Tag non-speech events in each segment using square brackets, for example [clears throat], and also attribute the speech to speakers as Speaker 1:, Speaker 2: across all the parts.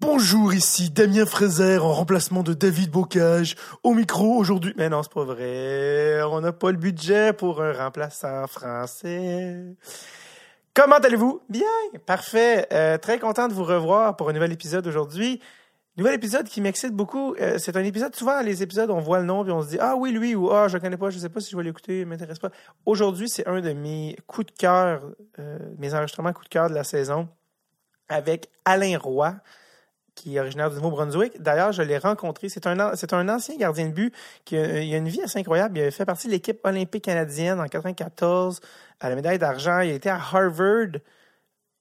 Speaker 1: Bonjour, ici Damien Fraser en remplacement de David Bocage. Au micro aujourd'hui. Mais non, c'est pas vrai. On n'a pas le budget pour un remplaçant français. Comment allez-vous? Bien, parfait. Euh, très content de vous revoir pour un nouvel épisode aujourd'hui. Nouvel épisode qui m'excite beaucoup. Euh, c'est un épisode, souvent les épisodes, on voit le nom et on se dit Ah oui, lui ou Ah, je connais pas, je sais pas si je vais l'écouter, m'intéresse pas. Aujourd'hui, c'est un de mes coups de cœur, euh, mes enregistrements coups de cœur de la saison avec Alain Roy qui est originaire du Nouveau-Brunswick. D'ailleurs, je l'ai rencontré. C'est un, ancien gardien de but qui a, une vie assez incroyable. Il a fait partie de l'équipe olympique canadienne en 94 à la médaille d'argent. Il était à Harvard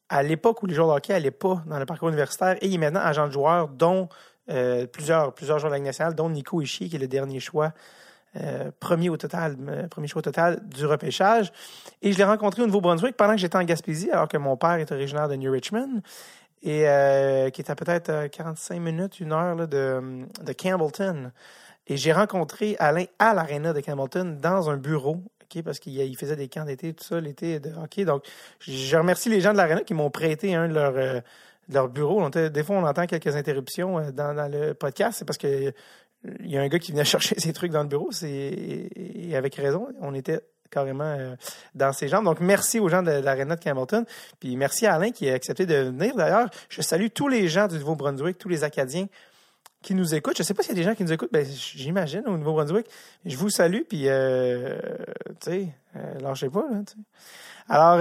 Speaker 1: à l'époque où les joueurs de hockey n'allaient pas dans le parcours universitaire et il est maintenant agent de joueur, dont euh, plusieurs, plusieurs joueurs de la dont Nico Ishii, qui est le dernier choix. Euh, premier au total, euh, premier choix au total du repêchage. Et je l'ai rencontré au Nouveau-Brunswick pendant que j'étais en Gaspésie, alors que mon père est originaire de New Richmond et euh, qui est à peut-être 45 minutes, une heure là, de, de Campbellton. Et j'ai rencontré Alain à l'aréna de Campbellton dans un bureau, ok, parce qu'il il faisait des camps d'été, tout ça, l'été de hockey. Donc, je remercie les gens de l'aréna qui m'ont prêté un de leurs euh, leur bureaux. Des fois, on entend quelques interruptions euh, dans, dans le podcast. C'est parce que il y a un gars qui venait [laughs] chercher ses trucs dans le bureau. C'est et avec raison. On était carrément euh, dans ses jambes. Donc, merci aux gens de, l'aréna de Campbellton. Puis merci à Alain qui a accepté de venir. D'ailleurs, je salue tous les gens du Nouveau-Brunswick, tous les Acadiens qui nous écoutent. Je sais pas s'il y a des gens qui nous écoutent, ben, j'imagine, au Nouveau-Brunswick. Je vous salue, puis, euh, tu sais, euh, lâchez pas. Alors,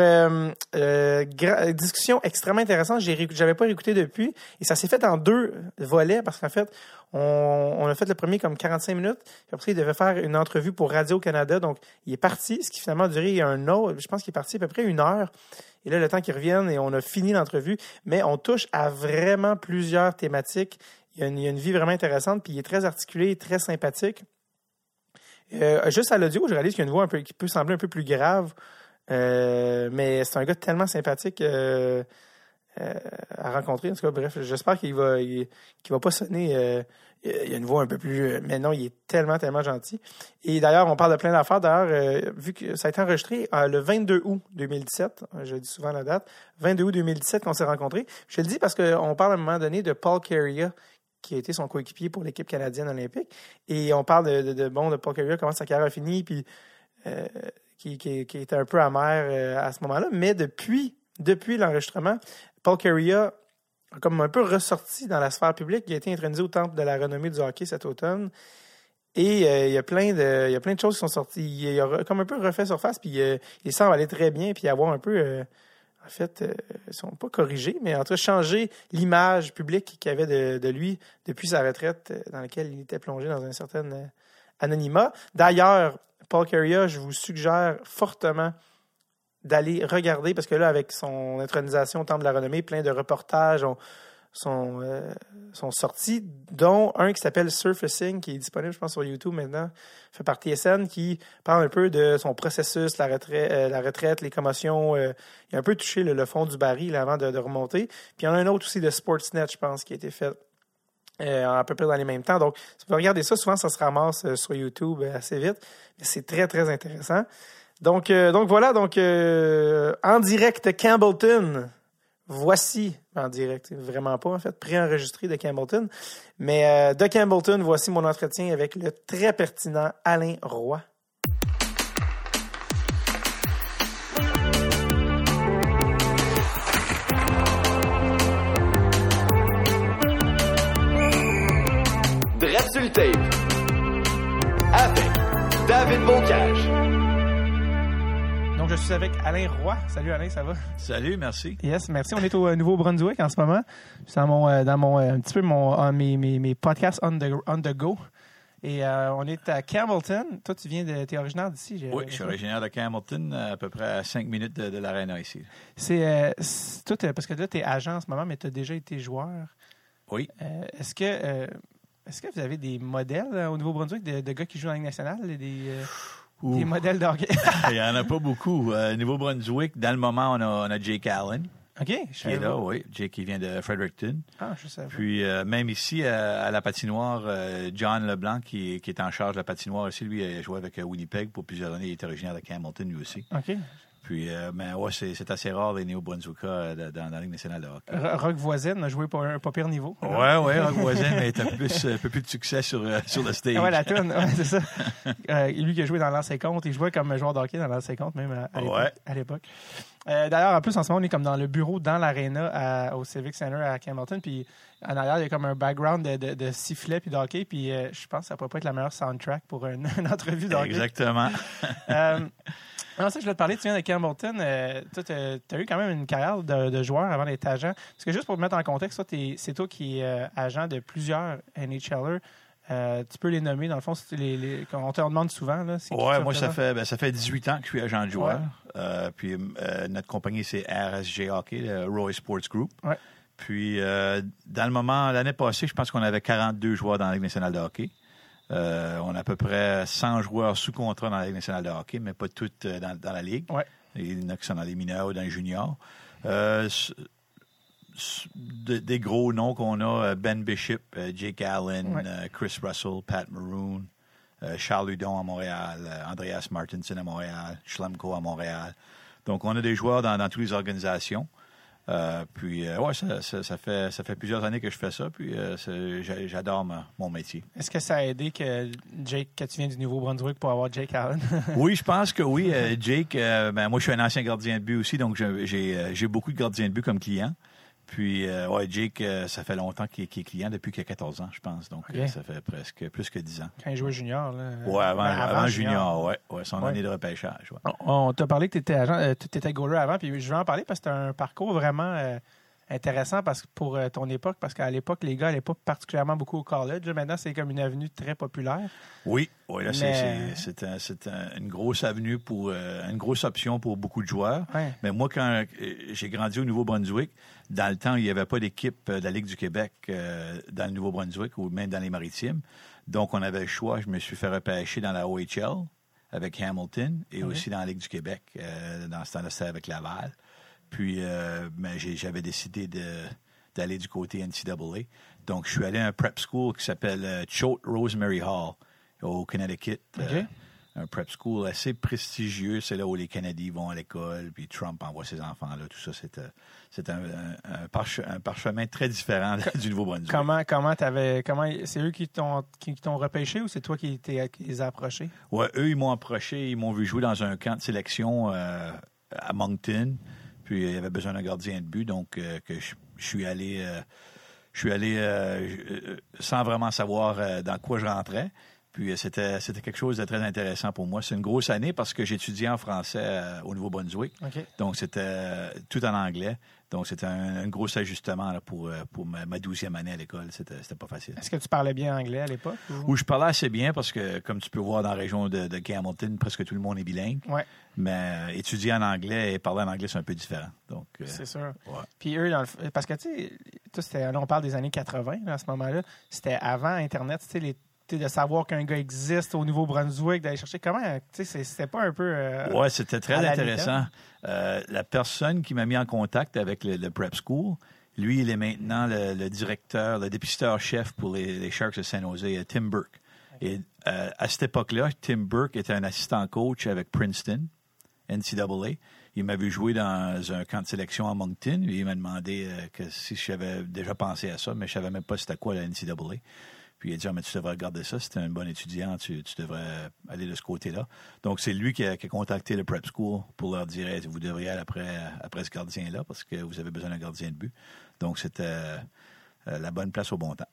Speaker 1: euh, discussion extrêmement intéressante. J'avais pas réécouté depuis, et ça s'est fait en deux volets, parce qu'en fait, on, a fait le premier comme 45 minutes, puis après, il devait faire une entrevue pour Radio-Canada, donc il est parti, ce qui finalement a duré un autre, je pense qu'il est parti à peu près une heure, et là, le temps qu'il revienne, et on a fini l'entrevue, mais on touche à vraiment plusieurs thématiques. Il y a une, vie vraiment intéressante, puis il est très articulé, très sympathique. Euh, juste à l'audio, je réalise qu'il y a une voix qui peut sembler un peu plus grave, euh, mais c'est un gars tellement sympathique euh, euh, à rencontrer. En tout cas, bref, j'espère qu'il va, va pas sonner. euh, il y a une voix un peu plus, euh, mais non, il est tellement, tellement gentil. Et d'ailleurs, on parle de plein d'affaires. D'ailleurs, vu que ça a été enregistré le 22 août 2017, euh, je dis souvent la date, 22 août 2017 qu'on s'est rencontrés. Je le dis parce qu'on parle à un moment donné de Paul Carrier, qui a été son coéquipier pour l'équipe canadienne olympique. Et on parle de, bon de Paul Carrier, comment sa carrière a fini, puis qui, qui, était un peu amer à ce moment-là. Mais depuis, depuis l'enregistrement, Paul Carrier a comme un peu ressorti dans la sphère publique. Il a été intronisé au temple de la renommée du hockey cet automne. Et euh, il y a plein de il y a plein de choses qui sont sorties. Il a comme un peu refait surface, puis euh, il semble aller très bien, puis avoir un peu euh, en fait, euh, ils sont pas corrigés, mais en tout cas changer l'image publique qu'il avait de, lui depuis sa retraite, dans laquelle il était plongé dans un certain anonymat. D'ailleurs, Paul Carrier, je vous suggère fortement d'aller regarder, parce que là, avec son intronisation au de la Renommée, plein de reportages euh, sont sortis, dont un qui s'appelle Surfacing, qui est disponible, je pense, sur YouTube maintenant, fait par TSN, qui parle un peu de son processus, la retraite, euh, les commotions. euh, il a un peu touché le, fond du baril avant de, remonter. Puis il y en a un autre aussi de Sportsnet, je pense, qui a été fait à peu près dans les mêmes temps. Donc, si vous regardez ça, souvent, ça se ramasse sur YouTube assez vite. C'est très, très intéressant. Donc, euh, donc voilà, donc euh, en direct Campbellton. Voici, en direct, vraiment pas en fait, préenregistré de Campbellton. Mais euh, de Campbellton, voici mon entretien avec le très pertinent Alain Roy. Suis avec Alain Roy. Salut Alain, ça va?
Speaker 2: Salut, merci.
Speaker 1: Yes, merci. On est au euh, Nouveau-Brunswick en ce moment. C'est dans mon, euh, dans mon, euh, un petit peu mon, mes, mes, mes podcasts on the, on the go. Et euh, on est à Campbellton. Toi, tu viens de, t'es originaire d'ici.
Speaker 2: Oui, je suis originaire de Campbellton, à peu près à 5 minutes de, de l'aréna ici.
Speaker 1: C'est, euh, toi, t'es- parce que là, tu es agent en ce moment, mais tu as déjà été joueur.
Speaker 2: Oui.
Speaker 1: Euh, est-ce que est-ce que vous avez des modèles au Nouveau-Brunswick de, de gars qui jouent en Ligue nationale, des, des modèles hockey? [laughs]
Speaker 2: Il n'y en a pas beaucoup. Euh, Nouveau-Brunswick, dans le moment, on a, on a Jake Allen,
Speaker 1: OK, je
Speaker 2: qui est là, oui. Jake, qui vient de Fredericton.
Speaker 1: Ah, je pas.
Speaker 2: Puis, euh, même ici, euh, à la patinoire, euh, John Leblanc, qui, qui est en charge de la patinoire ici, lui, a joué avec Winnipeg pour plusieurs années. Il est originaire de Campbellton, lui aussi.
Speaker 1: OK.
Speaker 2: Puis, euh, mais ouais, c'est assez rare les Néo-Brunswickas euh, dans, dans la Ligue nationale de hockey.
Speaker 1: Ro- Rock voisine a joué pour un pas pire niveau.
Speaker 2: Ouais, ouais, Rock Voisin, mais t'as plus, un peu plus de succès sur, euh, sur le stage.
Speaker 1: Ah ouais, la toune, ouais, c'est ça. [laughs] Euh, lui qui a joué dans l'an 50, il jouait comme joueur de hockey dans l'an 50 même à, l'époque.
Speaker 2: Ouais.
Speaker 1: Euh, D'ailleurs, en plus, en ce moment, on est comme dans le bureau, dans l'aréna au Civic Center à Campbellton. Puis en arrière, il y a comme un background de, de, de sifflets puis de hockey. Puis je pense que ça pourrait pas être la meilleure soundtrack pour une, [laughs] une entrevue de hockey.
Speaker 2: Exactement. [laughs]
Speaker 1: Non, ça, je voulais te parler, tu viens de Campbellton. Euh, tu as eu quand même une carrière de, de joueur avant d'être agent. Parce que juste pour te mettre en contexte, c'est toi qui es euh, agent de plusieurs NHLers. Euh, tu peux les nommer, dans le fond, les, les- on te demande souvent. Là,
Speaker 2: Ouais, moi, ça fait, ben, ça fait 18 ans que je suis agent de joueur.
Speaker 1: Ouais.
Speaker 2: Euh, puis euh, notre compagnie, c'est RSG Hockey, le Roy Sports Group.
Speaker 1: Ouais.
Speaker 2: Puis, dans le moment, l'année passée, je pense qu'on avait 42 joueurs dans la Ligue nationale de hockey. Euh, on a à peu près 100 joueurs sous contrat dans la Ligue nationale de hockey, mais pas toutes euh, dans, dans la Ligue.
Speaker 1: Ouais.
Speaker 2: Il y en a qui sont dans les mineurs ou dans les juniors. Euh, de- des gros noms qu'on a, Ben Bishop, Jake Allen,
Speaker 1: Ouais.
Speaker 2: Chris Russell, Pat Maroon, Charles Hudon à Montréal, Andreas Martinson à Montréal, Schlemko à Montréal. Donc, on a des joueurs dans, dans toutes les organisations. Euh, puis, euh, ouais, ça, ça, ça fait, ça fait plusieurs années que je fais ça. Puis, euh, j'adore mon métier.
Speaker 1: Est-ce que ça a aidé que Jake, que tu viens du Nouveau-Brunswick pour avoir Jake Allen? [laughs]
Speaker 2: Oui, je pense que oui. Euh, Jake, ben, moi, je suis un ancien gardien de but aussi, donc j'ai beaucoup de gardiens de but comme clients. Puis, euh, ouais, Jake, euh, ça fait longtemps qu'il est client depuis qu'il a 14 ans, je pense. Donc, euh, ça fait presque plus que 10 ans.
Speaker 1: Quand il jouait junior. Là.
Speaker 2: Ouais, avant,
Speaker 1: Ben,
Speaker 2: avant junior, ouais, ouais, son
Speaker 1: Ouais.
Speaker 2: année de repêchage. ouais.
Speaker 1: On, on t'a parlé que tu étais agent, euh, tu étais goaler avant, puis je vais en parler parce que c'était un parcours vraiment intéressant parce que pour euh, ton époque, parce qu'à l'époque, les gars n'allaient pas particulièrement beaucoup au college. Maintenant, c'est comme une avenue très populaire.
Speaker 2: Oui, oui, là, c'est-
Speaker 1: Mais-
Speaker 2: c'est c'est un- c'est un- une grosse avenue pour, euh, une grosse option pour beaucoup de joueurs.
Speaker 1: Ouais.
Speaker 2: Mais moi, quand euh, j'ai grandi au Nouveau-Brunswick, dans le temps, il n'y avait pas d'équipe de la Ligue du Québec euh, dans le Nouveau-Brunswick ou même dans les Maritimes. Donc, on avait le choix. Je me suis fait repêcher dans la OHL avec Hamilton et aussi dans la Ligue du Québec. euh, dans ce temps-là, c'était avec Laval. Puis, euh, mais j'ai- j'avais décidé d'aller du côté NCAA. Donc, je suis allé à un prep school qui s'appelle euh, Choate Rosemary Hall au Connecticut. Euh, un prep school assez prestigieux. C'est là où les Canadiens vont à l'école, puis Trump envoie ses enfants là. Tout ça, c'est un, un, un parche- un parchemin très différent du Nouveau-Brunswick.
Speaker 1: Comment, comment t'avais, comment, c'est eux qui t'ont, qui t'ont repêché ou c'est toi qui, t'es- qui les as approchés?
Speaker 2: Ouais, eux, ils m'ont approché, ils m'ont vu jouer dans un camp de sélection euh, à Moncton. Puis il y avait besoin d'un gardien de but, donc euh, que je, je suis allé, euh, je suis allé euh, sans vraiment savoir dans quoi je rentrais. Puis c'était c'était quelque chose de très intéressant pour moi. C'est une grosse année parce que j'étudiais en français au Nouveau-Brunswick. Donc, c'était tout en anglais. Donc, c'était un, un gros ajustement là, pour, euh, pour ma, 12e année à l'école. C'était c'était pas facile.
Speaker 1: Est-ce que tu parlais bien anglais à l'époque? ou-
Speaker 2: Où je parlais assez bien parce que, comme tu peux voir dans la région de, de Hamilton, presque tout le monde est bilingue.
Speaker 1: Ouais,
Speaker 2: Mais euh, étudier en anglais et parler en anglais, c'est un peu différent. Donc, euh,
Speaker 1: c'est sûr.
Speaker 2: ouais.
Speaker 1: Puis eux, dans le parce que tu sais, là, on parle des années 80 là, à ce moment-là. C'était avant Internet, tu sais, les- de savoir qu'un gars existe au Nouveau-Brunswick, d'aller chercher comment, c'est- c'était pas un peu. euh,
Speaker 2: Ouais, c'était très
Speaker 1: la
Speaker 2: intéressant. Euh, la personne qui m'a mis en contact avec le, le Prep School, lui, il est maintenant le, le directeur, le dépisteur-chef pour les, les Sharks de San Jose, euh, Tim Burke. Et euh, à cette époque-là, Tim Burke était un assistant coach avec Princeton, NCAA. Il m'avait joué dans un camp de sélection à Moncton. Et il m'a demandé euh, que si j'avais déjà pensé à ça, mais je savais même pas c'était quoi la NCAA. Puis il a dit, ah, mais tu devrais regarder ça. Si tu es un bon étudiant, tu, tu devrais aller de ce côté-là. Donc, c'est lui qui a, qui a contacté le prep school pour leur dire, Hey, vous devriez aller après, après ce gardien-là parce que vous avez besoin d'un gardien de but. Donc, c'était euh, la bonne place au bon temps.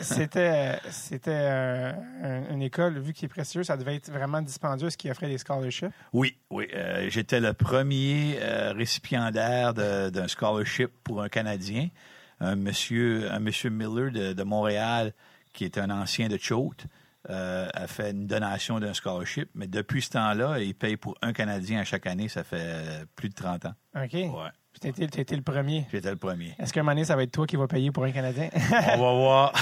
Speaker 1: C'était, [laughs] euh, un- une école, vu qu'il est précieux, ça devait être vraiment dispendieux, ce qui offrait des scholarships.
Speaker 2: Oui, oui. euh, J'étais le premier récipiendaire d'un scholarship pour un Canadien, un monsieur, un monsieur Miller de, de Montréal, qui est un ancien de Choate, euh, a fait une donation d'un scholarship, mais depuis ce temps-là, il paye pour un Canadien à chaque année, ça fait euh, plus de 30 ans.
Speaker 1: OK.
Speaker 2: Ouais,
Speaker 1: Puis t'étais, t'étais le premier.
Speaker 2: j'étais le premier.
Speaker 1: Est-ce qu'un moment donné, ça va être toi qui va payer pour un Canadien?
Speaker 2: On va [laughs] voir.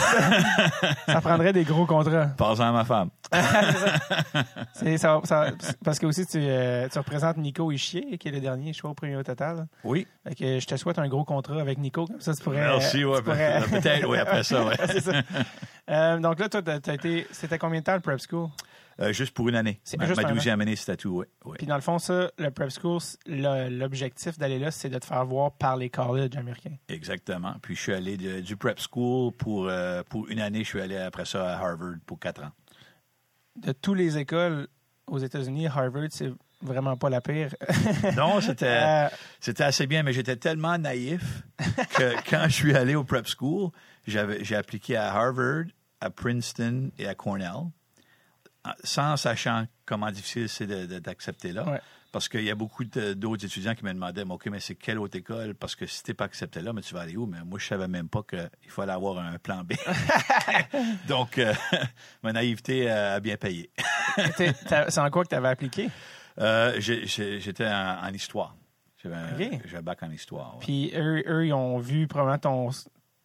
Speaker 1: ça prendrait des gros contrats.
Speaker 2: Passant à ma femme. [laughs]
Speaker 1: Ça, ça- parce que aussi, tu, euh, tu représentes Nico Ischier, qui est le dernier choix au premier au total.
Speaker 2: Oui.
Speaker 1: Fait que je te souhaite un gros contrat avec Nico. Comme ça, tu pourrais.
Speaker 2: Merci, ouais,
Speaker 1: tu pourrais-
Speaker 2: peut-être, oui, après ça, ouais. [laughs]
Speaker 1: C'est ça. Euh, donc là, toi, t'as été. C'était combien de temps le prep school?
Speaker 2: Euh, juste pour une année.
Speaker 1: C'est
Speaker 2: Ma,
Speaker 1: juste
Speaker 2: ma année, c'était tout, oui.
Speaker 1: Puis dans le fond, ça, le prep school, l'objectif d'aller là, c'est de te faire voir par les colleges américains.
Speaker 2: Exactement. Puis je suis allé de- du prep school pour, euh, pour une année. Je suis allé après ça à Harvard pour quatre ans.
Speaker 1: De toutes les écoles aux États-Unis, Harvard, c'est vraiment pas la pire. [laughs]
Speaker 2: Non, c'était
Speaker 1: Euh,
Speaker 2: c'était assez bien, mais j'étais tellement naïf que [laughs] quand je suis allé au prep school, j'avais j'ai appliqué à Harvard, à Princeton et à Cornell, sans sachant comment difficile c'est d'accepter là.
Speaker 1: Ouais.
Speaker 2: Parce qu'il y a beaucoup d'autres étudiants qui me demandaient, Mais, OK, mais c'est quelle autre école? Parce que si t'es pas accepté là, mais tu vas aller où? Mais moi, je savais même pas qu'il fallait avoir un plan B. [laughs] [laughs] Donc, euh, [laughs] ma naïveté a bien payé.
Speaker 1: c'est en quoi que tu avais appliqué?
Speaker 2: Euh, J'étais en, en histoire. J'avais un, bac en histoire. ouais.
Speaker 1: Puis eux, eux, ils ont vu probablement ton,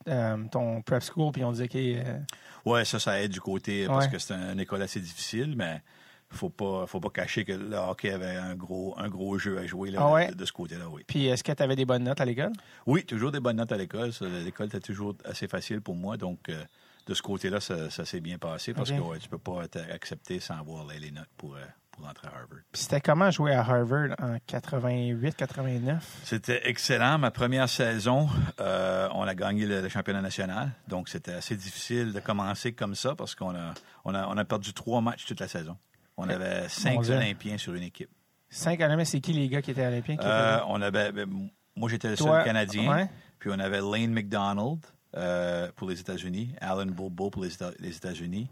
Speaker 1: euh, ton prep school, puis ont dit, OK, euh,
Speaker 2: Ouais, ça, ça aide du côté parce
Speaker 1: Ouais.
Speaker 2: que c'est un- une école assez difficile, mais faut pas, faut pas cacher que le hockey avait un gros, un gros jeu à jouer là,
Speaker 1: Ah ouais?
Speaker 2: de, de ce côté-là, oui.
Speaker 1: puis est-ce que tu avais des bonnes notes à l'école?
Speaker 2: Oui, toujours des bonnes notes à l'école. L'école était toujours assez facile pour moi, donc euh, de ce côté-là, ça, ça s'est bien passé parce que ouais, tu peux pas être accepté sans avoir les, les notes pour, euh, pour à Harvard.
Speaker 1: Puis c'était comment jouer à Harvard en 88, 89?
Speaker 2: C'était excellent. Ma première saison, euh, on a gagné le, le championnat national. Donc, c'était assez difficile de commencer comme ça parce qu'on a, on a, on a perdu trois matchs toute la saison. On avait cinq. Olympiens sur une équipe.
Speaker 1: Cinq mais c'est qui les gars qui étaient olympiens? qui
Speaker 2: Euh,
Speaker 1: étaient
Speaker 2: on avait, ben, moi, j'étais le
Speaker 1: Toi,
Speaker 2: seul Canadien.
Speaker 1: ouais.
Speaker 2: Puis on avait Lane McDonald euh, pour les États-Unis, Alan Bobo pour les États-Unis.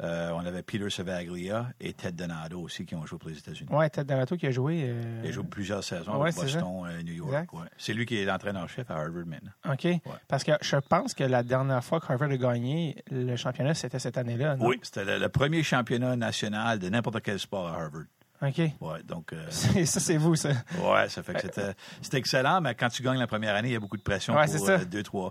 Speaker 2: Euh, on avait Peter Savaglia et Ted Donato aussi qui ont joué pour les États-Unis.
Speaker 1: Ouais, Ted Donato qui a joué. euh,
Speaker 2: Il a joué plusieurs saisons
Speaker 1: Ouais,
Speaker 2: avec. Boston, euh, New York. Ouais. C'est lui qui est l'entraîneur-chef à Harvard maintenant.
Speaker 1: OK. Parce que je pense que la dernière fois que Harvard a gagné le championnat, c'était cette année-là.
Speaker 2: Oui, c'était le, le premier championnat national de n'importe quel sport à Harvard.
Speaker 1: OK.
Speaker 2: Ouais, donc, euh, [laughs]
Speaker 1: C'est- ça, c'est vous, ça.
Speaker 2: ouais, ça fait que c'était, c'était excellent, mais quand tu gagnes la première année, il y a beaucoup de pression
Speaker 1: Ouais,
Speaker 2: pour euh, deux, trois.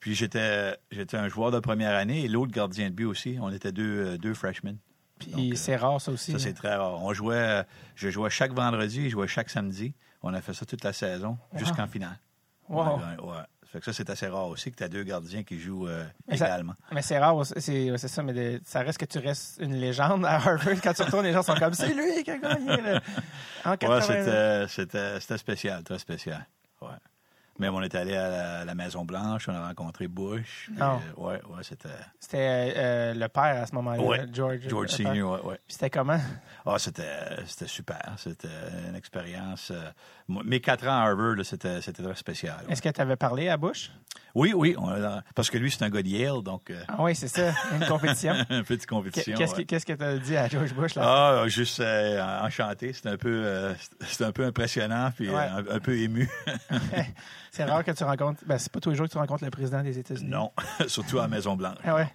Speaker 2: Puis j'étais, j'étais un joueur de première année et l'autre gardien de but aussi. On était deux, euh, deux freshmen.
Speaker 1: Puis
Speaker 2: euh,
Speaker 1: c'est rare, ça aussi.
Speaker 2: Ça,
Speaker 1: hein.
Speaker 2: c'est très rare. On jouait, je jouais chaque vendredi, je jouais chaque samedi. On a fait ça toute la saison jusqu'en finale.
Speaker 1: Wow.
Speaker 2: Ouais, ouais, fait que ça, c'est assez rare aussi que tu as deux gardiens qui jouent euh,
Speaker 1: Mais ça-
Speaker 2: également.
Speaker 1: Mais c'est rare, aussi, c'est c'est ça, mais de- ça reste que tu restes une légende à Harvard. Quand tu retournes, les gens sont comme c'est lui qui a gagné. là. En
Speaker 2: Ouais,
Speaker 1: 80.
Speaker 2: c'était, c'était, c'était spécial, très spécial. Ouais. Même on est allé à la, la Maison Blanche, on a rencontré Bush. puis,
Speaker 1: Non.
Speaker 2: euh, ouais, ouais, c'était
Speaker 1: C'était euh, le père à ce moment-là,
Speaker 2: Ouais.
Speaker 1: George.
Speaker 2: George. Senior, ouais, ouais.
Speaker 1: C'était comment?
Speaker 2: Ah, c'était, c'était super. C'était une expérience. euh, mes quatre ans à Harvard, c'était, c'était très spécial. ouais.
Speaker 1: Est-ce que tu avais parlé à Bush?
Speaker 2: Oui, oui, on a- parce que lui, c'est un gars de Yale, donc euh,
Speaker 1: Ah oui, c'est ça, une compétition. [laughs]
Speaker 2: un peu de
Speaker 1: Qu'est-
Speaker 2: compétition.
Speaker 1: Qu'est-ce
Speaker 2: ouais.
Speaker 1: que qu'est-ce que tu as dit à George Bush? Là?
Speaker 2: Ah, juste euh, enchanté. C'était un peu, euh, c'était un peu impressionnant, puis euh, un peu ému. [laughs] [laughs]
Speaker 1: C'est rare que tu rencontres. Ben, c'est pas tous les jours que tu rencontres le président des États-Unis.
Speaker 2: non, [laughs] surtout à la Maison Blanche.
Speaker 1: Ah ouais?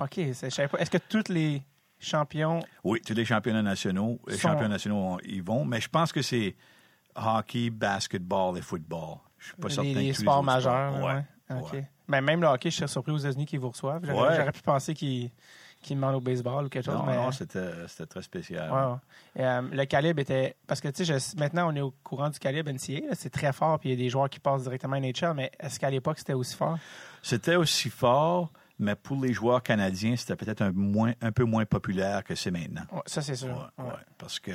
Speaker 1: OK, c'est- je savais pas. Est-ce que tous les champions.
Speaker 2: Oui, tous les championnats nationaux, les
Speaker 1: Sont-
Speaker 2: nationaux on- y vont, mais je pense que c'est hockey, basketball et football. Je suis pas certain
Speaker 1: les,
Speaker 2: que
Speaker 1: sports majeurs.
Speaker 2: sports. Ouais.
Speaker 1: ouais. OK.
Speaker 2: ouais.
Speaker 1: Ben, même le hockey, je suis surpris aux États-Unis qu'ils vous reçoivent. J'aurais
Speaker 2: Ouais.
Speaker 1: j'aurais pu penser qu'ils qu'ils demandent au baseball ou quelque chose.
Speaker 2: Non,
Speaker 1: mais...
Speaker 2: non, c'était, c'était très spécial.
Speaker 1: Ouais, ouais. Et, euh, le calibre était. Parce que, tu sais, maintenant, on est au courant du calibre NCA. C'est très fort, puis il y a des joueurs qui passent directement à NHL, mais est-ce qu'à l'époque, c'était aussi fort?
Speaker 2: C'était aussi fort, mais pour les joueurs canadiens, c'était peut-être un, moins, un peu moins populaire que c'est maintenant.
Speaker 1: Ouais, ça, c'est sûr.
Speaker 2: Parce que,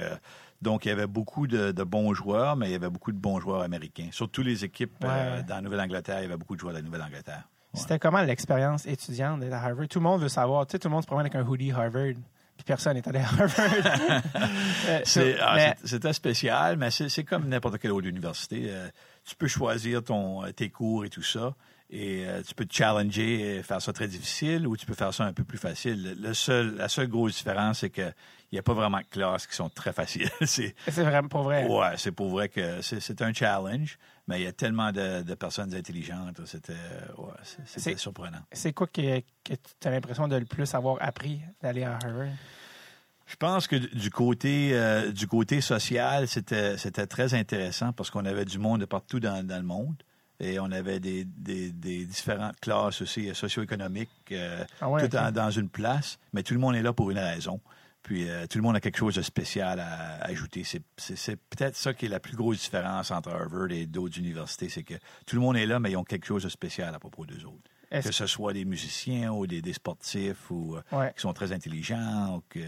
Speaker 2: donc, il y avait beaucoup de, de bons joueurs, mais il y avait beaucoup de bons joueurs américains. Surtout les équipes euh, dans la Nouvelle-Angleterre, il y avait beaucoup de joueurs de la Nouvelle-Angleterre.
Speaker 1: C'était comment l'expérience étudiante d'être à Harvard? Tout le monde veut savoir. Tu sais, tout le monde se promène avec un hoodie Harvard, puis personne n'est allé à Harvard. [laughs] Euh,
Speaker 2: C'est- ah,
Speaker 1: mais-
Speaker 2: C'était spécial, mais c'est comme n'importe quelle autre université. Euh, tu peux choisir ton, tes cours et tout ça, et euh, tu peux te challenger et faire ça très difficile, ou tu peux faire ça un peu plus facile. Le seul, la seule grosse différence, c'est qu'il n'y a pas vraiment de classes qui sont très faciles. [laughs] c'est
Speaker 1: vraiment pour vrai.
Speaker 2: ouais, c'est pour vrai que c'est un challenge, mais il y a tellement de, de personnes intelligentes. C'était ouais, C'est- c'était surprenant.
Speaker 1: C'est quoi que, que tu as l'impression de le plus avoir appris d'aller à Harvard?
Speaker 2: Je pense que du côté euh, du côté social, c'était c'était très intéressant parce qu'on avait du monde de partout dans, dans le monde et on avait des, des, des différentes classes aussi euh, socio-économiques euh,
Speaker 1: Ah ouais,
Speaker 2: tout en- dans une place, mais tout le monde est là pour une raison. Puis euh, tout le monde a quelque chose de spécial à, à ajouter. C'est- peut-être ça qui est la plus grosse différence entre Harvard et d'autres universités, c'est que tout le monde est là, mais ils ont quelque chose de spécial à propos d'eux autres. Que ce soit des musiciens ou des, des sportifs ou euh, qui sont très intelligents ou que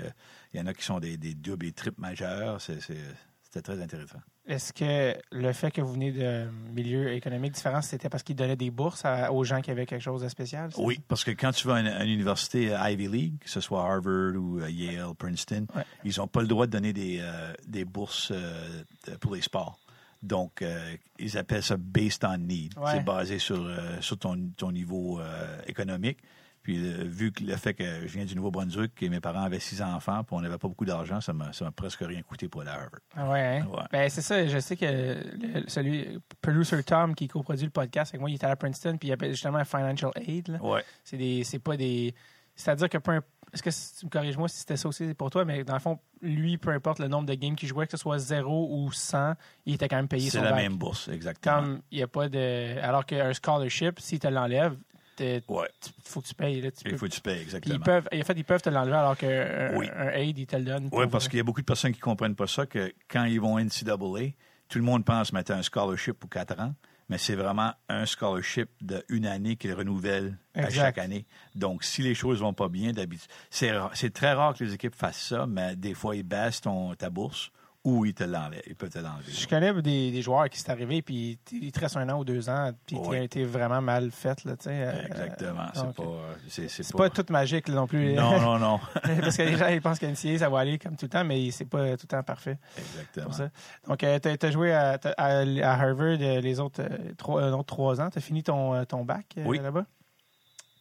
Speaker 2: il y en a qui sont des, des doubles et triples majeurs. C'était très intéressant.
Speaker 1: Est-ce que le fait que vous venez de milieux économiques différents, c'était parce qu'ils donnaient des bourses à- aux gens qui avaient quelque chose de spécial?
Speaker 2: Oui, parce que quand tu vas à une, à une université Ivy League, que ce soit Harvard ou Yale, Princeton,
Speaker 1: Ouais.
Speaker 2: ils n'ont pas le droit de donner des, euh, des bourses euh, pour les sports. Donc, euh, ils appellent ça based on need.
Speaker 1: Ouais.
Speaker 2: C'est basé sur, sur ton, ton niveau économique. Puis, euh, vu que le fait que je viens du Nouveau-Brunswick et mes parents avaient six enfants, puis on n'avait pas beaucoup d'argent, ça m'a ça m'a presque rien coûté pour aller à Harvard.
Speaker 1: Ah ouais, hein?
Speaker 2: Ouais.
Speaker 1: Ben, c'est ça. Je sais que le- celui, Producer Tom, qui coproduit le podcast avec moi, il était à Princeton, puis il appelle justement Financial Aid. là.
Speaker 2: Ouais.
Speaker 1: C'est des, c'est pas des. C'est-à-dire que peu imp- Est-ce que tu me corriges moi si c'était ça aussi pour toi, mais dans le fond, lui, peu importe le nombre de games qu'il jouait, que ce soit 0 ou 100, il était quand même payé
Speaker 2: C'est
Speaker 1: son
Speaker 2: la
Speaker 1: bac.
Speaker 2: même bourse, exactement.
Speaker 1: Comme il n'y a pas de. Alors qu'un scholarship, s'il te l'enlève, il
Speaker 2: Ouais.
Speaker 1: faut que tu payes. Là, tu
Speaker 2: Il
Speaker 1: peux-
Speaker 2: faut que tu payes, exactement.
Speaker 1: ils peuvent, en fait, ils peuvent te l'enlever alors qu'un
Speaker 2: Oui.
Speaker 1: un aid, il te le donne.
Speaker 2: Oui, parce qu'il y a beaucoup de personnes qui ne comprennent pas ça, que quand ils vont NCAA, tout le monde pense mettre un scholarship pour quatre ans, mais c'est vraiment un scholarship d'une année qu'ils renouvellent à chaque année. Donc, si les choses vont pas bien, d'habitude, c'est très rare que les équipes fassent ça, mais des fois, ils baissent ton, ta bourse ou ils te. Ils peuvent te l'enlever.
Speaker 1: Je connais des, des joueurs qui sont arrivés, puis il te reste un an ou deux ans, puis qui a été vraiment mal fait. Là, euh,
Speaker 2: Exactement. C'est pas, euh, c'est, C'est
Speaker 1: pas tout magique là, non plus.
Speaker 2: Non, non, non. [laughs]
Speaker 1: Parce que les gens ils pensent qu'à NCAA, ça va aller comme tout le temps, mais c'est pas tout le temps parfait.
Speaker 2: Exactement.
Speaker 1: Ça. Donc, tu as, joué à, t'as- à- à Harvard euh, les autres, euh, trois, un autre trois ans. Tu as fini ton, euh, ton bac euh,
Speaker 2: Oui.
Speaker 1: là-bas?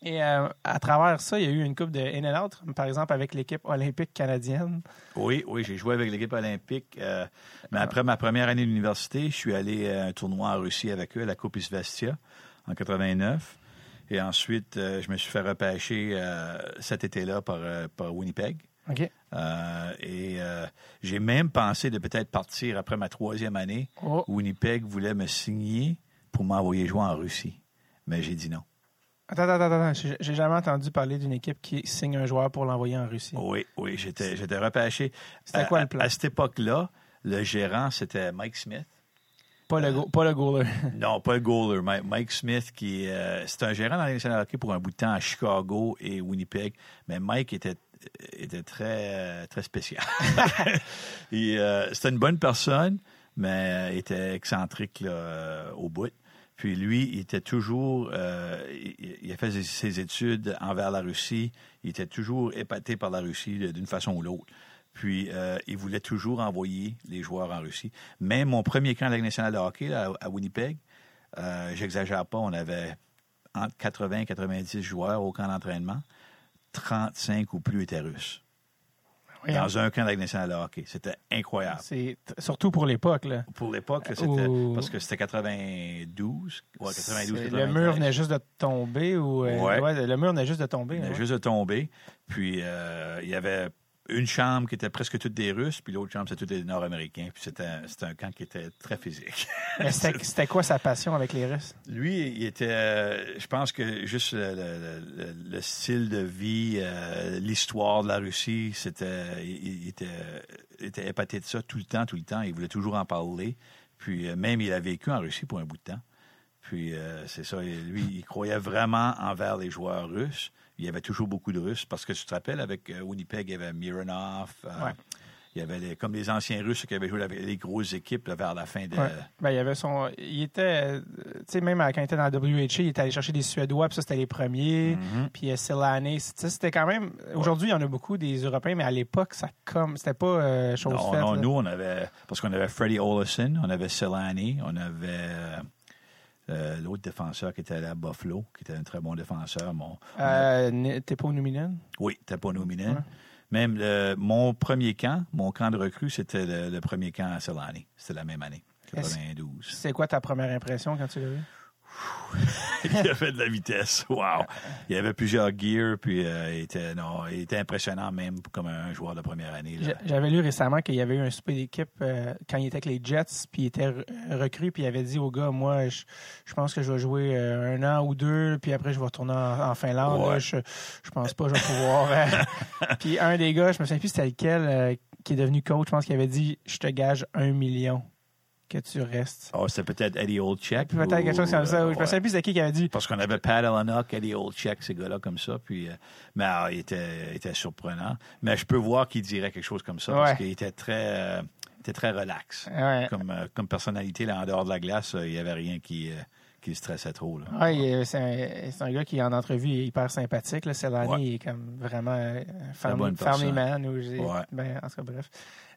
Speaker 1: Et euh, à travers ça, il y a eu une coupe de in and out, par exemple avec l'équipe olympique canadienne.
Speaker 2: Oui, oui, j'ai joué avec l'équipe olympique. euh, mais après ma première année d'université, je suis allé à un tournoi en Russie avec eux, à la Coupe Isvestia, en 89. Et ensuite, euh, je me suis fait repêcher cet été-là par, par Winnipeg.
Speaker 1: OK.
Speaker 2: Euh, et euh, j'ai même pensé de peut-être partir après ma troisième année.
Speaker 1: Oh.
Speaker 2: Winnipeg voulait me signer pour m'envoyer jouer en Russie. Mais j'ai dit non.
Speaker 1: Attends, attends, attends. attends. J'ai- jamais entendu parler d'une équipe qui signe un joueur pour l'envoyer en Russie.
Speaker 2: Oui, oui, j'étais, j'étais repêché.
Speaker 1: C'était quoi le plan?
Speaker 2: À, cette époque-là, le gérant, c'était Mike Smith.
Speaker 1: Pas le, go- pas le goaler. [laughs]
Speaker 2: Non, pas le goaler. Mike, Smith, qui euh, c'est un gérant dans nationale hockey pour un bout de temps à Chicago et Winnipeg. Mais Mike était, était très, euh, très spécial. [laughs] [laughs] Et, euh, c'était une bonne personne, mais il était excentrique là, euh, au bout. Puis lui, il était toujours, euh, il, a fait ses- études envers la Russie. Il était toujours épaté par la Russie d'une façon ou l'autre. Puis euh, il voulait toujours envoyer les joueurs en Russie. Même mon premier camp de la Ligue nationale de hockey à Winnipeg, euh, j'exagère pas, on avait entre 80 et 90 joueurs au camp d'entraînement. 35 ou plus étaient russes.
Speaker 1: Voyons.
Speaker 2: Dans un camp de la Ligue nationale de hockey. C'était incroyable.
Speaker 1: C'est surtout pour l'époque. là.
Speaker 2: Pour l'époque, c'était parce que c'était 92. Ouais, 92,
Speaker 1: C'est-
Speaker 2: 93.
Speaker 1: Le mur venait juste de tomber ou euh,
Speaker 2: Ouais.
Speaker 1: ouais, le mur venait juste de tomber.
Speaker 2: Il venait juste de tomber. Puis euh, il y avait une chambre qui était presque toutes des Russes, puis l'autre chambre, c'était toutes des Nord-Américains. Puis c'était un camp qui était très physique. [laughs]
Speaker 1: Mais c'était quoi sa passion avec les Russes?
Speaker 2: Lui, il était, euh, je pense que juste le, le- le- le style de vie, euh, l'histoire de la Russie, c'était, il, il était, il était épaté de ça tout le temps, tout le temps. Il voulait toujours en parler. Puis euh, même, il a vécu en Russie pour un bout de temps. Puis c'est ça, lui, il croyait vraiment envers les joueurs russes. Il y avait toujours beaucoup de Russes parce que tu te rappelles, avec euh, Winnipeg, il y avait Mironov. euh,
Speaker 1: Ouais.
Speaker 2: Il y avait les- comme les anciens Russes qui avaient joué avec les grosses équipes là, vers la fin de.
Speaker 1: Ouais. Ben, il y avait son. Il était. euh, Tu sais, même quand il était dans la WHA, il était allé chercher des Suédois, puis ça, c'était les premiers.
Speaker 2: Mhm.
Speaker 1: Puis euh, Selane. C'était quand même. Aujourd'hui, il y en a beaucoup des Européens, mais à l'époque, ça comme. C'était pas euh, chose
Speaker 2: Non,
Speaker 1: faite.
Speaker 2: non, nous, on avait. Parce qu'on avait Freddie Olison, on avait Selani, on avait euh, l'autre défenseur qui était allé à Buffalo, qui était un très bon défenseur. Mon,
Speaker 1: Euh, N- T'es pas au Numinen?
Speaker 2: oui, t'es pas nominé.
Speaker 1: Ouais.
Speaker 2: Même le- mon premier camp, mon camp de recrue, c'était le, le premier camp à Selani. C'était la même année,
Speaker 1: Est-ce-
Speaker 2: 92.
Speaker 1: C'est quoi ta première impression quand tu l'as vu?
Speaker 2: Il avait de la vitesse. Wow! Il avait plusieurs gears, puis euh, il, était, non, il était impressionnant même comme un joueur de première année.
Speaker 1: J'avais lu récemment qu'il y avait eu un souper d'équipe euh, quand il était avec les Jets, puis il était re- recru, puis il avait dit au gars, moi, je, je pense que je vais jouer euh, un an ou deux, puis après je vais retourner en, en Finlande.
Speaker 2: Ouais.
Speaker 1: là. je, je pense pas que je vais pouvoir. euh. [laughs] puis un des gars, je me souviens plus c'était lequel, qui est devenu coach, je pense qu'il avait dit, je te gage un million que tu restes?
Speaker 2: Oh, c'était peut-être Eddie Olczyk.
Speaker 1: Peut-être
Speaker 2: ou-
Speaker 1: quelque chose comme ça.
Speaker 2: euh,
Speaker 1: Je me
Speaker 2: ouais.
Speaker 1: souviens plus c'est qui qui avait dit.
Speaker 2: Parce qu'on avait Pat Alanock, Eddie Olczyk, ces gars-là comme ça. Puis, euh, mais ah, il était, il était surprenant. Mais je peux voir qu'il dirait quelque chose comme ça
Speaker 1: Ouais.
Speaker 2: parce qu'il était très, euh, était très relax.
Speaker 1: Ouais.
Speaker 2: Comme, euh, comme personnalité, là, en dehors de la glace, il n'y avait rien qui, qui le stressait trop. Là.
Speaker 1: Ouais, c'est un, c'est un gars qui, en entrevue, est hyper sympathique. Là. Selani
Speaker 2: Ouais.
Speaker 1: il est comme vraiment family, family man. Ou
Speaker 2: Ouais.
Speaker 1: ben, en tout cas, bref.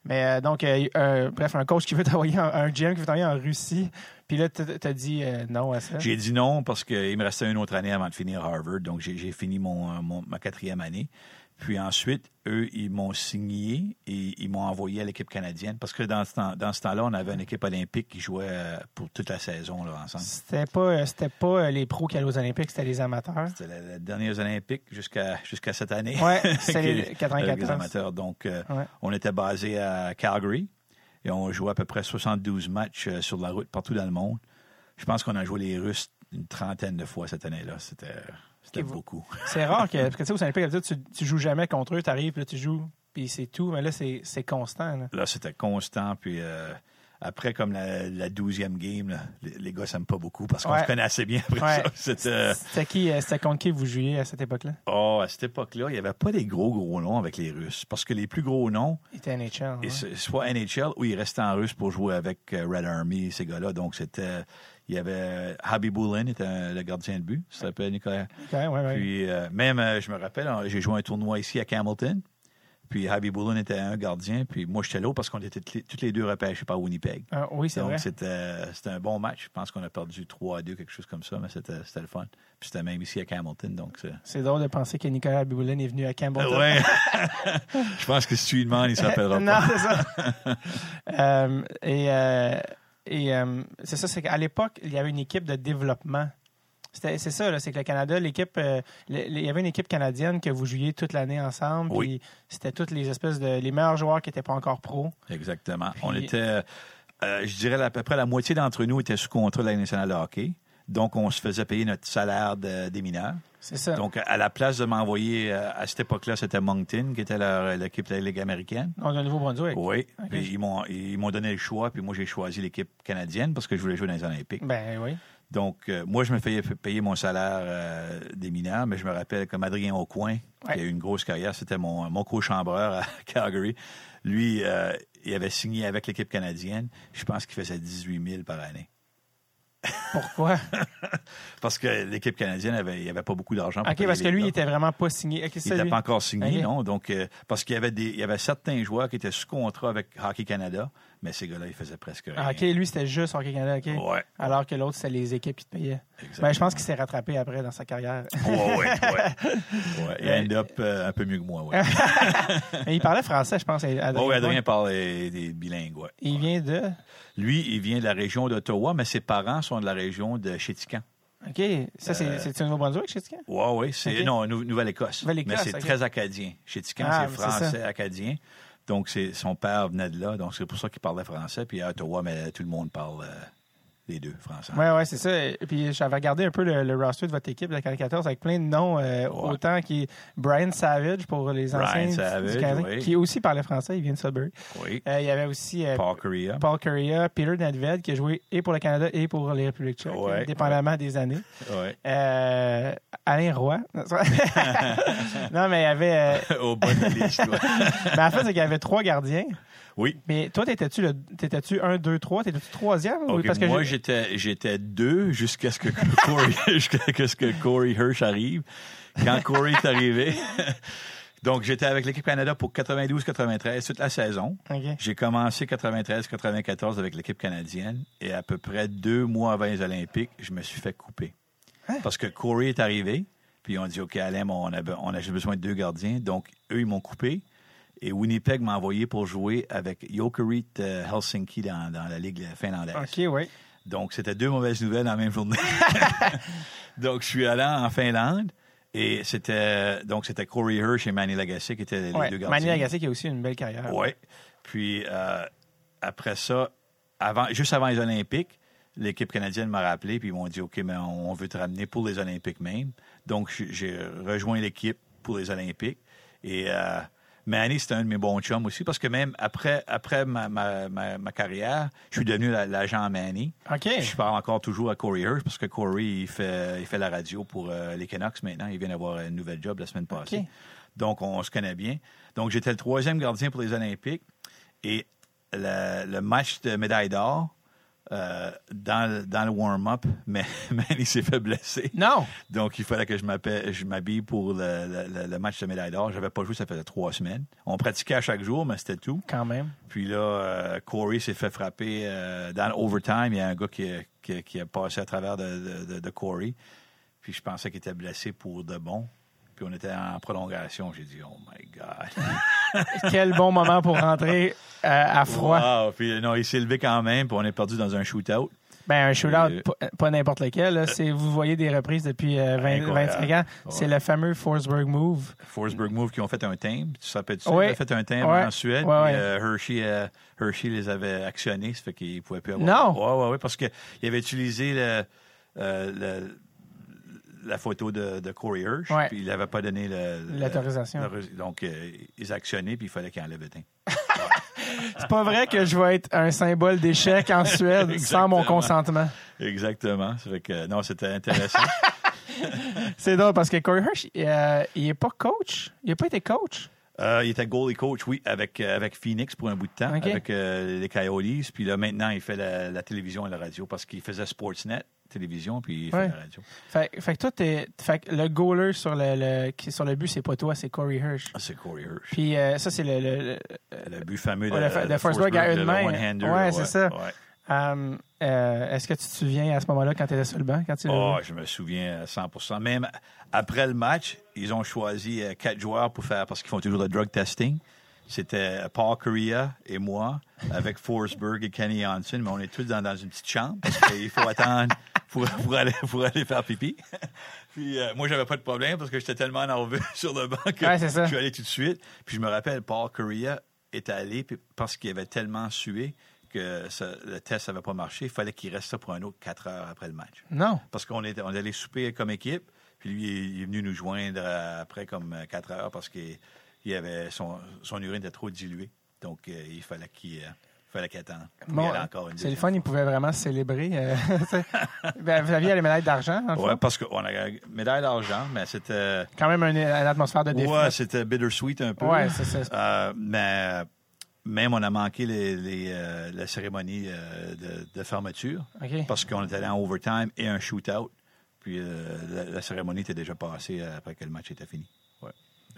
Speaker 1: Mais euh, donc, euh, euh, bref, un coach qui veut [laughs] t'envoyer, en- un GM qui veut t'envoyer en Russie. Puis là, t'as dit non à ça?
Speaker 2: J'ai dit non parce qu'il me restait une autre année avant de finir Harvard. Donc, j'ai fini mon- ma quatrième année. Puis ensuite, eux, ils m'ont signé et ils m'ont envoyé à l'équipe canadienne. Parce que dans ce temps- dans ce temps-là, on avait une équipe olympique qui jouait euh, pour toute la saison là, ensemble.
Speaker 1: C'était pas, euh, c'était pas euh, les pros qui allaient aux Olympiques, c'était les amateurs.
Speaker 2: C'était la, la dernière Olympique jusqu'à jusqu'à cette année.
Speaker 1: Ouais, [laughs] c'était les
Speaker 2: Avec
Speaker 1: 94.
Speaker 2: les amateurs. Donc,
Speaker 1: Ouais.
Speaker 2: on était basé à Calgary et on jouait à peu près 72 matchs sur la route partout dans le monde. Je pense qu'on a joué les Russes une trentaine de fois cette année-là. C'était c'était beaucoup. [laughs]
Speaker 1: C'est rare que, [laughs] parce que tu sais, aux Olympiques, tu, tu joues jamais contre eux, t'arrives, puis là, tu joues, puis c'est tout. Mais là, c'est constant. là.
Speaker 2: Là, c'était constant. Puis euh, après, comme la, 12e game, là, les, les gars s'aiment pas beaucoup parce qu'on
Speaker 1: Ouais.
Speaker 2: se connaît assez bien après
Speaker 1: Ouais.
Speaker 2: ça. [laughs] C'était.
Speaker 1: C'était qui, euh, c'était contre qui vous jouiez à cette époque-là?
Speaker 2: Oh, à cette époque-là, il n'y avait pas des gros, gros noms avec les Russes. Parce que les plus gros noms,
Speaker 1: Il était NHL.
Speaker 2: Et
Speaker 1: ouais.
Speaker 2: c'est soit NHL ou il restait en russe pour jouer avec euh, Red Army, ces gars-là. Donc, c'était. Il y avait. Habibulin était un- le gardien de but. Ça s'appelle Nicolas.
Speaker 1: Ouais, ouais, ouais.
Speaker 2: Puis, euh, même, euh, je me rappelle, euh, j'ai joué un tournoi ici à Hamilton. Puis, Habibulin était un gardien. Puis, moi, j'étais là parce qu'on était toutes les- deux repêchés par Winnipeg.
Speaker 1: Ah, oui, c'est
Speaker 2: Donc,
Speaker 1: vrai.
Speaker 2: c'était c'était un bon match. Je pense qu'on a perdu 3 à 2, quelque chose comme ça, mais c'était le fun. Puis, c'était même ici à. Donc, c'est.
Speaker 1: Drôle de penser que Nicolas Biboulin est venu à Campbellton.
Speaker 2: Ouais. [laughs] je pense que si tu lui demandes, il se rappellera
Speaker 1: non,
Speaker 2: pas.
Speaker 1: c'est ça. [laughs] Euh, et euh, et euh, c'est ça, c'est qu'à l'époque, il y avait une équipe de développement. C'est ça, c'est que le Canada, l'équipe, euh, il y avait une équipe canadienne que vous jouiez toute l'année ensemble.
Speaker 2: Oui.
Speaker 1: C'était toutes les espèces de les meilleurs joueurs qui n'étaient pas encore pros.
Speaker 2: Exactement. On était, euh, je dirais, à peu près la moitié d'entre nous étaient sous contrat de la nationale de hockey. Donc, on se faisait payer notre salaire de- des mineurs.
Speaker 1: C'est ça.
Speaker 2: Donc, à la place de m'envoyer, euh, à cette époque-là, c'était Moncton, qui était leur- l'équipe de la Ligue américaine.
Speaker 1: Donc, au Nouveau-Brunswick.
Speaker 2: Oui. Puis ils m'ont ils m'ont donné le choix, puis moi, j'ai choisi l'équipe canadienne parce que je voulais jouer dans les Olympiques.
Speaker 1: Ben oui.
Speaker 2: Donc, euh, moi, je me faisais payer mon salaire euh, des mineurs, mais je me rappelle comme Adrien Aucoin,
Speaker 1: Ouais.
Speaker 2: qui a eu une grosse carrière, c'était mon, mon co-chambreur à [laughs] Calgary. Lui, euh, il avait signé avec l'équipe canadienne. Je pense qu'il faisait 18 000 par année.
Speaker 1: Pourquoi? [laughs]
Speaker 2: Parce que l'équipe canadienne, avait, il n'y avait pas beaucoup d'argent. pour
Speaker 1: OK, parce que lui, il
Speaker 2: gars.
Speaker 1: était vraiment pas signé.
Speaker 2: Il n'était pas encore signé, non? Donc, euh, parce qu'il y avait des, il y avait certains joueurs qui étaient sous contrat avec Hockey Canada, mais ces gars-là, ils faisaient presque rien.
Speaker 1: Ah, OK, lui, c'était juste Hockey Canada. OK.
Speaker 2: Ouais.
Speaker 1: Alors que l'autre, c'était les équipes qui te payaient. Ben, je pense qu'il s'est rattrapé après dans sa carrière.
Speaker 2: Ouais, ouais. ouais. [laughs] Il end up euh, un peu mieux que moi, ouais. [laughs]
Speaker 1: Mais il parlait français, je pense. Adrien.
Speaker 2: Oh, oui, Adrien parle des, des bilingues, ouais.
Speaker 1: Il vient de?
Speaker 2: Lui, il vient de la région d'Ottawa, mais ses parents sont de la région de Chétican.
Speaker 1: OK. Ça, c'est
Speaker 2: Euh,
Speaker 1: au Nouveau-Brunswick, pas.
Speaker 2: Oui, oui, non, Nou- Nouvelle-Écosse.
Speaker 1: Nouvelle-Écosse,
Speaker 2: mais c'est très acadien. Chétican,
Speaker 1: Ah,
Speaker 2: c'est
Speaker 1: c'est ça.
Speaker 2: français acadien. Donc, c'est, son père venait de là, donc c'est pour ça qu'il parlait français. Puis à Ottawa, mais tout le monde parle euh, les deux, français.
Speaker 1: Oui, oui, c'est ça. Et puis, j'avais regardé un peu le, le roster de votre équipe de 44 avec plein de noms. euh, Autant qui Brian Savage pour les anciens
Speaker 2: Savage,
Speaker 1: du Canadien,
Speaker 2: oui.
Speaker 1: qui aussi parlait français. Il vient de Sudbury.
Speaker 2: Oui.
Speaker 1: Euh, il y avait aussi euh,
Speaker 2: Paul Correa.
Speaker 1: Paul Correa, Peter Nedved, qui a joué et pour le Canada et pour les Républiques tchèques,
Speaker 2: Ouais,
Speaker 1: dépendamment des années.
Speaker 2: Oui.
Speaker 1: Alain Roy. [laughs] [laughs] non, mais il y avait.
Speaker 2: Au bas de liste, ouais. [laughs]
Speaker 1: ben, en fait, c'est qu'il y avait trois gardiens.
Speaker 2: Oui.
Speaker 1: Mais toi, t'étais-tu le, t'étais-tu un, deux, trois? T'étais-tu troisième? ou-
Speaker 2: Ok,
Speaker 1: parce que
Speaker 2: moi, j'étais, j'étais deux jusqu'à ce que Corey, [laughs] jusqu'à ce que Corey Hirsch arrive. Quand Corey est arrivé, [laughs] donc j'étais avec l'équipe Canada pour 92-93 toute la saison. J'ai commencé 93-94 avec l'équipe canadienne et à peu près deux mois avant les Olympiques, je me suis fait couper.
Speaker 1: Hein?
Speaker 2: Parce que Corey est arrivé, puis on dit OK, Alain, on a, on a j'ai besoin de deux gardiens. Donc, eux, ils m'ont coupé. Et Winnipeg m'a envoyé pour jouer avec Jokerit euh, Helsinki dans, dans la Ligue finlandaise.
Speaker 1: OK, oui.
Speaker 2: Donc, c'était deux mauvaises nouvelles dans la même journée. [laughs] donc, je suis allé en Finlande et c'était donc c'était Corey Hirsch et Manny Lagacé qui étaient les
Speaker 1: Ouais.
Speaker 2: deux gardiens.
Speaker 1: Manny Lagacé qui a aussi une belle carrière.
Speaker 2: Oui. Puis euh, après ça, avant, juste avant les Olympiques, l'équipe canadienne m'a rappelé puis ils m'ont dit OK, mais on veut te ramener pour les Olympiques même. Donc j'ai- j'ai rejoint l'équipe pour les Olympiques et euh, Manny, c'était un de mes bons chums aussi, parce que même après, après ma, ma, ma, ma carrière, je suis devenu la- l'agent Manny.
Speaker 1: OK.
Speaker 2: Je parle encore toujours à Corey Hirsch, parce que Corey, il fait, il fait la radio pour euh, les Canucks maintenant. Il vient d'avoir un nouvel job la semaine passée.
Speaker 1: OK.
Speaker 2: Donc, on, se connaît bien. Donc, j'étais le troisième gardien pour les Olympiques. Et le, le match de médaille d'or, euh, dans, le- dans le warm-up, [laughs] mais Manny s'est fait blesser.
Speaker 1: Non.
Speaker 2: Donc, il fallait que je m'habille pour le, le- le match de médaille d'or. J'avais pas joué, ça faisait trois semaines. On pratiquait à chaque jour, mais c'était tout.
Speaker 1: Quand même.
Speaker 2: Puis là, euh, Corey s'est fait frapper euh, dans l'overtime. Il y a un gars qui, a- qui, a- qui a passé à travers de, de, de- de Corey. Puis je pensais qu'il était blessé pour de bon. Puis on était en prolongation. J'ai dit, oh my God. [laughs]
Speaker 1: Quel bon moment pour rentrer euh, à froid.
Speaker 2: Wow. Puis non, il s'est levé quand même. Puis on est perdu dans un shootout.
Speaker 1: Ben, un shootout,
Speaker 2: Euh,
Speaker 1: pas, n'importe lequel. C'est, vous voyez des reprises depuis euh, 20
Speaker 2: Incroyable.
Speaker 1: 25 ans. C'est
Speaker 2: Ouais.
Speaker 1: le fameux Forsberg Move.
Speaker 2: Forsberg Move qui ont fait un timbre. Tu te rappelles ça?
Speaker 1: Oui.
Speaker 2: Ils ont fait un timbre
Speaker 1: Ouais.
Speaker 2: en Suède.
Speaker 1: Ouais,
Speaker 2: puis, euh, Hershey, euh, Hershey les avait actionnés. Ça fait qu'ils ne pouvaient plus avoir.
Speaker 1: Non.
Speaker 2: Oui, oui, oui. Parce qu'il avait utilisé le, le- la photo de, de Corey Hirsch.
Speaker 1: Ouais.
Speaker 2: Puis il n'avait pas donné
Speaker 1: L'autorisation.
Speaker 2: donc, euh, ils actionnaient, puis il fallait qu'ils enlèvent le teint. [laughs]
Speaker 1: C'est pas vrai que je vais être un symbole d'échec en Suède [laughs] sans mon consentement.
Speaker 2: Exactement. Fait que, non, c'était intéressant. [laughs]
Speaker 1: C'est drôle parce que Corey Hirsch, euh, il est pas coach. Il a pas été coach.
Speaker 2: Euh, il était goalie coach, oui, avec, euh, avec Phoenix pour un bout de temps, avec euh, les Coyotes. Puis là, maintenant, il fait la, la télévision et la radio parce qu'il faisait Sportsnet, télévision, puis il fait
Speaker 1: Ouais.
Speaker 2: la radio.
Speaker 1: Fait, fait que toi, t'es, fait que le goaler sur le, le- qui est sur le but, c'est pas toi, c'est Corey Hirsch.
Speaker 2: Ah, C'est Corey Hirsch.
Speaker 1: Puis euh, ça, c'est le, le-
Speaker 2: but fameux de,
Speaker 1: Ouais, le de Forsberg à une main. Ouais, c'est ça.
Speaker 2: ouais.
Speaker 1: euh, euh, est-ce que tu te souviens à ce moment-là quand tu étais sur le banc? Quand tu
Speaker 2: Oh, je me souviens à 100 Même après le match, ils ont choisi euh, quatre joueurs pour faire, parce qu'ils font toujours le drug testing. C'était Paul Correa et moi, avec Forsberg et Kenny Hansen, mais on est tous dans, dans une petite chambre parce qu'il faut attendre pour, pour aller, pour aller faire pipi. [laughs] Puis euh, moi, j'avais pas de problème parce que j'étais tellement nerveux [laughs] sur le banc que
Speaker 1: Ouais,
Speaker 2: je suis allé tout de suite. Puis je me rappelle, Paul Correa est allé parce qu'il avait tellement sué que ça- le test n'avait pas marché. Il fallait qu'il reste ça pour un autre quatre heures après le match
Speaker 1: Non.
Speaker 2: parce qu'on était, on allait souper comme équipe. Puis lui, il est venu nous joindre après comme quatre heures parce qu'il il avait son, son urine était trop diluée. Donc, euh, il fallait qu'il euh, fallait qu'il attende.
Speaker 1: Bon, c'est le fun, il pouvait vraiment célébrer. euh. [laughs] Ben, vous aviez les médailles d'argent, fond?
Speaker 2: parce qu'on a une médaille d'argent, mais c'était.
Speaker 1: Quand même une, une atmosphère de défi.
Speaker 2: Ouais, c'était bittersweet un peu.
Speaker 1: Ouais, c'est ça.
Speaker 2: Mais même on a manqué les, les, euh, la cérémonie euh, de, de fermeture parce qu'on était allé en overtime et un shootout. Puis euh, la, la cérémonie était déjà passée après que le match était fini.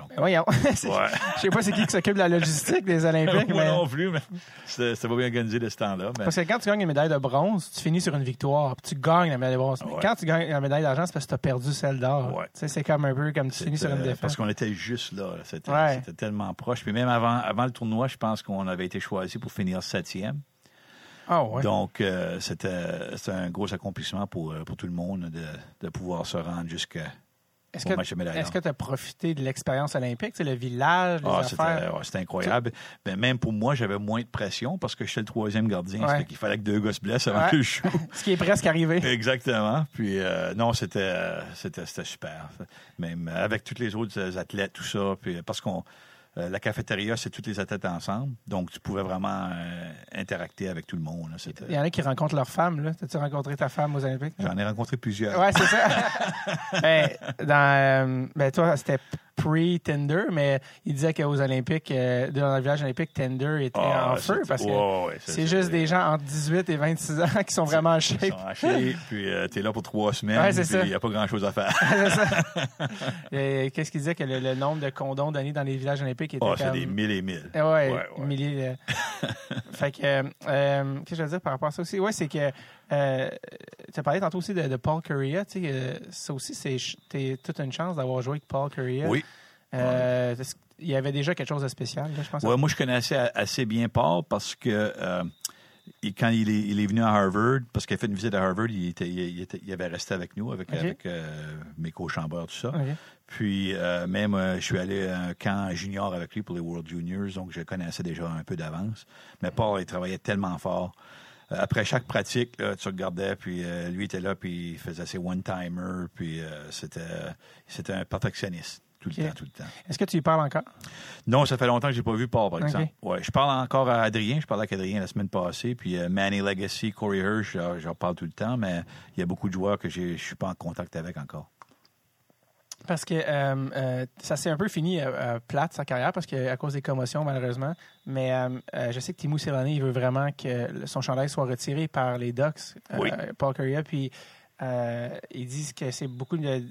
Speaker 1: Ben Voyons. [laughs] C'est-
Speaker 2: Ouais.
Speaker 1: Je sais pas c'est qui qui s'occupe de la logistique des Olympiques, [laughs]
Speaker 2: Moi
Speaker 1: mais...
Speaker 2: non plus, mais c'était pas bien organisé de ce temps-là. mais-
Speaker 1: Parce que quand tu gagnes une médaille de bronze, tu finis sur une victoire, puis tu gagnes la médaille de bronze. Mais quand tu gagnes la médaille d'argent, c'est parce que tu as perdu celle d'or.
Speaker 2: Ouais.
Speaker 1: C'est comme un peu comme tu finis sur une défaite.
Speaker 2: Parce qu'on était juste là. là. C'était tellement proche. Puis même avant, avant le tournoi, je pense qu'on avait été choisi pour finir septième.
Speaker 1: Ah ouais.
Speaker 2: Donc, euh, c'était c'était un gros accomplissement pour, euh, pour tout le monde de, de pouvoir se rendre jusqu'à
Speaker 1: Est-ce que tu as profité de l'expérience olympique, sais, le village, les
Speaker 2: Ah,
Speaker 1: affaires?
Speaker 2: c'était ouais, incroyable. Ben, même pour moi, j'avais moins de pression parce que j'étais le troisième gardien.
Speaker 1: Ouais.
Speaker 2: Qu'il fallait que deux gars se blessent avant
Speaker 1: Ouais.
Speaker 2: que je joue. [laughs]
Speaker 1: Ce qui est presque arrivé. [laughs]
Speaker 2: Exactement. Puis euh, non, c'était euh, c'était c'était super. Même avec tous les autres euh, athlètes, tout ça. Puis parce qu'on euh, la cafétéria, c'est tous les athlètes ensemble, donc tu pouvais vraiment euh, interacter avec tout le monde. là.
Speaker 1: Il y en a qui rencontrent leur femme, là. T'as-tu rencontré ta femme aux Olympiques?
Speaker 2: J'en ai rencontré plusieurs.
Speaker 1: Ouais, c'est ça. [laughs] ben, dans, euh, ben, toi, c'était pre-Tinder, mais il disait qu'aux Olympiques, euh, dans le village olympique, Tinder était
Speaker 2: Ah,
Speaker 1: en feu parce que
Speaker 2: ouais,
Speaker 1: c'est juste des gens entre 18 et 26 ans qui sont vraiment en
Speaker 2: Ils
Speaker 1: shape.
Speaker 2: sont en shape, puis euh, t'es là pour trois semaines,
Speaker 1: Ouais,
Speaker 2: puis il n'y a pas grand-chose à faire. [laughs] [laughs]
Speaker 1: Qu'est-ce qu'il disait que le, le nombre de condoms donnés dans les villages olympiques était
Speaker 2: Oh, c'est
Speaker 1: comme...
Speaker 2: des mille et mille.
Speaker 1: Ouais, milliers [laughs] fait que, euh, euh, qu'est-ce que je veux dire par rapport à ça aussi? Ouais, c'est que, euh, tu as parlé tantôt aussi de, de Paul Correa, euh, ça aussi, c'est, toute une chance d'avoir joué avec Paul Correa.
Speaker 2: Oui.
Speaker 1: Euh, Il y avait déjà quelque chose de spécial, là, je pense?
Speaker 2: Ouais, moi, je connaissais assez bien Paul parce que euh, il- quand il est, il est venu à Harvard, parce qu'il a fait une visite à Harvard, il, était, il, il était- il avait resté avec nous, avec, mes co-chambeurs, tout ça. Puis même, je suis allé à un camp junior avec lui pour les World Juniors, donc je connaissais déjà un peu d'avance. Mais Paul, il travaillait tellement fort. Euh, après chaque pratique, là, tu regardais, puis euh, lui était là, puis il faisait ses one-timers, puis euh, c'était c'était un perfectionniste. Tout le temps, tout le temps.
Speaker 1: Est-ce que tu y parles encore?
Speaker 2: Non, ça fait longtemps que j'ai pas vu Paul, par exemple. Ouais, je parle encore à Adrien. Je parlais avec Adrien la semaine passée. Puis euh, Manny Legacy, Corey Hirsch, j'en parle tout le temps, mais il y a beaucoup de joueurs que je suis pas en contact avec encore.
Speaker 1: Parce que euh, euh, ça s'est un peu fini euh, plate sa carrière parce que à cause des commotions malheureusement. Mais je sais que Timo Serrani il veut vraiment que son chandail soit retiré par les Ducks,
Speaker 2: Oui.
Speaker 1: Paul Courier. Puis ils disent que c'est beaucoup de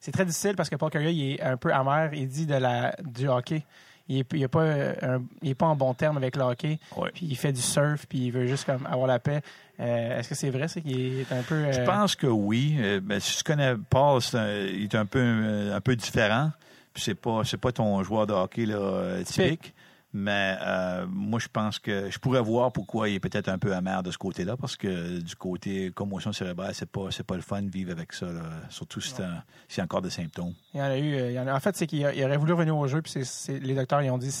Speaker 1: c'est très difficile parce que Paul Courier il est un peu amer. Il dit de la du hockey. Il est, il est pas un- il est pas en bon terme avec le hockey.
Speaker 2: Ouais.
Speaker 1: Puis il fait du surf puis il veut juste comme avoir la paix. Euh, Est-ce que c'est vrai c'est qu'il est un peu euh,
Speaker 2: Je pense que oui. Euh, ben, si tu connais Paul, un- il est un peu, euh, un peu différent. Puis c'est pas, c'est pas ton joueur de hockey là, euh, typique. Mais euh, moi, je pense que je pourrais voir pourquoi il est peut-être un peu amer de ce côté-là, parce que du côté commotion cérébrale, c'est pas, c'est pas le fun de vivre avec ça, là. surtout si s'il y a encore des symptômes.
Speaker 1: Il y en a eu. euh, il y en, a- en fait, c'est qu'il aurait voulu revenir au jeu, puis c'est- les docteurs ils ont dit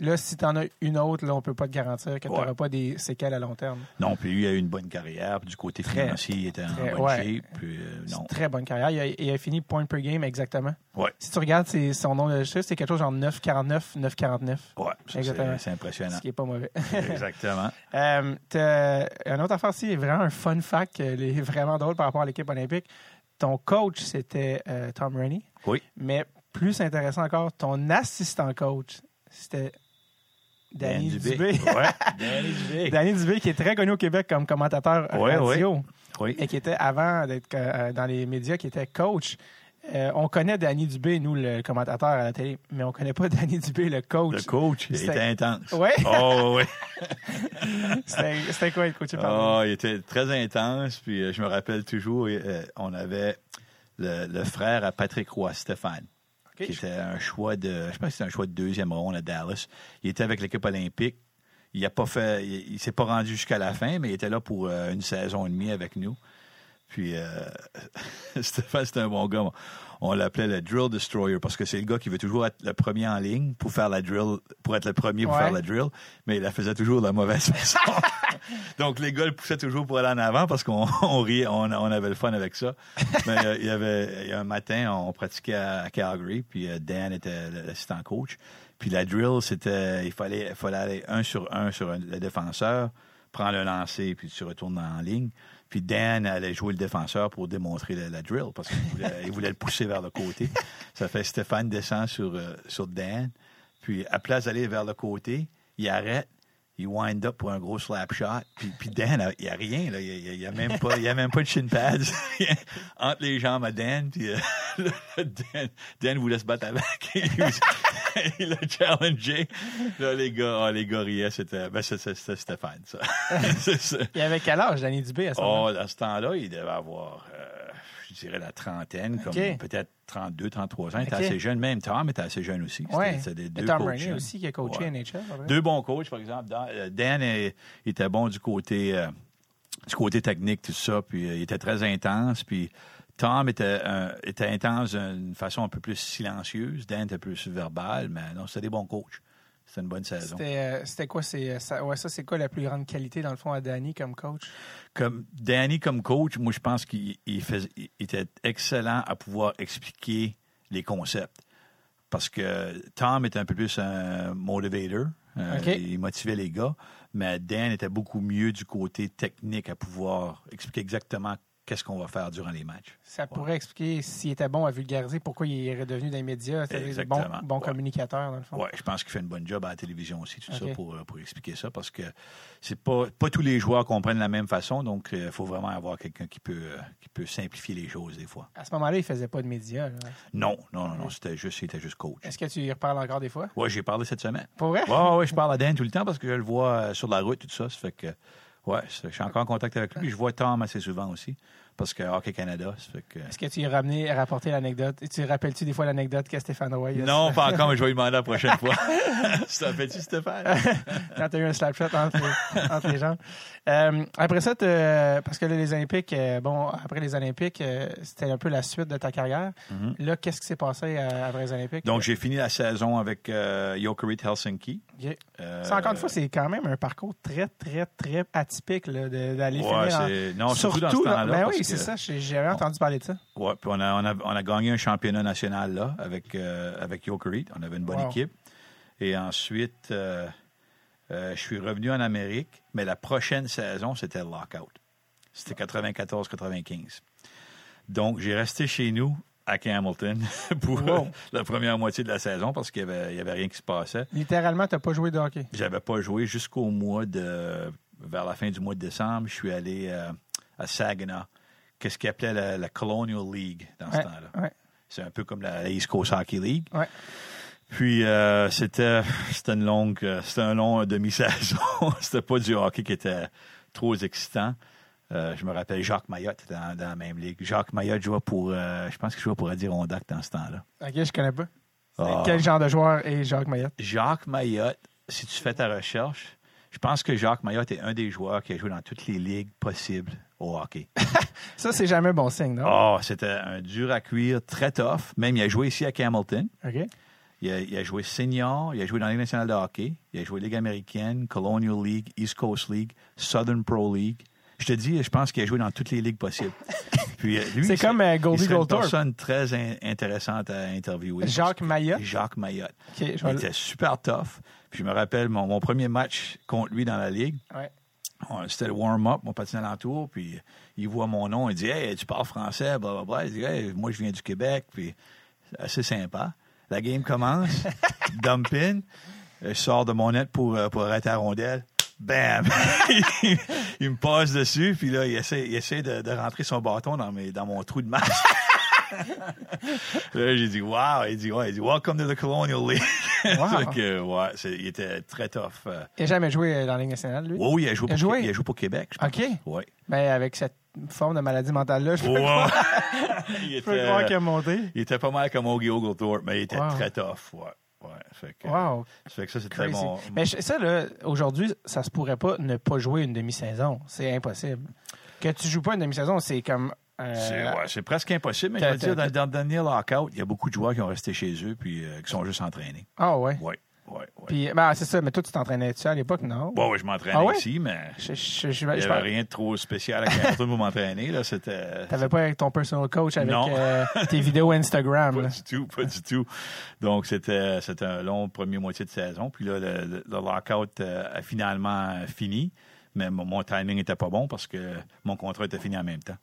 Speaker 1: là, si tu en as une autre, là, on peut pas te garantir que tu n'auras
Speaker 2: Ouais.
Speaker 1: pas des séquelles à long terme.
Speaker 2: Non, puis lui, il a eu une bonne carrière. Puis du côté
Speaker 1: Très,
Speaker 2: financier, il était en
Speaker 1: très,
Speaker 2: bonne
Speaker 1: ouais.
Speaker 2: shape. Puis, euh,
Speaker 1: C'est
Speaker 2: non.
Speaker 1: très bonne carrière. Il a, il a fini point per game exactement.
Speaker 2: Ouais.
Speaker 1: Si tu regardes c'est- son nom de chiffre, c'est quelque chose genre 9,49, 9,49.
Speaker 2: Ouais, c'est, c'est impressionnant.
Speaker 1: Ce qui est pas mauvais. [laughs] [laughs]
Speaker 2: Exactement.
Speaker 1: Euh, une autre affaire aussi, vraiment un fun fact, euh, les- [laughs] vraiment drôle par rapport à l'équipe olympique. Ton coach, c'était euh, Tom Rennie.
Speaker 2: Oui.
Speaker 1: Mais plus intéressant encore, ton assistant coach, c'était Danny Dubé.
Speaker 2: Ouais, [laughs] Danny Dubé.
Speaker 1: Danny Dubé, qui est très connu au Québec comme commentateur
Speaker 2: Ouais,
Speaker 1: radio
Speaker 2: Oui.
Speaker 1: et qui était avant d'être euh, dans les médias, qui était coach. Euh, on connaît Danny Dubé, nous, le commentateur à la télé, mais on connaît pas [laughs] Danny Dubé, le coach.
Speaker 2: Le coach, il
Speaker 1: C'était-
Speaker 2: était intense.
Speaker 1: Ouais.
Speaker 2: Oh, oui. [laughs]
Speaker 1: C'était c'était quoi être coaché par lui?
Speaker 2: Oh, il était très intense. Puis euh, je me rappelle toujours, euh, on avait le, le frère à Patrick Roy, Stéphane,
Speaker 1: Ok,
Speaker 2: qui était un choix de, je pense c'était un choix de deuxième ronde à Dallas. Il était avec l'équipe olympique. Il a pas fait, il, il s'est pas rendu jusqu'à la fin, mais il était là pour euh, une saison et demie avec nous. Puis euh, [laughs] Stéphane, c'était un bon gars. On l'appelait le drill destroyer parce que c'est le gars qui veut toujours être le premier en ligne pour faire la drill, pour être le premier pour
Speaker 1: Ouais.
Speaker 2: faire la drill, mais il la faisait toujours de la mauvaise [laughs] façon. Donc les gars le poussaient toujours pour aller en avant parce qu'on [laughs] on riait, on, on avait le fun avec ça. Mais euh, il y avait un matin, on pratiquait à Calgary, puis euh, Dan était l'assistant coach. Puis la drill, c'était il fallait il fallait aller un sur un sur un- le défenseur, prendre le lancer, puis tu retournes en ligne. Puis Dan allait jouer le défenseur pour démontrer la, la drill parce qu'il voulait, il voulait le pousser vers le côté. [laughs] Ça fait Stéphane descend sur, euh, sur Dan. Puis à place d'aller vers le côté, il arrête, il wind up pour un gros slap shot. Puis, puis Dan, il n'y a rien. Là. Il n'y a, même pas- il y a même pas de shin pads [laughs] entre les jambes à Dan. Puis euh, [laughs] Dan, Dan voulait se battre avec. [laughs] il l'a challengé. Là, les gars, ah, les gars riaient. C'était, ben, c'était, Stéphane, ça.
Speaker 1: Il avait quel âge, Danny Dubé, à ce moment
Speaker 2: Oh, à ce temps-là, il devait avoir, euh, je dirais, la trentaine, comme peut-être 32, 33 ans. Il était assez jeune. Même Tom était assez jeune aussi.
Speaker 1: Ouais.
Speaker 2: c'était deux
Speaker 1: Tom
Speaker 2: coachs
Speaker 1: Rainey
Speaker 2: jeunes.
Speaker 1: aussi, qui a coaché
Speaker 2: Ouais.
Speaker 1: NHL.
Speaker 2: Deux bons coachs, par exemple. Dan, euh, est- était bon du côté, euh, du côté technique, tout ça. Puis euh, il était très intense. Puis Tom était, euh, était intense d'une façon un peu plus silencieuse. Dan était plus verbal. Mais non, c'était des bons coachs. C'était une bonne saison.
Speaker 1: C'était euh, quoi, c'est, ça, ouais, ça, c'est quoi la plus grande qualité, dans le fond, à Danny comme coach?
Speaker 2: comme Danny comme coach, moi je pense qu'il était excellent à pouvoir expliquer les concepts. Parce que Tom était un peu plus un motivator. euh. Il motivait les gars. Mais Dan était beaucoup mieux du côté technique à pouvoir expliquer exactement qu'est-ce qu'on va faire durant les matchs.
Speaker 1: Ça pourrait expliquer s'il était bon à vulgariser, pourquoi il est redevenu dans les médias. C'est un bon, bon
Speaker 2: Ouais.
Speaker 1: communicateur, dans le fond.
Speaker 2: Ouais, je pense qu'il fait une bonne job à la télévision aussi, tout ça, pour, euh, pour expliquer ça, parce que c'est pas, pas tous les joueurs comprennent de la même façon, donc il faut vraiment avoir quelqu'un qui peut, euh, qui peut simplifier les choses des fois.
Speaker 1: À ce moment-là, il faisait pas de médias. là.
Speaker 2: Non, non, non, non, c'était juste, juste coach.
Speaker 1: Est-ce que tu y reparles encore des fois?
Speaker 2: Ouais, j'ai parlé cette semaine.
Speaker 1: Pour vrai?
Speaker 2: Ouais, ouais, je parle à Dan tout le temps parce que je le vois euh, sur la route, tout ça. Ça fait que, c'est- je suis encore en contact avec lui. Je vois Tom assez souvent aussi parce que Hockey Canada, que.
Speaker 1: Est-ce que tu y as ramené, rapporté l'anecdote? Et Tu rappelles-tu des fois l'anecdote que Stéphane Roy a-
Speaker 2: Non, pas encore, mais je vais lui demander la [laughs] prochaine fois. [laughs] tu t'en fais-tu, Stéphane? [laughs]
Speaker 1: quand tu as eu un slap shot entre les, entre les jambes. Euh, après ça, parce que là, les Olympiques, euh, bon, après les Olympiques, euh, c'était un peu la suite de ta carrière.
Speaker 2: Mhm.
Speaker 1: Là, qu'est-ce qui s'est passé après les Olympiques?
Speaker 2: Donc, j'ai fini la saison avec Jokerit Helsinki.
Speaker 1: Ok. Ça, encore une fois, c'est quand même un parcours très, très, très atypique d'aller
Speaker 2: Ouais,
Speaker 1: finir en-.
Speaker 2: Non, surtout, dans ce
Speaker 1: là, ben
Speaker 2: parce
Speaker 1: oui, c'est
Speaker 2: que-
Speaker 1: ça. J'ai jamais entendu parler de ça.
Speaker 2: Ouais, puis on a, on, a, on a gagné un championnat national là avec, euh, avec. On avait une bonne
Speaker 1: Wow.
Speaker 2: équipe. Et ensuite, euh, euh, je suis revenu en Amérique, mais la prochaine saison, c'était lockout. C'était 94-95. Donc, j'ai resté chez nous à Hamilton [laughs] pour
Speaker 1: Wow.
Speaker 2: la première moitié de la saison parce qu'il n'y avait, avait rien qui se passait.
Speaker 1: Littéralement, t'as pas joué de hockey.
Speaker 2: J'avais pas joué jusqu'au mois de. vers la fin du mois de décembre. Je suis allé euh, à Saginaw, qu'est-ce qu'ils appelaient la, la Colonial League dans ce
Speaker 1: Ouais,
Speaker 2: temps-là.
Speaker 1: ouais.
Speaker 2: C'est un peu comme la East Coast Hockey League.
Speaker 1: Ouais.
Speaker 2: Puis euh, c'était c'était une longue euh, c'était un long demi-saison. [laughs] c'était pas du hockey qui était trop excitant. Euh, je me rappelle Jacques Mayotte était dans, dans la même ligue. Jacques Mayotte jouait pour euh, je pense qu'il jouait pour Adirondack dans ce temps-là.
Speaker 1: Ok, je connais pas.
Speaker 2: Ah.
Speaker 1: Quel genre de joueur est Jacques Mayotte?
Speaker 2: Jacques Mayotte, si tu fais ta recherche, je pense que Jacques Mayotte est un des joueurs qui a joué dans toutes les ligues possibles au hockey. [laughs]
Speaker 1: Ça, c'est jamais un bon signe, non?
Speaker 2: Oh, c'était un dur à cuire, très tough. Même, il a joué ici à Hamilton.
Speaker 1: OK.
Speaker 2: Il a, il a joué senior, il a joué dans la Ligue nationale de hockey, il a joué Ligue américaine, Colonial League, East Coast League, Southern Pro League. Je te dis, je pense qu'il a joué dans toutes les ligues possibles. [laughs] Puis, euh, lui,
Speaker 1: C'est comme, euh, Goldie
Speaker 2: il serait une
Speaker 1: Goldthorpe.
Speaker 2: personne très in- intéressante à interviewer.
Speaker 1: Jacques Mayotte?
Speaker 2: Jacques Mayotte. Il
Speaker 1: vais
Speaker 2: était super tough. Puis je me rappelle mon, mon premier match contre lui dans la ligue.
Speaker 1: Ouais.
Speaker 2: On- C'était le warm-up, mon patin alentour, puis il voit mon nom, il dit Hey, tu parles français, blablabla. Il dit Hey, moi je viens du Québec, puis assez sympa. La game commence, [laughs] dump in, je sors de mon net pour, euh, pour arrêter la rondelle. Bam! [laughs] il, me passe dessus, puis là, il essaie, il essaie de, de rentrer son bâton dans, mes, dans mon trou de masque. [laughs] là, j'ai dit, wow! Il dit, ouais, il dit, welcome to the Colonial League.
Speaker 1: Wow. [laughs]
Speaker 2: Que, ouais, il était très tough. euh.
Speaker 1: Il n'a jamais joué euh, dans la Ligue nationale, lui?
Speaker 2: Oui, oui, il a joué,
Speaker 1: Il a
Speaker 2: pour,
Speaker 1: joué?
Speaker 2: il a joué pour Québec, je pense.
Speaker 1: OK.
Speaker 2: Oui.
Speaker 1: Ben, avec cette forme de maladie mentale-là, je peux,
Speaker 2: Wow.
Speaker 1: croire, [laughs]
Speaker 2: il,
Speaker 1: je
Speaker 2: était,
Speaker 1: croire qu'il a monté.
Speaker 2: il était pas mal comme Ogie Oglethorpe, mais il était
Speaker 1: Wow.
Speaker 2: très tough. Ouais. Ouais. Fait que,
Speaker 1: Wow.
Speaker 2: ça fait que ça, c'est très bon.
Speaker 1: Mais je- ça, là, aujourd'hui, ça se pourrait pas ne pas jouer une demi-saison. C'est impossible. Que tu joues pas une demi-saison, c'est comme. Euh,
Speaker 2: C'est ouais, c'est presque impossible, mais je veux dire, dans, dans le dernier lockout, il y a beaucoup de joueurs qui ont resté chez eux puis euh, qui sont juste entraînés.
Speaker 1: Ah, ouais?
Speaker 2: Oui, oui, oui.
Speaker 1: Puis, ben, c'est ça, mais toi, tu t'entraînais-tu à l'époque, non?
Speaker 2: Bon, oui, je m'entraînais
Speaker 1: Ah ouais?
Speaker 2: ici, mais
Speaker 1: Je, je, je,
Speaker 2: il n'y
Speaker 1: je-
Speaker 2: avait rien de trop spécial à Hamilton pour m'entraîner. là. C'était [laughs]
Speaker 1: T'avais pas avec ton personal coach avec euh, tes vidéos Instagram. [laughs]
Speaker 2: pas
Speaker 1: là.
Speaker 2: du tout, pas du tout. Donc, c'était un long premier moitié de saison. Puis là, le, le- le lockout euh, a finalement euh, fini, mais mon, mon timing n'était pas bon parce que mon contrat était fini en même temps.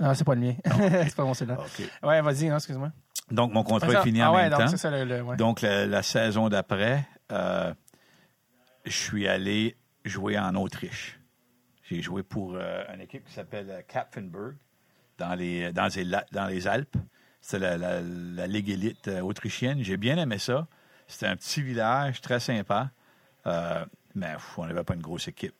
Speaker 1: Non, c'est pas le mien. [laughs] c'est pas mon cellulaire.
Speaker 2: OK.
Speaker 1: Ouais, vas-y, non, excuse-moi.
Speaker 2: Donc, mon contrat est fini
Speaker 1: ah
Speaker 2: en
Speaker 1: ouais,
Speaker 2: même
Speaker 1: donc
Speaker 2: temps.
Speaker 1: c'est ça le. le- ouais.
Speaker 2: Donc, la, la saison d'après, euh, je suis allé jouer en Autriche. J'ai joué pour euh, une équipe qui s'appelle euh, Kapfenberg dans les, dans les, dans les Alpes. C'est la, la- la Ligue élite autrichienne. J'ai bien aimé ça. C'était un petit village très sympa. Euh, mais pff, on n'avait pas une grosse équipe.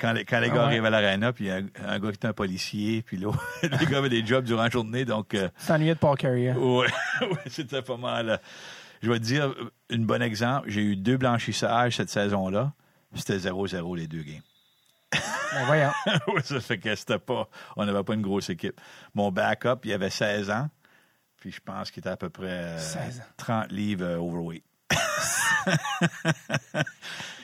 Speaker 2: Quand les, quand les
Speaker 1: Ah
Speaker 2: gars
Speaker 1: ouais.
Speaker 2: arrivent à l'aréna, puis un, un gars qui est un policier, puis l'autre, [laughs] les gars avaient des jobs durant la journée, donc euh,
Speaker 1: de Paul Carrier.
Speaker 2: oui, [laughs] c'était pas mal. euh, Je vais te dire, un bon exemple, j'ai eu deux blanchissages cette saison-là. C'était 0-0 les deux games.
Speaker 1: Ben, voyons. [laughs]
Speaker 2: Oui, ça fait que c'était pas. On n'avait pas une grosse équipe. Mon backup, il avait 16 ans. Puis je pense qu'il était à peu près euh,
Speaker 1: 16 ans.
Speaker 2: 30 livres euh, overweight.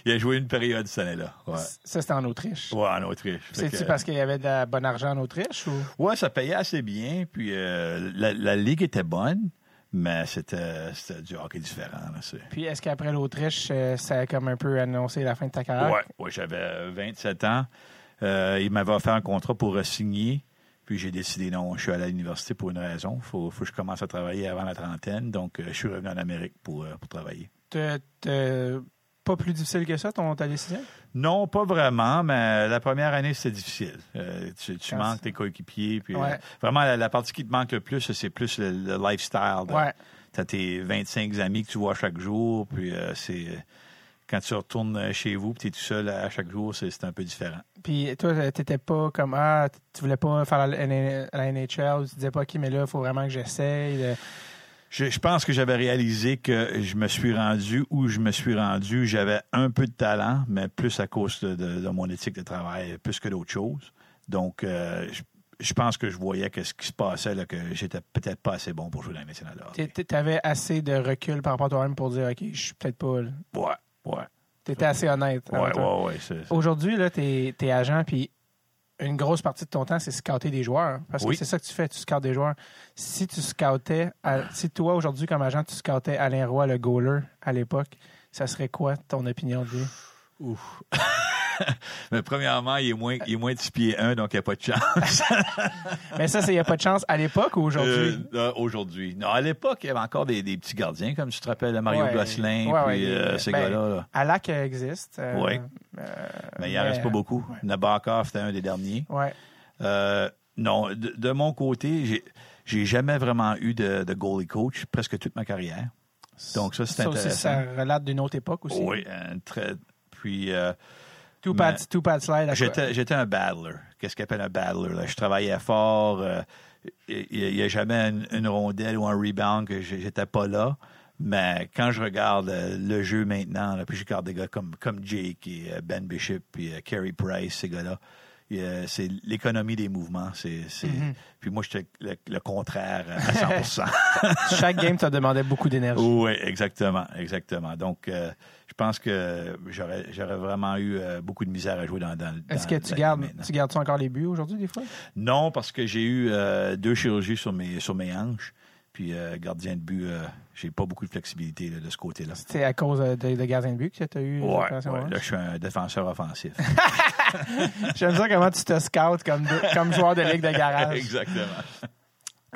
Speaker 2: Il a joué une période cette année-là. Ouais.
Speaker 1: Ça, c'était en Autriche.
Speaker 2: Ouais, en Autriche.
Speaker 1: C'est-tu
Speaker 2: que-
Speaker 1: parce qu'il y avait de la bon argent en Autriche ou?
Speaker 2: Ouais, ça payait assez bien. Puis euh, la, la ligue était bonne, mais c'était du hockey différent. Là,
Speaker 1: Puis est-ce qu'après l'Autriche, euh, ça a comme un peu annoncé la fin de ta carrière?
Speaker 2: Ouais, ouais, j'avais 27 ans. Euh, il m'avait offert un contrat pour signer. Puis j'ai décidé non, je suis allé à l'université pour une raison. Il faut, faut que je commence à travailler avant la trentaine. Donc, euh, je suis revenu en Amérique pour, euh, pour travailler.
Speaker 1: T'as- t'as pas plus difficile que ça, ton, ta décision?
Speaker 2: Non, pas vraiment, mais la première année, c'était difficile. Euh, tu tu
Speaker 1: Ah,
Speaker 2: manques tes coéquipiers. Puis,
Speaker 1: Ouais.
Speaker 2: euh, vraiment, la, la partie qui te manque le plus, c'est plus le, le lifestyle.
Speaker 1: Ouais.
Speaker 2: T'as tes 25 amis que tu vois chaque jour. Puis, euh, c'est... Quand tu retournes chez vous, puis tu es tout seul à chaque jour, c'est un peu différent.
Speaker 1: Puis toi, t'étais pas comme ah, tu voulais pas faire la, la NHL, tu disais pas ok, mais là, il faut vraiment que j'essaye.
Speaker 2: Je, je pense que j'avais réalisé que je me suis rendu où je me suis rendu. J'avais un peu de talent, mais plus à cause de, de- de mon éthique de travail, plus que d'autres choses. Donc, euh, je, je pense que je voyais que ce qui se passait, là, que j'étais peut-être pas assez bon pour jouer dans de hockey.
Speaker 1: T'é- T'avais assez de recul par rapport à toi-même pour dire ok, je suis peut-être pas. là.
Speaker 2: Ouais, ouais,
Speaker 1: T'étais assez honnête.
Speaker 2: ouais, ouais, ouais.
Speaker 1: Aujourd'hui, là, t'es es agent, puis une grosse partie de ton temps, c'est scouter des joueurs. Parce
Speaker 2: Oui.
Speaker 1: que c'est ça que tu fais, tu scoutes des joueurs. Si tu scoutais, à- si toi, aujourd'hui, comme agent, tu scoutais Alain Roy, le goaler, à l'époque, ça serait quoi ton opinion de lui? [laughs]
Speaker 2: Mais premièrement, il est moins, il est moins de 6 pieds 1, donc il n'y a pas de chance. [laughs]
Speaker 1: Mais ça, il n'y a pas de chance à l'époque ou aujourd'hui?
Speaker 2: Euh, euh, Aujourd'hui. Non, à l'époque, il y avait encore des, des petits gardiens, comme tu te rappelles, Mario
Speaker 1: Ouais.
Speaker 2: Gosselin,
Speaker 1: Ouais,
Speaker 2: puis
Speaker 1: ouais,
Speaker 2: euh, ces
Speaker 1: ben,
Speaker 2: gars-là. là.
Speaker 1: Alak existe. euh,
Speaker 2: Oui. Mais il n'en reste pas beaucoup. Nabokov, c'était un des derniers. Non, de, de mon côté, j'ai, jamais vraiment eu de, de goalie coach presque toute ma carrière. Donc ça, c'est
Speaker 1: aussi,
Speaker 2: intéressant.
Speaker 1: ça relate d'une autre époque aussi.
Speaker 2: Oui, un très. Puis euh,
Speaker 1: Two
Speaker 2: Mais-
Speaker 1: pad, two pad slide.
Speaker 2: j'étais, un battler. Qu'est-ce qu'on appelle un battler? là? Je travaillais fort. euh, Il n'y a jamais une, une rondelle ou un rebound que j'étais pas là. Mais quand je regarde euh, le jeu maintenant, là, puis je regarde des gars comme, comme Jake et euh, Ben Bishop et Carey Price, ces gars-là, euh, c'est l'économie des mouvements. C'est, c'est...
Speaker 1: Mm-hmm.
Speaker 2: Puis moi, j'étais le, le contraire à 100% [laughs]
Speaker 1: Chaque game, ça demandait beaucoup d'énergie.
Speaker 2: Oui, exactement, exactement. Donc, euh, je pense que j'aurais, j'aurais vraiment eu euh, beaucoup de misère à jouer dans, dans
Speaker 1: Est-ce
Speaker 2: dans
Speaker 1: que tu gardes,
Speaker 2: maintenant.
Speaker 1: tu gardes encore les buts aujourd'hui, des fois?
Speaker 2: Non, parce que j'ai eu deux chirurgies sur mes, sur mes hanches. Puis, euh, gardien de but, euh, j'ai pas beaucoup de flexibilité là, de ce côté-là.
Speaker 1: C'est à cause euh, de, de gardien de but que tu as eu
Speaker 2: Ouais,
Speaker 1: l'opération,
Speaker 2: ouais,
Speaker 1: ouais?
Speaker 2: là, je suis un défenseur offensif. [laughs]
Speaker 1: J'aime ça comment tu te scoutes comme, comme joueur de ligue de garage. [laughs]
Speaker 2: Exactement.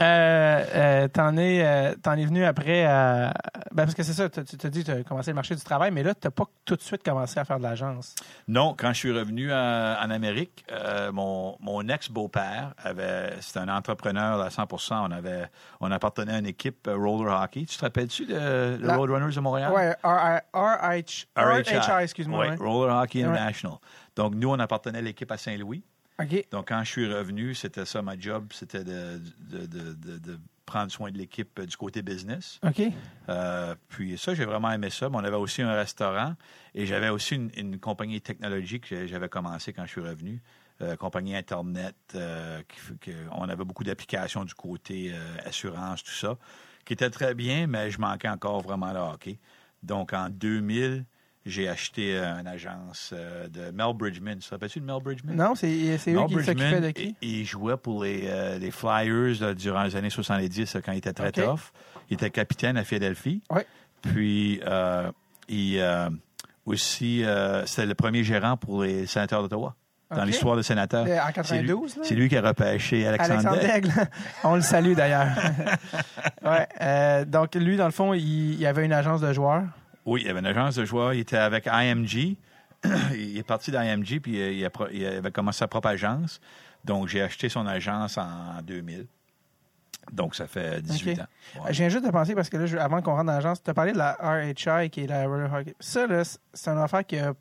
Speaker 1: Euh, euh, t'en es, euh, es venu après à- ben parce que c'est ça, tu t'as dit tu as commencé le marché du travail, mais là, tu n'as pas tout de suite commencé à faire de l'agence.
Speaker 2: Non, quand je suis revenu en Amérique, euh, mon, mon ex-beau-père avait, c'était un entrepreneur à 100 On avait, on appartenait à une équipe euh, roller hockey. Tu te rappelles-tu de
Speaker 1: La-
Speaker 2: Roadrunners de Montréal?
Speaker 1: RH, RHI, excuse-moi.
Speaker 2: Oui. Roller Hockey. International. Donc, nous, on appartenait à l'équipe à Saint-Louis. Donc, quand je suis revenu, c'était ça ma job, c'était de, de, de- de- de prendre soin de l'équipe euh, du côté business.
Speaker 1: OK.
Speaker 2: Euh, puis ça, j'ai vraiment aimé ça. Mais on avait aussi un restaurant et j'avais aussi une, une compagnie technologique que j'avais commencé quand je suis revenu. Euh, compagnie Internet, euh, qui on avait beaucoup d'applications du côté assurance, tout ça, qui était très bien, mais je manquais encore vraiment le hockey. Donc, en 2000, j'ai acheté euh, une agence euh, de Mel Bridgman. Tu te rappelles-tu de Mel Bridgman?
Speaker 1: Non, c'est c'est eux qui s'occupaient de qui?
Speaker 2: Il, il jouait pour les, euh, les Flyers là, durant les années 70 là, quand il était très tough. Il était capitaine à Philadelphie.
Speaker 1: Ouais.
Speaker 2: Puis, euh, il, euh, aussi, euh, c'était le premier gérant pour les sénateurs d'Ottawa. Dans l'histoire des sénateurs.
Speaker 1: Euh, En
Speaker 2: C'est lui-
Speaker 1: 92, là?
Speaker 2: C'est lui qui a repêché Alexandre.
Speaker 1: Alexandre
Speaker 2: Daigle.
Speaker 1: On le salue d'ailleurs. [laughs] ouais, euh, donc, lui, dans le fond, il, il avait une agence de joueurs.
Speaker 2: Oui, il y avait une agence de joueurs. Il était avec IMG. [clears throat] il est parti d'IMG, puis il, a avait commencé sa propre agence. Donc, j'ai acheté son agence en 2000. Donc, ça fait 18
Speaker 1: OK.
Speaker 2: ans. Ouais.
Speaker 1: Je viens juste de penser, parce que là, je- avant qu'on rentre dans l'agence, tu as parlé de la RHI, qui est la Roller Hockey. Ça, c'est une affaire qui n'a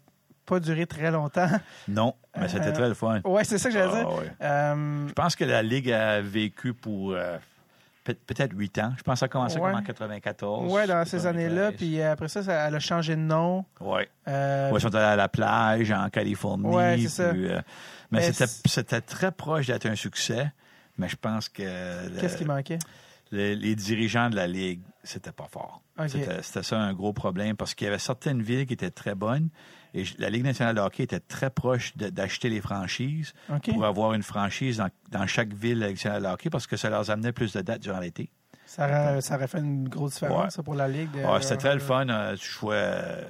Speaker 1: pas duré très longtemps. [laughs]
Speaker 2: Non, mais c'était
Speaker 1: Euh,
Speaker 2: très le fun.
Speaker 1: ouais, c'est ça que j'allais
Speaker 2: Ah,
Speaker 1: dire.
Speaker 2: ouais.
Speaker 1: Euh,
Speaker 2: Je pense que la Ligue a vécu pour euh, peut-être 8 ans. Je pense que ça a commencé
Speaker 1: Ouais.
Speaker 2: comme en 94.
Speaker 1: ouais, dans ces années-là.
Speaker 2: 93.
Speaker 1: Puis euh, après ça, ça, elle a changé de nom.
Speaker 2: Ouais.
Speaker 1: Euh,
Speaker 2: Ouais, ils sont allés à la plage en Californie.
Speaker 1: C'est ça.
Speaker 2: euh,
Speaker 1: Mais
Speaker 2: mais c'était très proche d'être un succès. Mais je pense que
Speaker 1: Qu'est-ce qui manquait?
Speaker 2: le- les dirigeants de la Ligue, c'était pas fort. C'était ça un gros problème parce qu'il y avait certaines villes qui étaient très bonnes et la Ligue nationale de hockey était très proche de- d'acheter les franchises pour avoir une franchise dans, dans chaque ville nationale de hockey parce que ça leur amenait plus de dates durant l'été.
Speaker 1: Ça aurait, ça aurait fait une grosse différence
Speaker 2: Ouais.
Speaker 1: ça, pour la Ligue. de-
Speaker 2: Ouais, c'était très le fun. euh, tu jouais euh,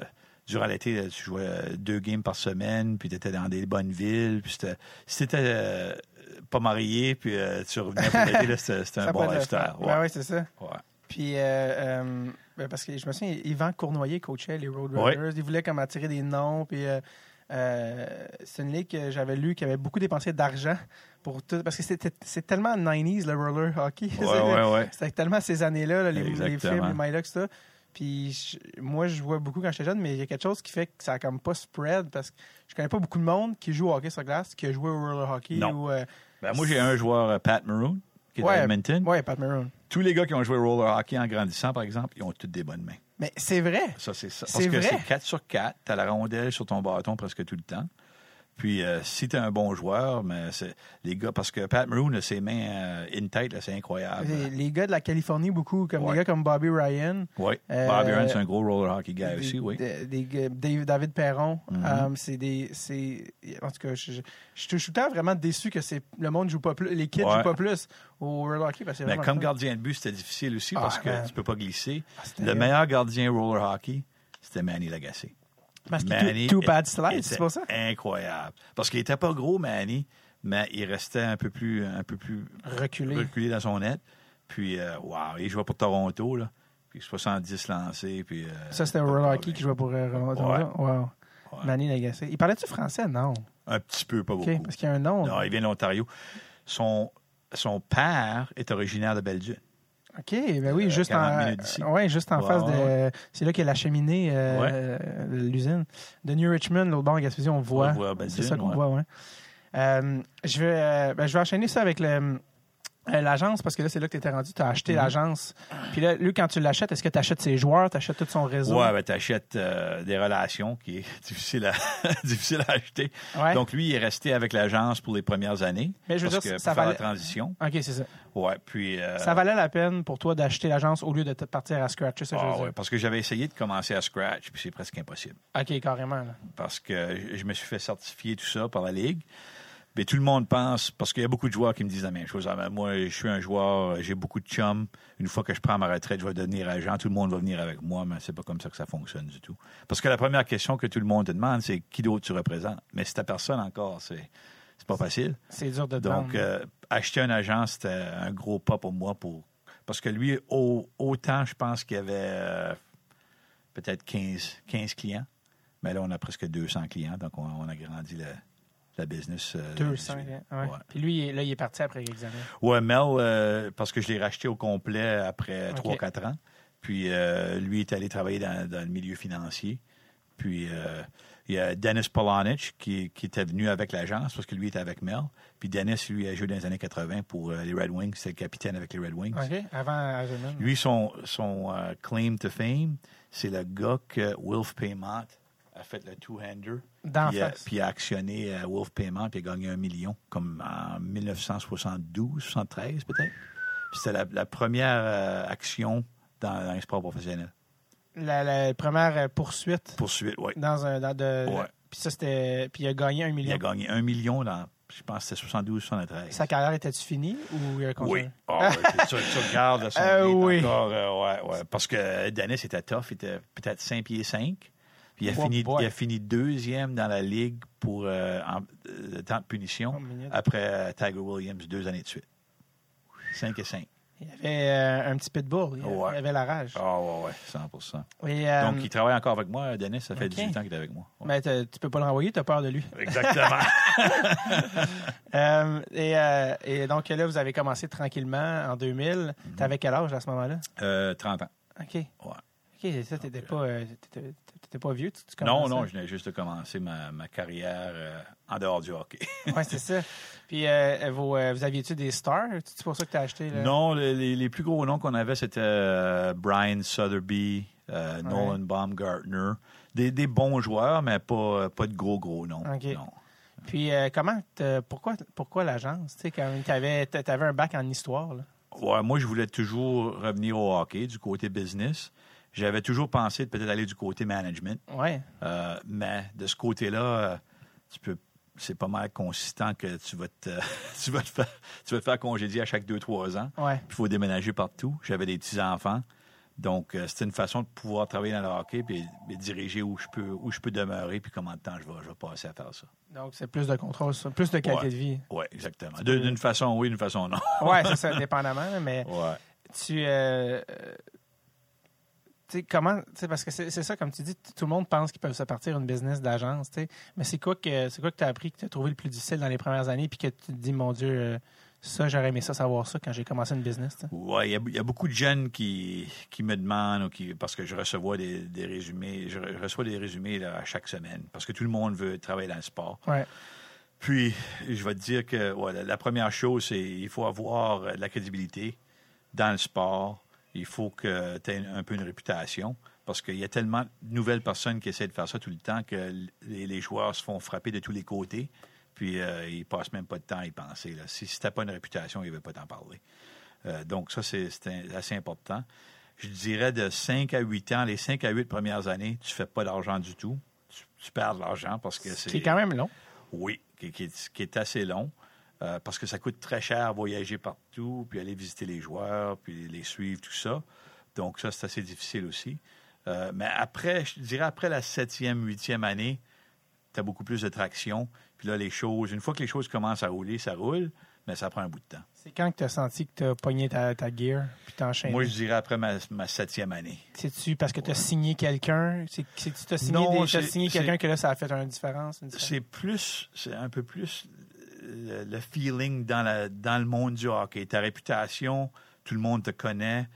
Speaker 2: durant l'été, euh, tu jouais euh, deux games par semaine, puis tu étais dans des bonnes villes. Puis si tu n'étais pas marié, puis euh, tu revenais pour l'été, c'était [laughs] un bon lifestyle. Ouais.
Speaker 1: Ben ouais, c'est ça.
Speaker 2: Ouais.
Speaker 1: Puis, euh, euh, ben parce que je me souviens, Yvan Cournoyer coachait les Roadrunners.
Speaker 2: Ouais.
Speaker 1: Il voulait comme attirer des noms. Puis, euh, euh, c'est une ligue que j'avais lu qui avait beaucoup dépensé d'argent pour tout. Parce que c'était, c'est tellement 90s, le roller hockey.
Speaker 2: Ouais, ouais, [laughs] ouais.
Speaker 1: C'était tellement ces années-là, là, les, films, les Milox, ça. Puis je- moi, je jouais beaucoup quand j'étais jeune, mais il y a quelque chose qui fait que ça a comme pas spread parce que je connais pas beaucoup de monde qui joue au hockey sur glace, qui a joué au roller hockey.
Speaker 2: Non.
Speaker 1: Ou, euh,
Speaker 2: Ben, moi, j'ai un joueur, Pat Maroon, qui est
Speaker 1: Ouais.
Speaker 2: à Edmonton.
Speaker 1: ouais, Pat Maroon.
Speaker 2: Tous les gars qui ont joué au roller hockey en grandissant, par exemple, ils ont toutes des bonnes mains.
Speaker 1: Mais c'est vrai.
Speaker 2: Ça, c'est ça. Parce que
Speaker 1: vrai?
Speaker 2: c'est 4 sur 4. Tu as la rondelle sur ton bâton presque tout le temps. Puis euh, si tu es un bon joueur, mais c'est les gars, parce que Pat Maroon a ses mains euh, in tête, là, c'est incroyable.
Speaker 1: Les, les gars de la Californie, beaucoup, comme
Speaker 2: Ouais.
Speaker 1: des gars comme Bobby Ryan.
Speaker 2: Oui.
Speaker 1: Euh,
Speaker 2: Bob Aaron, c'est un gros roller hockey guy
Speaker 1: des-
Speaker 2: aussi, oui.
Speaker 1: des- David Perron.
Speaker 2: Mhm.
Speaker 1: euh, c'est des. c'est- En tout cas, je, je, je suis tout le temps vraiment déçu que c'est, le monde joue pas plus. Les kids
Speaker 2: Ouais.
Speaker 1: jouent pas plus au roller hockey. Parce que
Speaker 2: Mais comme gardien de but, c'était difficile aussi
Speaker 1: Ah,
Speaker 2: parce que
Speaker 1: man.
Speaker 2: tu peux pas glisser.
Speaker 1: Ah,
Speaker 2: Le meilleur gardien roller hockey, c'était Manny Lagacé.
Speaker 1: Parce que bad slide, c'est pour ça?
Speaker 2: Incroyable. Parce qu'il était pas gros, Manny, mais il restait un peu plus, un peu plus
Speaker 1: Reculé.
Speaker 2: reculé dans son net. Puis, euh, wow, il jouait pour Toronto, là. Puis 70 lancés. Puis, euh,
Speaker 1: Ça, c'était
Speaker 2: pas de
Speaker 1: roller hockey
Speaker 2: problème.
Speaker 1: qui jouait pour euh, Roland
Speaker 2: Ouais.
Speaker 1: Wow.
Speaker 2: Ouais.
Speaker 1: Manny Lagacé. Il parlait-tu français? Non.
Speaker 2: Un petit peu, pas beaucoup.
Speaker 1: Parce qu'il y a un nom.
Speaker 2: Non, il vient de l'Ontario. Son, son père est originaire de Belleville.
Speaker 1: OK, ben oui,
Speaker 2: Euh,
Speaker 1: juste
Speaker 2: 40
Speaker 1: en, ouais, juste en face de. C'est là qu'il y a la cheminée, euh,
Speaker 2: Ouais.
Speaker 1: l'usine. De New Richmond, l'autre bord, Gaspésie, on voit.
Speaker 2: On voit Belleville,
Speaker 1: C'est ça qu'on
Speaker 2: ouais.
Speaker 1: voit, ouais. Euh, je, vais, euh, ben, je vais enchaîner ça avec le. Euh, L'agence, parce que là, c'est là que tu étais rendu. Tu as acheté
Speaker 2: Mhm.
Speaker 1: l'agence. Puis là, lui, quand tu l'achètes, est-ce que tu achètes ses joueurs, tu achètes tout son réseau?
Speaker 2: Ouais, ben, t'achètes euh, des relations qui est [laughs] difficile à, [laughs] difficile à acheter.
Speaker 1: Ouais.
Speaker 2: Donc, lui, il est resté avec l'agence pour les premières années.
Speaker 1: Mais je veux
Speaker 2: parce
Speaker 1: dire,
Speaker 2: que
Speaker 1: ça
Speaker 2: pour faire
Speaker 1: valait-
Speaker 2: la transition.
Speaker 1: OK, c'est ça.
Speaker 2: Ouais, puis... euh,
Speaker 1: Ça valait la peine pour toi d'acheter l'agence au lieu de partir à scratch, c'est ça que je
Speaker 2: ah ouais, parce que j'avais essayé de commencer à scratch, puis c'est presque impossible.
Speaker 1: OK, carrément. là.
Speaker 2: Parce que je me suis fait certifier tout ça par la Ligue. Mais tout le monde pense, parce qu'il y a beaucoup de joueurs qui me disent la même chose. Ah, ben, moi, je suis un joueur, j'ai beaucoup de chums. Une fois que je prends ma retraite, je vais devenir agent. Tout le monde va venir avec moi, mais c'est pas comme ça que ça fonctionne du tout. Parce que la première question que tout le monde te demande, c'est qui d'autre tu représentes? Mais c'est ta personne encore, c'est c'est pas facile.
Speaker 1: C'est dur de
Speaker 2: Donc, euh, acheter un agent, c'était un gros pas pour moi. pour Parce que lui, au- autant, je pense qu'il y avait euh, peut-être 15, 15 clients. Mais là, on a presque 200 clients. Donc, on, on a grandi la, la business. euh,
Speaker 1: 200,
Speaker 2: là-dessus.
Speaker 1: hein, ouais.
Speaker 2: Ouais.
Speaker 1: Puis lui, là, il est parti après l'examen.
Speaker 2: Ouais, Mel, euh, parce que je l'ai racheté au complet après
Speaker 1: Ok.
Speaker 2: 3-4 ans. Puis euh, lui est allé travailler dans, dans le milieu financier. Puis euh, il y a Dennis Polonich qui, qui était venu avec l'agence parce que lui était avec Mel. Puis Dennis, lui, a joué dans les années 80 pour euh, les Red Wings. C'est le capitaine avec les Red Wings.
Speaker 1: OK, avant.
Speaker 2: Lui, son, son euh, claim to fame, c'est le gars que Wolf Paymont a fait le two-hander. Puis, euh, puis il a actionné euh, Wolf Payment puis il a gagné un million, comme en 1972, 73 peut-être. C'était la, la première euh, action dans, dans les sports professionnels.
Speaker 1: La, la première euh, poursuite
Speaker 2: Poursuite, oui.
Speaker 1: dans un. Dans de,
Speaker 2: Ouais.
Speaker 1: Puis ça, c'était. Puis il a gagné un
Speaker 2: Il
Speaker 1: million.
Speaker 2: a gagné un million dans, je pense que c'était 72, 73.
Speaker 1: Sa carrière était-tu finie ou il a
Speaker 2: Oui.
Speaker 1: continué?
Speaker 2: Ouais, tu, tu regardes [laughs] son
Speaker 1: Euh, oui.
Speaker 2: encore. euh, ouais, ouais. Parce que Dennis était tough. Il était peut-être 5 pieds 5. Puis il a,
Speaker 1: Oh
Speaker 2: fini,
Speaker 1: boy.
Speaker 2: il a fini deuxième dans la ligue pour euh, en- euh, temps de punition
Speaker 1: Oh,
Speaker 2: après euh, Tiger Williams deux années de suite. 5 et 5.
Speaker 1: Il avait euh, un petit pitbull. Il,
Speaker 2: Ouais.
Speaker 1: il avait la rage.
Speaker 2: Ah ouais, ouais, 100
Speaker 1: Et, euh,
Speaker 2: Donc, il travaille encore avec moi, Dennis. Ça fait
Speaker 1: ok.
Speaker 2: 18 ans qu'il est avec moi. Ouais.
Speaker 1: mais t'as- tu peux pas le renvoyer, tu as peur de lui.
Speaker 2: Exactement. [laughs]
Speaker 1: Euh, et, et donc là, vous avez commencé tranquillement en 2000.
Speaker 2: Mhm.
Speaker 1: T'avais quel âge à ce moment-là?
Speaker 2: Euh, 30 ans.
Speaker 1: OK.
Speaker 2: Ouais.
Speaker 1: OK, ça, t'étais pas, euh, t'étais- t'étais pas vieux. Tu, tu
Speaker 2: Non, non, je venais juste de commencer ma, ma carrière euh, en dehors du hockey. [laughs]
Speaker 1: Ouais, c'est ça. Puis, euh, vous, euh, vous aviez-tu des stars? C'est pour ça que tu as acheté? Là?
Speaker 2: Non, les, plus gros noms qu'on avait, c'était Brian Sotheby, euh, Nolan Baumgartner. Des, des bons joueurs, mais pas, pas de gros, gros noms. Non.
Speaker 1: Puis, comment, pourquoi, pourquoi l'agence? Tu tu avais, un bac en histoire. Là.
Speaker 2: Ouais, moi, je voulais toujours revenir au hockey, du côté business. J'avais toujours pensé de peut-être aller du côté management.
Speaker 1: Ouais.
Speaker 2: Euh, mais de ce côté-là, euh, tu peux c'est pas mal consistant que tu vas te [laughs] tu vas te faire tu vas te faire congédier à chaque deux trois ans.
Speaker 1: Ouais.
Speaker 2: Puis il faut déménager partout. J'avais des petits enfants. Donc, euh, c'était une façon de pouvoir travailler dans le hockey et, diriger où je peux où je peux demeurer puis comment de temps je vais, je vais passer à faire ça.
Speaker 1: Donc, c'est plus de contrôle, ça, plus de qualité
Speaker 2: Ouais.
Speaker 1: de vie.
Speaker 2: Oui, exactement. D'une façon oui, d'une façon non.
Speaker 1: Ouais, c'est ça, [laughs] dépendamment. Mais
Speaker 2: Ouais.
Speaker 1: tu. euh, comment. Parce que c'est ça, comme tu dis, tout le monde pense qu'ils peuvent se partir une business d'agence. Mais c'est quoi que c'est quoi que tu as appris, que tu as trouvé le plus difficile dans les premières années, puis que tu te dis, mon Dieu, euh, ça, j'aurais aimé ça, savoir ça quand j'ai commencé une business.
Speaker 2: Ouais, il y a- il y, a beaucoup de jeunes qui, qui me demandent, ou qui, parce que je reçois des, des résumés, je re- reçois des résumés là, à chaque semaine, parce que tout le monde veut travailler dans le sport.
Speaker 1: Ouais.
Speaker 2: Puis, je vais te dire que ouais, la, la première chose, c'est il faut avoir euh, de la crédibilité dans le sport, il faut que tu aies un peu une réputation. Parce qu'il y a tellement de nouvelles personnes qui essaient de faire ça tout le temps que les, les joueurs se font frapper de tous les côtés. Puis euh, ils passent même pas de temps à y penser. Là. Si, si tu n'as pas une réputation, ils ne veulent pas t'en parler. Euh, donc, ça, c'est assez important. Je dirais de 5 à 8 ans, les 5 à 8 premières années, tu ne fais pas d'argent du tout. Tu, tu perds de l'argent parce que c'est.
Speaker 1: Qui est quand même long.
Speaker 2: Oui, qui, qui est, qui est assez long. Euh, parce que ça coûte très cher voyager partout, puis aller visiter les joueurs, puis les suivre, tout ça. Donc, ça, c'est assez difficile aussi. Euh, mais après, je dirais après la septième, huitième année, tu as beaucoup plus de traction. Puis là, les choses, une fois que les choses commencent à rouler, ça roule, mais ça prend un bout de temps.
Speaker 1: C'est quand que tu as senti que tu as pogné ta, ta gear puis t'as enchaîné?
Speaker 2: Moi, je dirais après ma, ma septième année.
Speaker 1: C'est-tu parce que tu as signé quelqu'un? Tu as signé,
Speaker 2: Non,
Speaker 1: des- signé quelqu'un que là, ça a fait une différence? une différence?
Speaker 2: C'est plus, c'est un peu plus le, feeling dans, le monde du hockey. Ta réputation, tout le monde te connaît,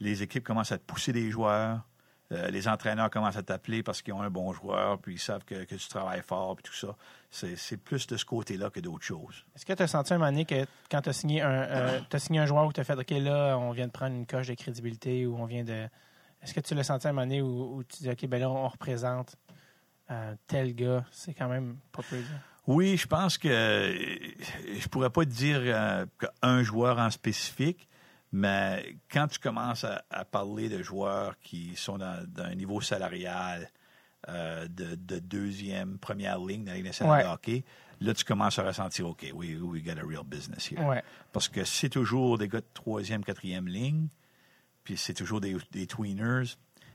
Speaker 2: les équipes commencent à te pousser des joueurs, euh, les entraîneurs commencent à t'appeler parce qu'ils ont un bon joueur, puis ils savent que, tu travailles fort, puis tout ça. C'est, plus de ce côté-là que d'autres choses.
Speaker 1: Est-ce que tu as senti un moment donné que quand tu as signé un, euh, signé un joueur où tu as fait OK, là, on vient de prendre une coche de crédibilité ou on vient de. Est-ce que tu l'as senti un moment donné où, tu dis OK, ben là, on représente euh, tel gars? C'est quand même pas peu.
Speaker 2: Oui, je pense que je pourrais pas te dire euh, qu'un joueur en spécifique, mais quand tu commences à, à parler de joueurs qui sont dans, dans un niveau salarial euh, de, de deuxième, première ligne dans la Ligue nationale
Speaker 1: Ouais.
Speaker 2: de hockey, là, tu commences à ressentir, OK, we, we got a real business here.
Speaker 1: Ouais.
Speaker 2: Parce que c'est toujours des gars de troisième, quatrième ligne, puis c'est toujours des, des tweeners.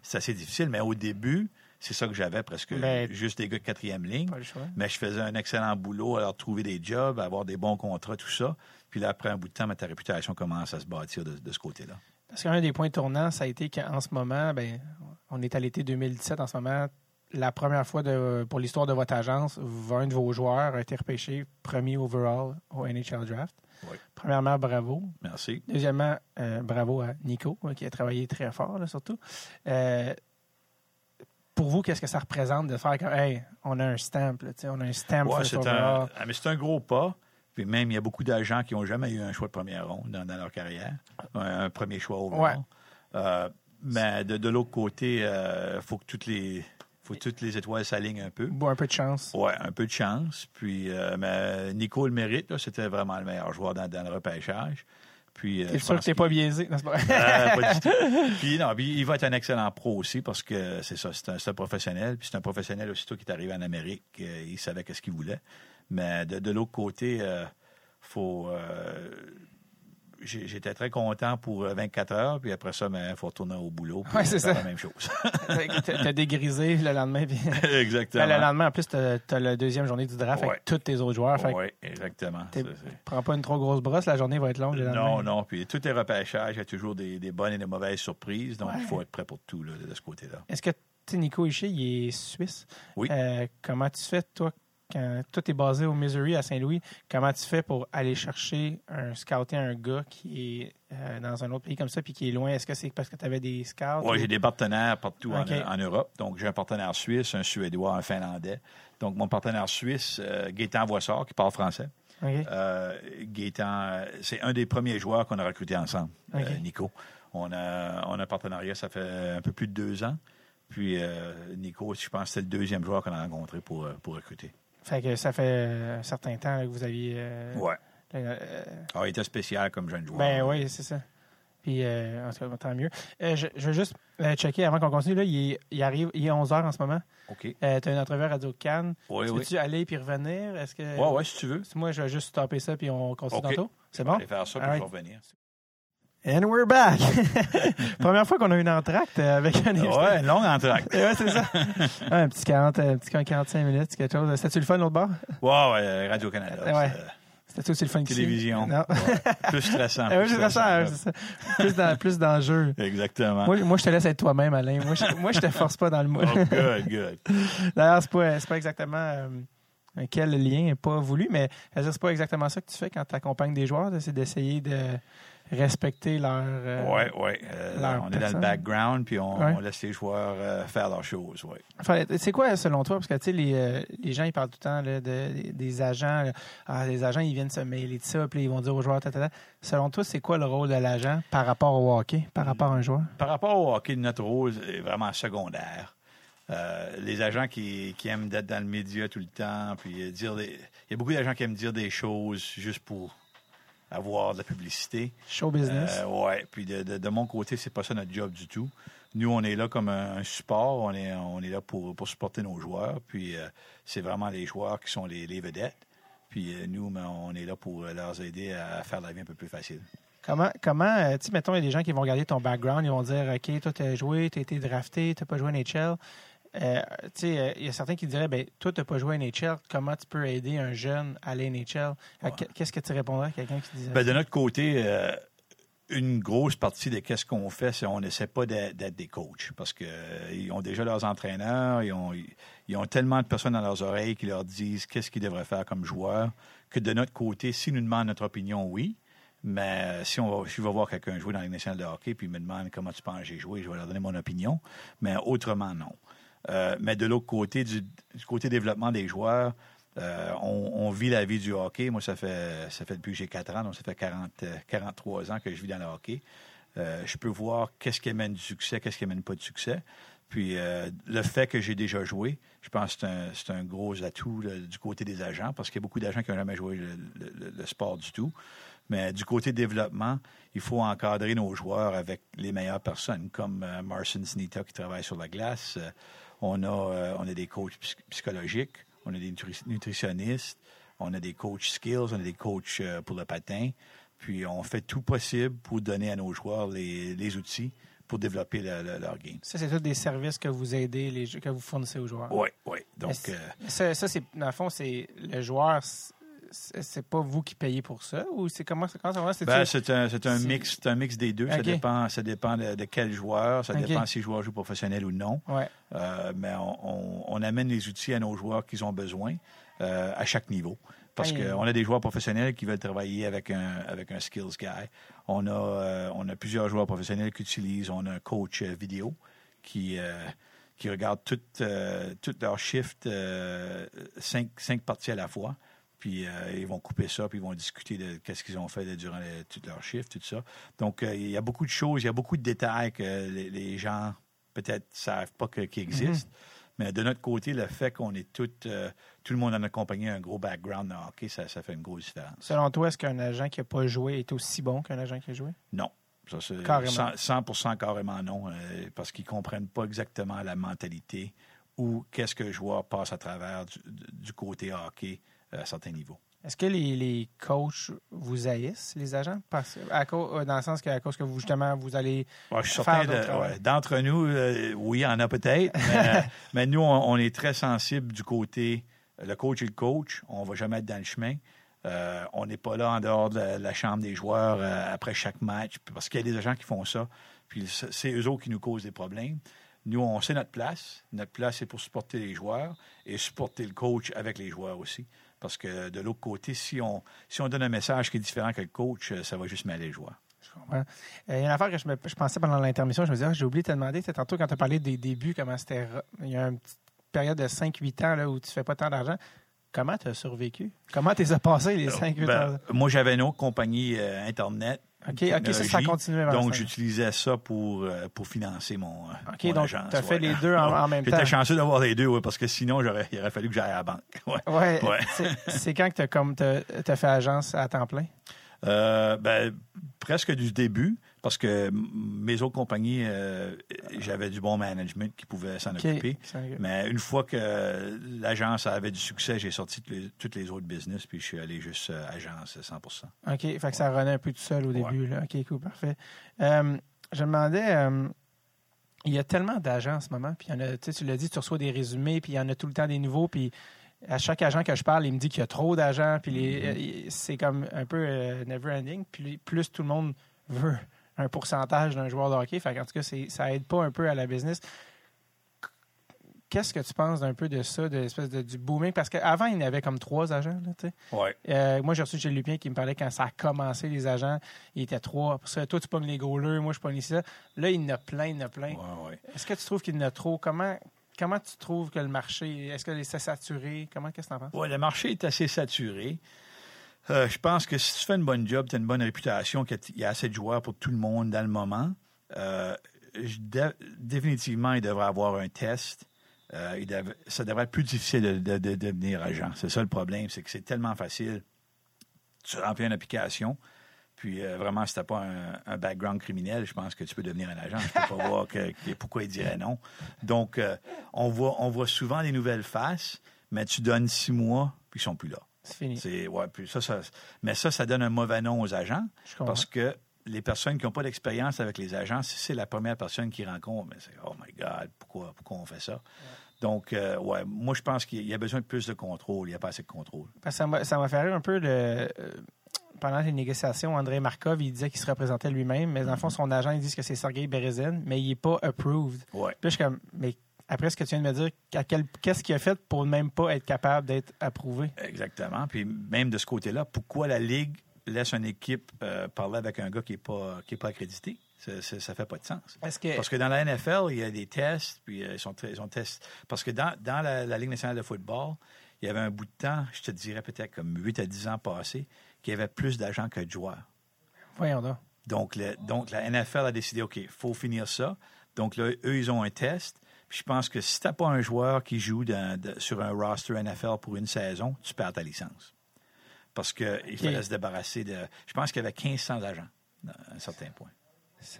Speaker 2: C'est assez difficile, mais au début, c'est ça que j'avais presque
Speaker 1: Ben,
Speaker 2: juste des gars de quatrième ligne.
Speaker 1: Pas le choix.
Speaker 2: Mais je faisais un excellent boulot à leur trouver des jobs, à avoir des bons contrats, tout ça. Puis là, après un bout de temps, ta réputation commence à se bâtir de, de ce côté-là.
Speaker 1: Parce qu'un des points tournants, ça a été qu'en ce moment, ben, on est à l'été 2017 en ce moment. La première fois de, pour l'histoire de votre agence, un de vos joueurs a été repêché premier overall au NHL Draft.
Speaker 2: Oui.
Speaker 1: Premièrement, bravo.
Speaker 2: Merci.
Speaker 1: Deuxièmement, euh, bravo à Nico, qui a travaillé très fort, là, surtout. Euh, pour vous, qu'est-ce que ça représente de faire comme, hey, on a un stamp, là, on a un stamp
Speaker 2: Ouais, c'est un, ah, mais c'est un gros pas. Puis même, il y a beaucoup d'agents qui n'ont jamais eu un choix de première ronde dans, dans leur carrière. Un, un premier choix overall.
Speaker 1: Ouais.
Speaker 2: Euh, mais de, de l'autre côté, il faut que toutes les faut que toutes les étoiles s'alignent un peu.
Speaker 1: Bon, un peu de chance.
Speaker 2: Ouais, un peu de chance. Puis, euh, mais Nico le mérite. là, C'était vraiment le meilleur joueur dans, dans le repêchage. Puis, euh,
Speaker 1: T'es sûr que t'es pas biaisé? C'est pas? [laughs]
Speaker 2: Euh, pas du tout. [laughs] Puis, non, puis il va être un excellent pro aussi parce que c'est ça, c'est un, c'est un professionnel. Puis c'est un professionnel aussitôt qui est arrivé en Amérique, euh, il savait qu'est-ce qu'il voulait. Mais de, de l'autre côté, euh, faut. euh, J'étais très content pour euh, 24 heures, puis après ça, il faut retourner au boulot.
Speaker 1: c'est
Speaker 2: faire
Speaker 1: ça.
Speaker 2: la même chose. [laughs]
Speaker 1: T'as dégrisé le lendemain. Puis... [laughs]
Speaker 2: exactement.
Speaker 1: Ben, le lendemain, en plus, t'as as la deuxième journée du draft
Speaker 2: Ouais.
Speaker 1: avec tous tes autres joueurs.
Speaker 2: Oui, exactement.
Speaker 1: t'es-
Speaker 2: Ça,
Speaker 1: prends pas une trop grosse brosse, la journée va être longue. le.
Speaker 2: Non, non. Puis tous les repêchages, il y a toujours des, des bonnes et des mauvaises surprises. Donc,
Speaker 1: Ouais.
Speaker 2: il faut être prêt pour tout là, de, ce côté-là.
Speaker 1: Est-ce que, Nico Ishii, il est suisse?
Speaker 2: Oui.
Speaker 1: Euh, comment tu fais, toi, quand toi, t'es basé au Missouri, à Saint-Louis, comment tu fais pour aller chercher un, scouter un gars qui est euh, dans un autre pays comme ça puis qui est loin? Est-ce que c'est parce que tu avais des scouts?
Speaker 2: Oui,
Speaker 1: ou-
Speaker 2: j'ai des partenaires partout en- Europe. Donc, j'ai un partenaire suisse, un Suédois, un Finlandais. Donc, mon partenaire suisse, euh, Gaétan Voissard, qui parle français.
Speaker 1: OK.
Speaker 2: Euh, Gaétan, euh, c'est un des premiers joueurs qu'on a recruté ensemble. Nico. On a, on a un partenariat, ça fait un peu plus de deux ans. Puis, euh, Nico, je pense que c'est le deuxième joueur qu'on a rencontré pour, pour recruter.
Speaker 1: Fait que ça fait un certain temps là, que vous aviez... euh,
Speaker 2: Ouais.
Speaker 1: euh,
Speaker 2: Ah, il était spécial comme jeune joueur.
Speaker 1: Ben oui, c'est ça. Puis, euh, en tout cas, tant mieux. Euh, je, je veux juste euh, checker avant qu'on continue. Là, il, il arrive, il est 11h en ce moment.
Speaker 2: OK.
Speaker 1: Euh, tu as une entrevue à Radio Cannes.
Speaker 2: Oui, oui.
Speaker 1: Peux-tu aller puis revenir? Est-ce que...
Speaker 2: Ouais, ouais, si tu veux.
Speaker 1: Moi, je vais juste stopper ça puis on continue
Speaker 2: OK.
Speaker 1: tantôt. C'est bon?
Speaker 2: Allez faire ça, puis
Speaker 1: All
Speaker 2: je vais
Speaker 1: right.
Speaker 2: revenir.
Speaker 1: And we're back! [laughs] Première fois qu'on a une entracte avec un invité.
Speaker 2: Ouais, une longue entracte. [laughs]
Speaker 1: Ouais, c'est ça. Un petit 40, un petit 45 minutes, quelque chose. C'était-tu le fun l'autre bord?
Speaker 2: Ouais, ouais, Radio-Canada.
Speaker 1: Ouais.
Speaker 2: euh,
Speaker 1: C'était aussi le fun?
Speaker 2: Télévision.
Speaker 1: Non.
Speaker 2: Ouais. Plus stressant. [laughs] Plus
Speaker 1: ça,
Speaker 2: stressant.
Speaker 1: c'est ça. Plus dans- Plus d'enjeux.
Speaker 2: Exactement.
Speaker 1: Moi, moi, je te laisse être toi-même, Alain. Moi, je, moi, je te force pas dans le moule.
Speaker 2: Oh, good, good.
Speaker 1: D'ailleurs, c'est pas, c'est pas exactement euh, quel lien n'est pas voulu, mais c'est pas exactement ça que tu fais quand tu accompagnes des joueurs, c'est d'essayer de, respecter leur. euh,
Speaker 2: Oui, oui. Euh, on est dans le background, puis on,
Speaker 1: Ouais.
Speaker 2: on laisse les joueurs euh, faire leurs choses, oui.
Speaker 1: Enfin, c'est quoi, selon toi? Parce que, tu sais, les, les gens, ils parlent tout le temps là, de, des agents. là. Ah, les agents, ils viennent se mêler de ça, puis ils vont dire aux joueurs, ta, ta, ta. Selon toi, c'est quoi le rôle de l'agent par rapport au hockey, par rapport à un joueur?
Speaker 2: Par rapport au hockey, notre rôle est vraiment secondaire. Euh, les agents qui, qui aiment d'être dans le média tout le temps, puis dire des... Il y a beaucoup d'agents qui aiment dire des choses juste pour avoir de la publicité.
Speaker 1: Show business.
Speaker 2: Euh, ouais. Puis de, de- de mon côté, c'est pas ça notre job du tout. Nous, on est là comme un, un support. On est, on est là pour, pour supporter nos joueurs. Puis euh, c'est vraiment les joueurs qui sont les, les vedettes. Puis euh, nous, on est là pour leur aider à faire la vie un peu plus facile.
Speaker 1: Comment, comment euh, tu sais, mettons, il y a des gens qui vont regarder ton background, ils vont dire, OK, toi, tu as joué, tu as été drafté, tu n'as pas joué à NHL. Euh, euh, il y a certains qui diraient, ben, toi, tu n'as pas joué à NHL, comment tu peux aider un jeune à aller à NHL? Qu- Qu'est-ce que tu répondrais à quelqu'un qui disait
Speaker 2: Ben, de notre côté, euh, une grosse partie de qu'est-ce qu'on fait, c'est on n'essaie pas d'être des coachs parce que euh, ils ont déjà leurs entraîneurs, ils ont, ils ont tellement de personnes dans leurs oreilles qui leur disent qu'est-ce qu'ils devraient faire comme joueurs que de notre côté, s'ils nous demandent notre opinion, oui. Mais si on va, si je vais voir quelqu'un jouer dans Ligue nationale de hockey puis il me demande comment tu penses que j'ai joué, je vais leur donner mon opinion. Mais autrement, non. Euh, mais de l'autre côté, du, côté développement des joueurs, euh, on, vit la vie du hockey. Moi, ça fait, ça fait depuis que j'ai 4 ans, donc ça fait 40, euh, 43 ans que je vis dans le hockey. Euh, je peux voir qu'est-ce qui amène du succès, qu'est-ce qui amène pas de succès. Puis euh, le fait que j'ai déjà joué, je pense que c'est un, un gros atout du côté des agents, parce qu'il y a beaucoup d'agents qui n'ont jamais joué le sport du tout. Mais du côté développement, il faut encadrer nos joueurs avec les meilleures personnes, comme euh, Marcin Snita qui travaille sur la glace. Euh, on, a, euh, on a des coachs psy- psychologiques, on a des nutri- nutritionnistes, on a des coachs skills, on a des coachs euh, pour le patin. Puis on fait tout possible pour donner à nos joueurs les, les outils pour développer le- le- leur game.
Speaker 1: Ça, c'est tous des services que vous aidez, les, que vous fournissez aux joueurs.
Speaker 2: Oui, oui. Donc, euh,
Speaker 1: Ça, ça, c'est, dans le fond, c'est le joueur, c'est- pas vous qui payez pour ça? Ou c'est comment, comment ça va? C'est
Speaker 2: Ben, c'est un, c'est un
Speaker 1: c'est-
Speaker 2: mix, c'est un mix des deux. Ça dépend, ça dépend de, de quel joueur, ça dépend si le joueur joue professionnel ou non.
Speaker 1: ouais.
Speaker 2: Euh, mais on, on- on amène les outils à nos joueurs qu'ils ont besoin euh, à chaque niveau. Parce
Speaker 1: Hey.
Speaker 2: qu'on a des joueurs professionnels qui veulent travailler avec un, avec un skills guy. On a, euh, on a plusieurs joueurs professionnels qui utilisent, on a un coach vidéo qui, qui regarde tout, euh, tout leur shift, euh, cinq, cinq parties à la fois. Puis euh, ils vont couper ça, puis ils vont discuter de qu'est-ce qu'ils ont fait de- durant tout leur shift, tout ça. Donc, euh, il y a beaucoup de choses, il y a beaucoup de détails que les, les gens peut-être savent pas que- qui existent. Mais de notre côté, le fait qu'on est tout, euh, tout le monde dans notre compagnie a un gros background de hockey, ça, ça fait une grosse différence.
Speaker 1: Selon toi, est-ce qu'un agent qui n'a pas joué est aussi bon qu'un agent qui a joué?
Speaker 2: Non. Ça,
Speaker 1: Carrément.
Speaker 2: 100, 100% carrément non, parce qu'ils comprennent pas exactement la mentalité ou qu'est-ce que le joueur passe à travers du, du côté hockey à certains niveaux.
Speaker 1: Est-ce que les, les coachs vous haïssent, les agents? Parce, à cause, euh, dans le sens qu'à cause que vous, justement, vous allez.
Speaker 2: Ouais, je suis
Speaker 1: Faire
Speaker 2: certain de- ouais, d'entre nous, euh, oui, il y en a peut-être, mais, [laughs] mais nous, on, on est très sensible du côté, le coach et le coach, on va jamais être dans le chemin. Euh, on n'est pas là en dehors de la, la chambre des joueurs euh, après chaque match, parce qu'il y a des agents qui font ça, puis c'est eux autres qui nous causent des problèmes. Nous, on sait notre place. Notre place, c'est pour supporter les joueurs et supporter le coach avec les joueurs aussi. Parce que de l'autre côté, si on, si on donne un message qui est différent que le coach, euh, ça va juste mêler les joueurs.
Speaker 1: Euh, Il y a une affaire que je, me- je pensais pendant l'intermission, je me disais, ah, j'ai oublié de te demander, sais, tantôt quand tu as parlé des débuts, comment c'était. Il y a une petite période de 5-8 ans là, où tu fais pas tant d'argent. Comment tu as survécu? Comment tu as passé les 5-8
Speaker 2: Ben,
Speaker 1: ans?
Speaker 2: moi, j'avais une autre compagnie euh, Internet.
Speaker 1: OK, OK, ça, ça vers
Speaker 2: Donc, j'utilisais ça pour, euh, pour financer mon, euh,
Speaker 1: OK,
Speaker 2: mon
Speaker 1: donc
Speaker 2: agence,
Speaker 1: tu as fait
Speaker 2: ouais.
Speaker 1: les deux en, en même temps.
Speaker 2: J'étais chanceux d'avoir les deux, ouais, parce que sinon, j'aurais, il aurait fallu que j'aille à la banque. [laughs] Ouais.
Speaker 1: Ouais. C'est- quand que tu as, t'as fait agence à temps plein?
Speaker 2: Euh, ben, presque du début, parce que mes autres compagnies, euh, j'avais du bon management qui pouvait s'en occuper. Mais une fois que l'agence avait du succès, j'ai sorti toutes les, autres business, puis je suis allé juste euh, agence 100%
Speaker 1: OK, fait que ça renaît un peu tout seul au
Speaker 2: Ouais.
Speaker 1: début. Là. OK, cool, parfait. Euh, je me demandais, euh, il y a tellement d'agents en ce moment, puis il y en a, tu l'as dit, tu reçois des résumés, puis il y en a tout le temps des nouveaux, puis à chaque agent que je parle, il me dit qu'il y a trop d'agents, puis euh, c'est comme un peu never ending, puis plus tout le monde veut un pourcentage d'un joueur de hockey, fait en tout cas, ça aide pas un peu à la business. qu'est-ce que tu penses d'un peu de ça, de l'espèce de, du booming? Parce qu'avant, il y avait comme trois agents. Là.
Speaker 2: Ouais.
Speaker 1: Euh, moi, j'ai reçu Gilles Lupien qui me parlait quand ça a commencé, les agents, il était trois. Pour ça, toi, tu pognes les goalers, moi, je pogne ici. ça. Là, il y en a plein, il y en a plein.
Speaker 2: Ouais, ouais.
Speaker 1: Est-ce que tu trouves qu'il y en a trop? Comment, comment tu trouves que le marché, est-ce que c'est saturé? Comment, qu'est-ce que tu en penses?
Speaker 2: Ouais, le marché est assez saturé. Euh, je pense que si tu fais une bonne job, tu as une bonne réputation, qu'il y a assez de joueurs pour tout le monde dans le moment, euh, définitivement, il devrait avoir un test. Euh, ça devrait être plus difficile de, de- de devenir agent. C'est ça le problème, c'est que c'est tellement facile. Tu remplis une application, puis vraiment, si tu n'as pas un, un background criminel, je pense que tu peux devenir un agent. Je peux pas voir que- pourquoi il dirait non. Donc, on, voit, on voit souvent des nouvelles faces, mais tu donnes six mois, puis ils sont plus là.
Speaker 1: C'est fini.
Speaker 2: C'est ouais, puis ça, ça- mais ça, ça donne un mauvais nom aux agents parce que les personnes qui n'ont pas d'expérience avec les agents, si c'est la première personne qu'ils rencontrent, mais c'est oh my God, pourquoi, pourquoi on fait ça? Donc, euh, ouais, moi je pense qu'il y a besoin de plus de contrôle. Il n'y a pas assez de contrôle.
Speaker 1: Ça m'a- ça m'a fait rire un peu le, euh, pendant les négociations, André Markov, il disait qu'il se représentait lui-même, mais dans le fond, son agent, il dit que c'est Sergei Berezin, mais il n'est pas approved.
Speaker 2: Ouais.
Speaker 1: Puis je suis comme, mais après ce que tu viens de me dire, qu'est-ce qu'il a fait pour même pas être capable d'être approuvé?
Speaker 2: Exactement. Puis même de ce côté-là, pourquoi la Ligue laisse une équipe euh, parler avec un gars qui n'est pas, qui est pas accrédité? Ça, ça, ça fait pas de sens.
Speaker 1: Que.
Speaker 2: Parce que dans la NFL, il y a des tests, puis euh, ils sont, ils sont tests. Parce que dans, dans la, la Ligue nationale de football, il y avait un bout de temps, je te dirais peut-être comme 8 à 10 ans passés, qu'il y avait plus d'agents que de joueurs.
Speaker 1: Voyons donc.
Speaker 2: Donc, le- donc la NFL a décidé, OK, il faut finir ça. Donc là, eux, ils ont un test. Je pense que si tu n'as pas un joueur qui joue dans- de- sur un roster NFL pour une saison, tu perds ta licence. Parce qu'il fallait se débarrasser de... Je pense qu'il y avait 1500 agents à un certain point.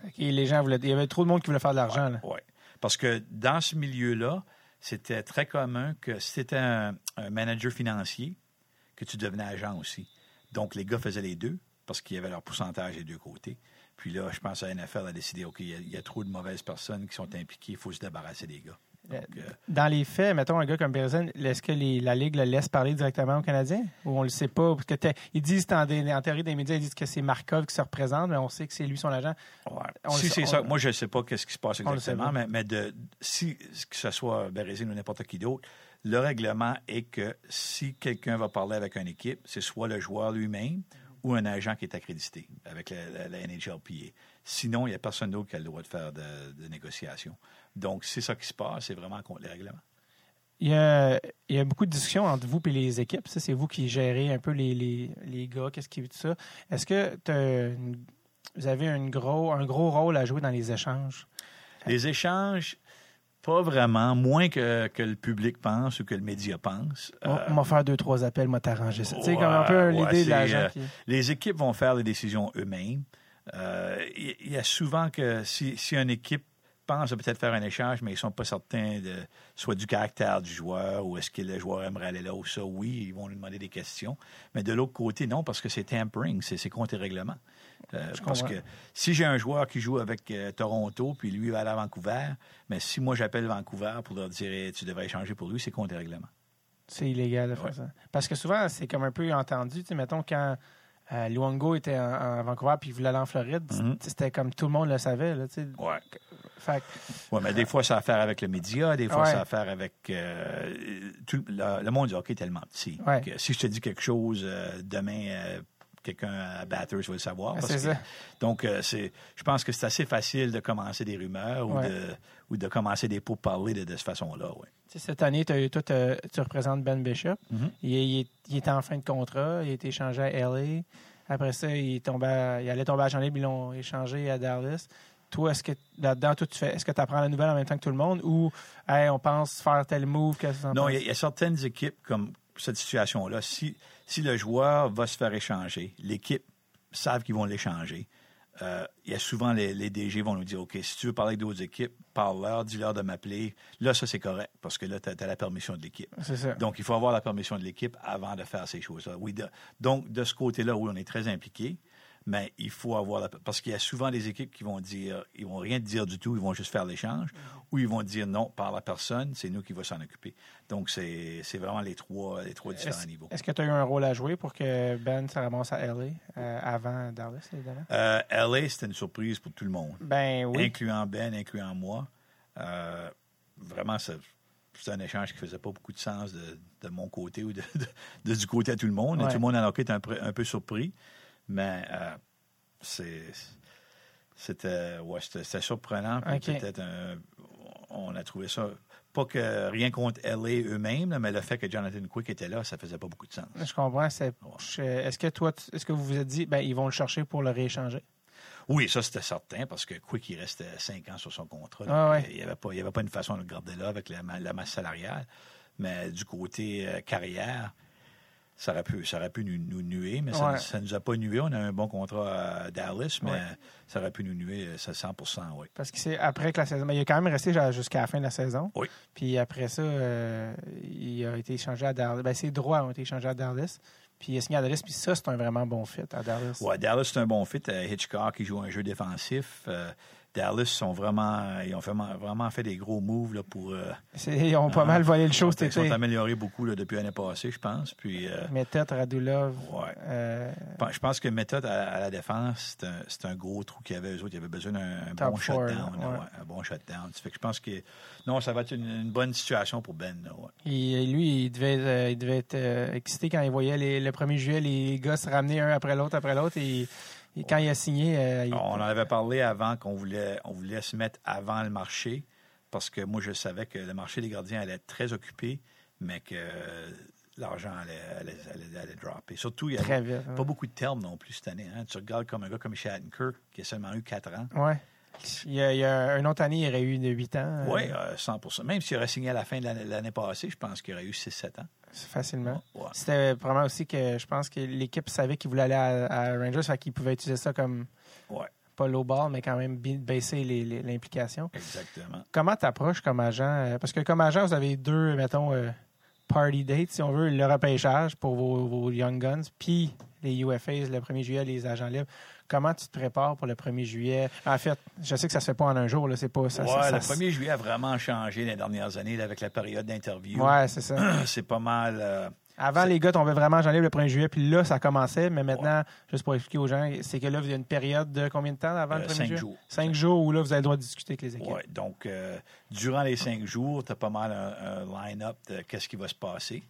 Speaker 1: Ok, les gens voulaient. Il y avait trop de monde qui voulait faire de l'argent. là.
Speaker 2: Oui. Parce que dans ce milieu-là, c'était très commun que si tu étais un, un manager financier, que tu devenais agent aussi. Donc, les gars faisaient les deux parce qu'il y avait leur pourcentage des deux côtés. Puis là, je pense que la NFL a décidé, OK, il y a, il y a trop de mauvaises personnes qui sont impliquées, il faut se débarrasser des gars. Donc, euh,
Speaker 1: Dans les faits, mettons un gars comme Berezin, est-ce que les- la Ligue le laisse parler directement aux Canadiens? Ou on le sait pas? Parce que ils disent en, en théorie des médias, ils disent que c'est Markov qui se représente, mais on sait que c'est lui son agent.
Speaker 2: Ouais. Si c'est ça, moi je ne sais pas qu'est-ce qui se passe exactement, mais, mais de, si que ce soit Bérésine ou n'importe qui d'autre, le règlement est que si quelqu'un va parler avec une équipe, c'est soit le joueur lui-même ou un agent qui est accrédité avec la, la- la NHLPA. Sinon, il n'y a personne d'autre qui a le droit de faire de, de négociations. Donc, c'est ça qui se passe, c'est vraiment contre les règlements.
Speaker 1: Il y, a, il y a beaucoup de discussions entre vous et les équipes. Ça, c'est vous qui gérez un peu les, les, les gars, qu'est-ce qui tout ça. Est-ce que une- vous avez un gros, un gros rôle à jouer dans les échanges?
Speaker 2: Les échanges, pas vraiment, moins que, que le public pense ou que le média pense.
Speaker 1: On-
Speaker 2: Euh,
Speaker 1: on va faire deux, trois appels, moi t'arranger ça. tu sais, comme un peu l'idée de
Speaker 2: c'est,
Speaker 1: l'agent.
Speaker 2: euh,
Speaker 1: qui-
Speaker 2: les équipes vont faire les décisions eux-mêmes. Euh, Il y, a souvent que si, si une équipe pense à peut-être faire un échange, mais ils sont pas certains de soit du caractère du joueur ou est-ce que le joueur aimerait aller là ou ça, oui, ils vont lui demander des questions. Mais de l'autre côté, non, parce que c'est tampering, c'est c'est contre les règlements. Euh, parce que si j'ai un joueur qui joue avec euh, Toronto, puis lui va aller à Vancouver, mais si moi j'appelle Vancouver pour leur dire Eh, tu devrais échanger pour lui, c'est contre les règlements.
Speaker 1: C'est illégal de faire
Speaker 2: Ouais.
Speaker 1: ça. Parce que souvent, c'est comme un peu entendu. Tu sais, mettons, quand euh, Luongo était en, en Vancouver puis il voulait aller en Floride,
Speaker 2: Mhm.
Speaker 1: c'était comme tout le monde le savait. Là.
Speaker 2: Ouais.
Speaker 1: Fait
Speaker 2: Oui, mais des fois, ça a à faire avec le média, des fois,
Speaker 1: Ouais.
Speaker 2: ça a à faire avec. euh, tout, le, le monde du hockey est tellement petit.
Speaker 1: Ouais.
Speaker 2: que si je te dis quelque chose euh, demain, quelqu'un à Batters va le savoir.
Speaker 1: Ah,
Speaker 2: parce
Speaker 1: c'est
Speaker 2: que-
Speaker 1: ça.
Speaker 2: donc, euh, c'est, je pense que c'est assez facile de commencer des rumeurs ou,
Speaker 1: Ouais.
Speaker 2: de, ou de commencer des pourparlers de, de cette façon-là. Ouais.
Speaker 1: cette année, toi, tu représentes Ben Bishop.
Speaker 2: Mhm.
Speaker 1: il, est- il est- en fin de contrat. Il a été échangé à LA. Après ça, il, à- il allait tomber à Jean Libre. Ils l'ont échangé à Dallas. Toi, est-ce que là-dedans, toi, tu fais, est-ce que tu apprends la nouvelle en même temps que tout le monde ou hey, on pense faire tel move? qu'est-ce que t'en
Speaker 2: Non, y, il y a certaines équipes comme cette situation-là. Si, si le joueur va se faire échanger, l'équipe savent qu'ils vont l'échanger. Euh, il y a souvent les, les DG vont nous dire OK, si tu veux parler avec d'autres équipes, parle-leur, dis-leur de m'appeler. Là, ça, c'est correct parce que là, tu as, la permission de l'équipe. Donc, il faut avoir la permission de l'équipe avant de faire ces choses-là. Oui, de- donc, de ce côté-là, oui, on est très impliqué, mais il faut avoir la... Parce qu'il y a souvent des équipes qui vont dire, ils vont rien dire du tout, ils vont juste faire l'échange, ou ils vont dire non, par la personne, c'est nous qui va s'en occuper. Donc, c'est c'est vraiment les trois, les trois différents niveaux.
Speaker 1: est-ce que tu as eu un rôle à jouer pour que Ben se ramasse à LA euh, avant Dallas, évidemment?
Speaker 2: Euh, LA, c'était une surprise pour tout le monde,
Speaker 1: Ben oui.
Speaker 2: incluant Ben, incluant moi. Euh, vraiment, ça- c'était un échange qui faisait pas beaucoup de sens de, de mon côté ou de, de- de du côté à tout le monde.
Speaker 1: Ouais.
Speaker 2: Tout le monde en un, peu- un peu surpris. Mais euh, c'est c'était ouais, c'était surprenant. un- on a trouvé ça. Pas que rien contre LA eux-mêmes, mais le fait que Jonathan Quick était là, ça faisait pas beaucoup de sens.
Speaker 1: Je comprends. Est-ce que toi, est-ce que vous vous êtes dit, ben, ils vont le chercher pour le rééchanger?
Speaker 2: Oui, ça c'était certain parce que Quick il restait cinq ans sur son contrat.
Speaker 1: Ah ouais.
Speaker 2: Il n'y avait, pas- il y avait pas une façon de le garder là avec la masse salariale. Mais du côté euh, carrière, ça aurait pu, ça aurait pu nous, nous nuer, mais ça ne nous a pas nué. On a un bon contrat à Dallas, mais
Speaker 1: Ouais.
Speaker 2: ça aurait pu nous nuer, euh, ça 100 oui.
Speaker 1: Parce que c'est après que la saison. Mais il a quand même resté jusqu'à la fin de la saison.
Speaker 2: Oui.
Speaker 1: Puis après ça, euh, il a été échangé à Dallas. Ben, ses droits ont été échangés à Dallas. Puis il a signé à Dallas. Puis ça, c'est un vraiment bon fit à Dallas.
Speaker 2: Ouais, Dallas, c'est un bon fit. Euh, Hitchcock, qui joue un jeu défensif. Euh, Dallas sont vraiment, ils ont vraiment, vraiment fait des gros moves là, pour. euh,
Speaker 1: Ils ont pas
Speaker 2: Ah,
Speaker 1: mal volé le show
Speaker 2: Ils sont améliorés beaucoup là, depuis l'année passée, je pense. Puis, euh,
Speaker 1: Méthode, Radulov.
Speaker 2: ouais.
Speaker 1: euh,
Speaker 2: Je pense que méthode à, à la défense, c'est un, gros trou qu'il y avait eux autres. Ils avaient besoin d'un bon shutdown.
Speaker 1: ouais.
Speaker 2: ouais, un bon shutdown. Ça fait que je pense que non, ça va être une, une bonne situation pour Ben. Là,
Speaker 1: il- lui, il devait, euh, il devait être euh, excité quand il voyait les- le 1er juillet les gars se ramener un après l'autre, après l'autre. Et, et quand il a signé, euh, il-
Speaker 2: On en avait parlé avant qu'on voulait, on voulait se mettre avant le marché parce que moi, je savais que le marché des gardiens allait être très occupé, mais que l'argent allait, allait, allait- allait dropper. Surtout, il y
Speaker 1: très
Speaker 2: avait
Speaker 1: vite. hein.
Speaker 2: pas beaucoup de termes non plus cette année. hein. Tu regardes comme un gars comme Shattenkirk qui a seulement eu 4 ans.
Speaker 1: Ouais. Il y, a, il y a une autre année, il aurait eu de 8 ans.
Speaker 2: Oui,
Speaker 1: euh,
Speaker 2: 100% Même s'il aurait signé à la fin de l'année, passée, je pense qu'il aurait eu 6-7 ans.
Speaker 1: facilement.
Speaker 2: Ouais.
Speaker 1: C'était vraiment aussi que je pense que l'équipe savait qu'il voulait aller à, à Rangers, fait qu'il pouvait utiliser ça comme
Speaker 2: Ouais,
Speaker 1: pas low ball, mais quand même baisser l'implication.
Speaker 2: exactement.
Speaker 1: Comment t'approches comme agent? euh, Parce que comme agent, vous avez deux, mettons, euh, party dates, si on veut, le repêchage pour vos, vos Young Guns, puis les UFAs le 1er juillet, les agents libres. Comment tu te prépares pour le 1er juillet? En fait, je sais que ça se fait pas en un jour, là, c'est pas ça.
Speaker 2: ouais,
Speaker 1: ça-
Speaker 2: le
Speaker 1: ça-
Speaker 2: 1er juillet a vraiment changé les dernières années là, avec la période d'interview.
Speaker 1: Ouais, c'est ça. [clears throat]
Speaker 2: C'est pas mal. euh,
Speaker 1: Avant, les gars tombaient vraiment agents libres le 1er juillet, puis là, ça commençait. Mais maintenant, juste pour expliquer aux gens, c'est que là, il y a une période de combien de temps avant le
Speaker 2: euh,
Speaker 1: 1er
Speaker 2: cinq
Speaker 1: juillet?
Speaker 2: jours.
Speaker 1: Cinq jours où là, vous avez le droit de discuter avec les équipes.
Speaker 2: Ouais, donc, euh, durant les cinq jours, tu as pas mal un, un line-up de qu'est-ce qui va se passer.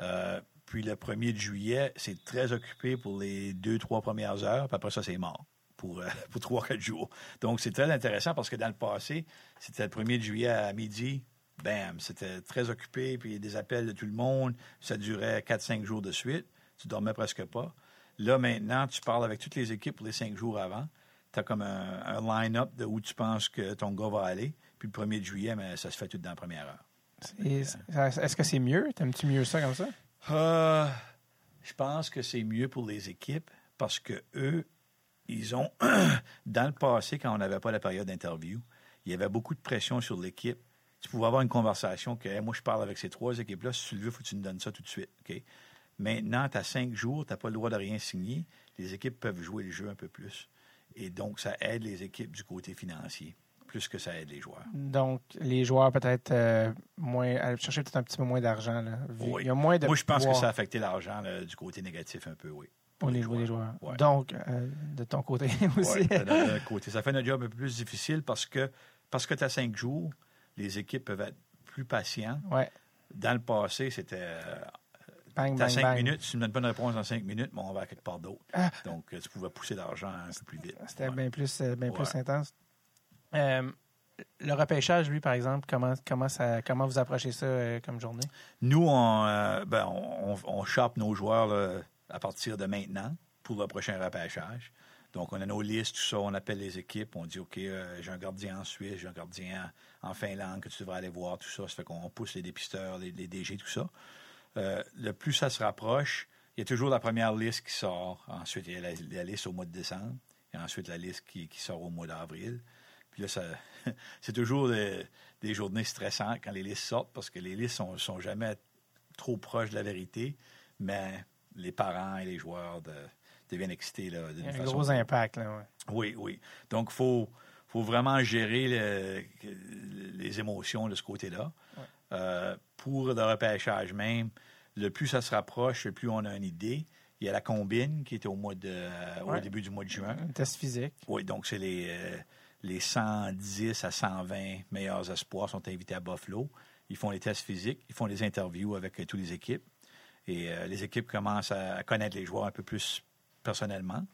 Speaker 2: Euh, puis le 1er de juillet, c'est très occupé pour les deux, trois premières heures, puis après ça, c'est mort pour, euh, [laughs] pour trois, quatre jours. Donc, c'est très intéressant parce que dans le passé, c'était le 1er de juillet à midi, bam, c'était très occupé, puis des appels de tout le monde, ça durait quatre, cinq jours de suite, tu dormais presque pas. Là, maintenant, tu parles avec toutes les équipes pour les cinq jours avant. Tu as comme un, line-up de où tu penses que ton gars va aller. Puis le 1er de juillet, mais ça se fait tout dans la première heure.
Speaker 1: Est-ce que c'est mieux? T'aimes-tu mieux ça comme ça?
Speaker 2: Euh, je pense que c'est mieux pour les équipes parce que eux, ils ont, [clears throat] dans le passé, quand on n'avait pas la période d'interview, il y avait beaucoup de pression sur l'équipe. Tu pouvais avoir une conversation que moi, je parle avec ces trois équipes-là. Si tu le veux, faut que tu nous donnes ça tout de suite. Maintenant, tu as cinq jours, tu n'as pas le droit de rien signer. Les équipes peuvent jouer le jeu un peu plus. Et donc, ça aide les équipes du côté financier, plus que ça aide les joueurs.
Speaker 1: Donc, les joueurs peut-être euh, moins. chercher peut-être un petit peu moins d'argent.
Speaker 2: Oui.
Speaker 1: Il y a moins de.
Speaker 2: Moi, je pense que ça a affecté l'argent là, du côté négatif un peu, oui.
Speaker 1: pour les, les joueurs.
Speaker 2: Ouais.
Speaker 1: Donc, euh, de ton côté [laughs] aussi.
Speaker 2: Ouais, de côté. Ça fait notre job un peu plus difficile parce que parce que tu as cinq jours, les équipes peuvent être plus patients.
Speaker 1: ouais.
Speaker 2: Dans le passé, c'était euh, t'as cinq
Speaker 1: bang.
Speaker 2: minutes, si tu ne me donnes pas une réponse dans cinq minutes, mais on va à quelque part d'autre.
Speaker 1: Ah.
Speaker 2: Donc, euh, tu pouvais pousser l'argent un peu plus vite.
Speaker 1: C'était
Speaker 2: Ouais.
Speaker 1: bien plus, euh, bien plus intense. Euh, le repêchage, lui, par exemple, comment, comment, ça, comment vous approchez ça euh, comme journée?
Speaker 2: Nous, on, euh, ben, chope nos joueurs à partir de maintenant pour le prochain repêchage. Donc, on a nos listes, tout ça, on appelle les équipes, on dit, OK, euh, j'ai un gardien en Suisse, j'ai un gardien en Finlande que tu devrais aller voir, tout ça. Ça fait qu'on pousse les dépisteurs, les, DG, tout ça. Le plus ça se rapproche, il y a toujours la première liste qui sort. Ensuite, il y a la, liste au mois de décembre. Et ensuite, la liste qui sort au mois d'avril. Puis là, ça, [laughs] c'est toujours des, des journées stressantes quand les listes sortent parce que les listes sont, sont jamais trop proches de la vérité, mais les parents et les joueurs de- deviennent excités là,
Speaker 1: Il y
Speaker 2: d'une
Speaker 1: a un
Speaker 2: façon.
Speaker 1: gros impact. Là, ouais.
Speaker 2: Oui, oui. Donc, il faut, faut vraiment gérer le- les émotions de ce côté-là. Euh, pour le repêchage même, le plus ça se rapproche, le plus on a une idée. Il y a la combine qui était au, mois de,
Speaker 1: Ouais.
Speaker 2: au début du mois de juin.
Speaker 1: Un test physique.
Speaker 2: Oui, donc c'est les, euh, les 110 à 120 meilleurs espoirs sont invités à Buffalo. ils font les tests physiques, ils font les interviews avec euh, toutes les équipes. Et euh, les équipes commencent à, connaître les joueurs un peu plus personnellement.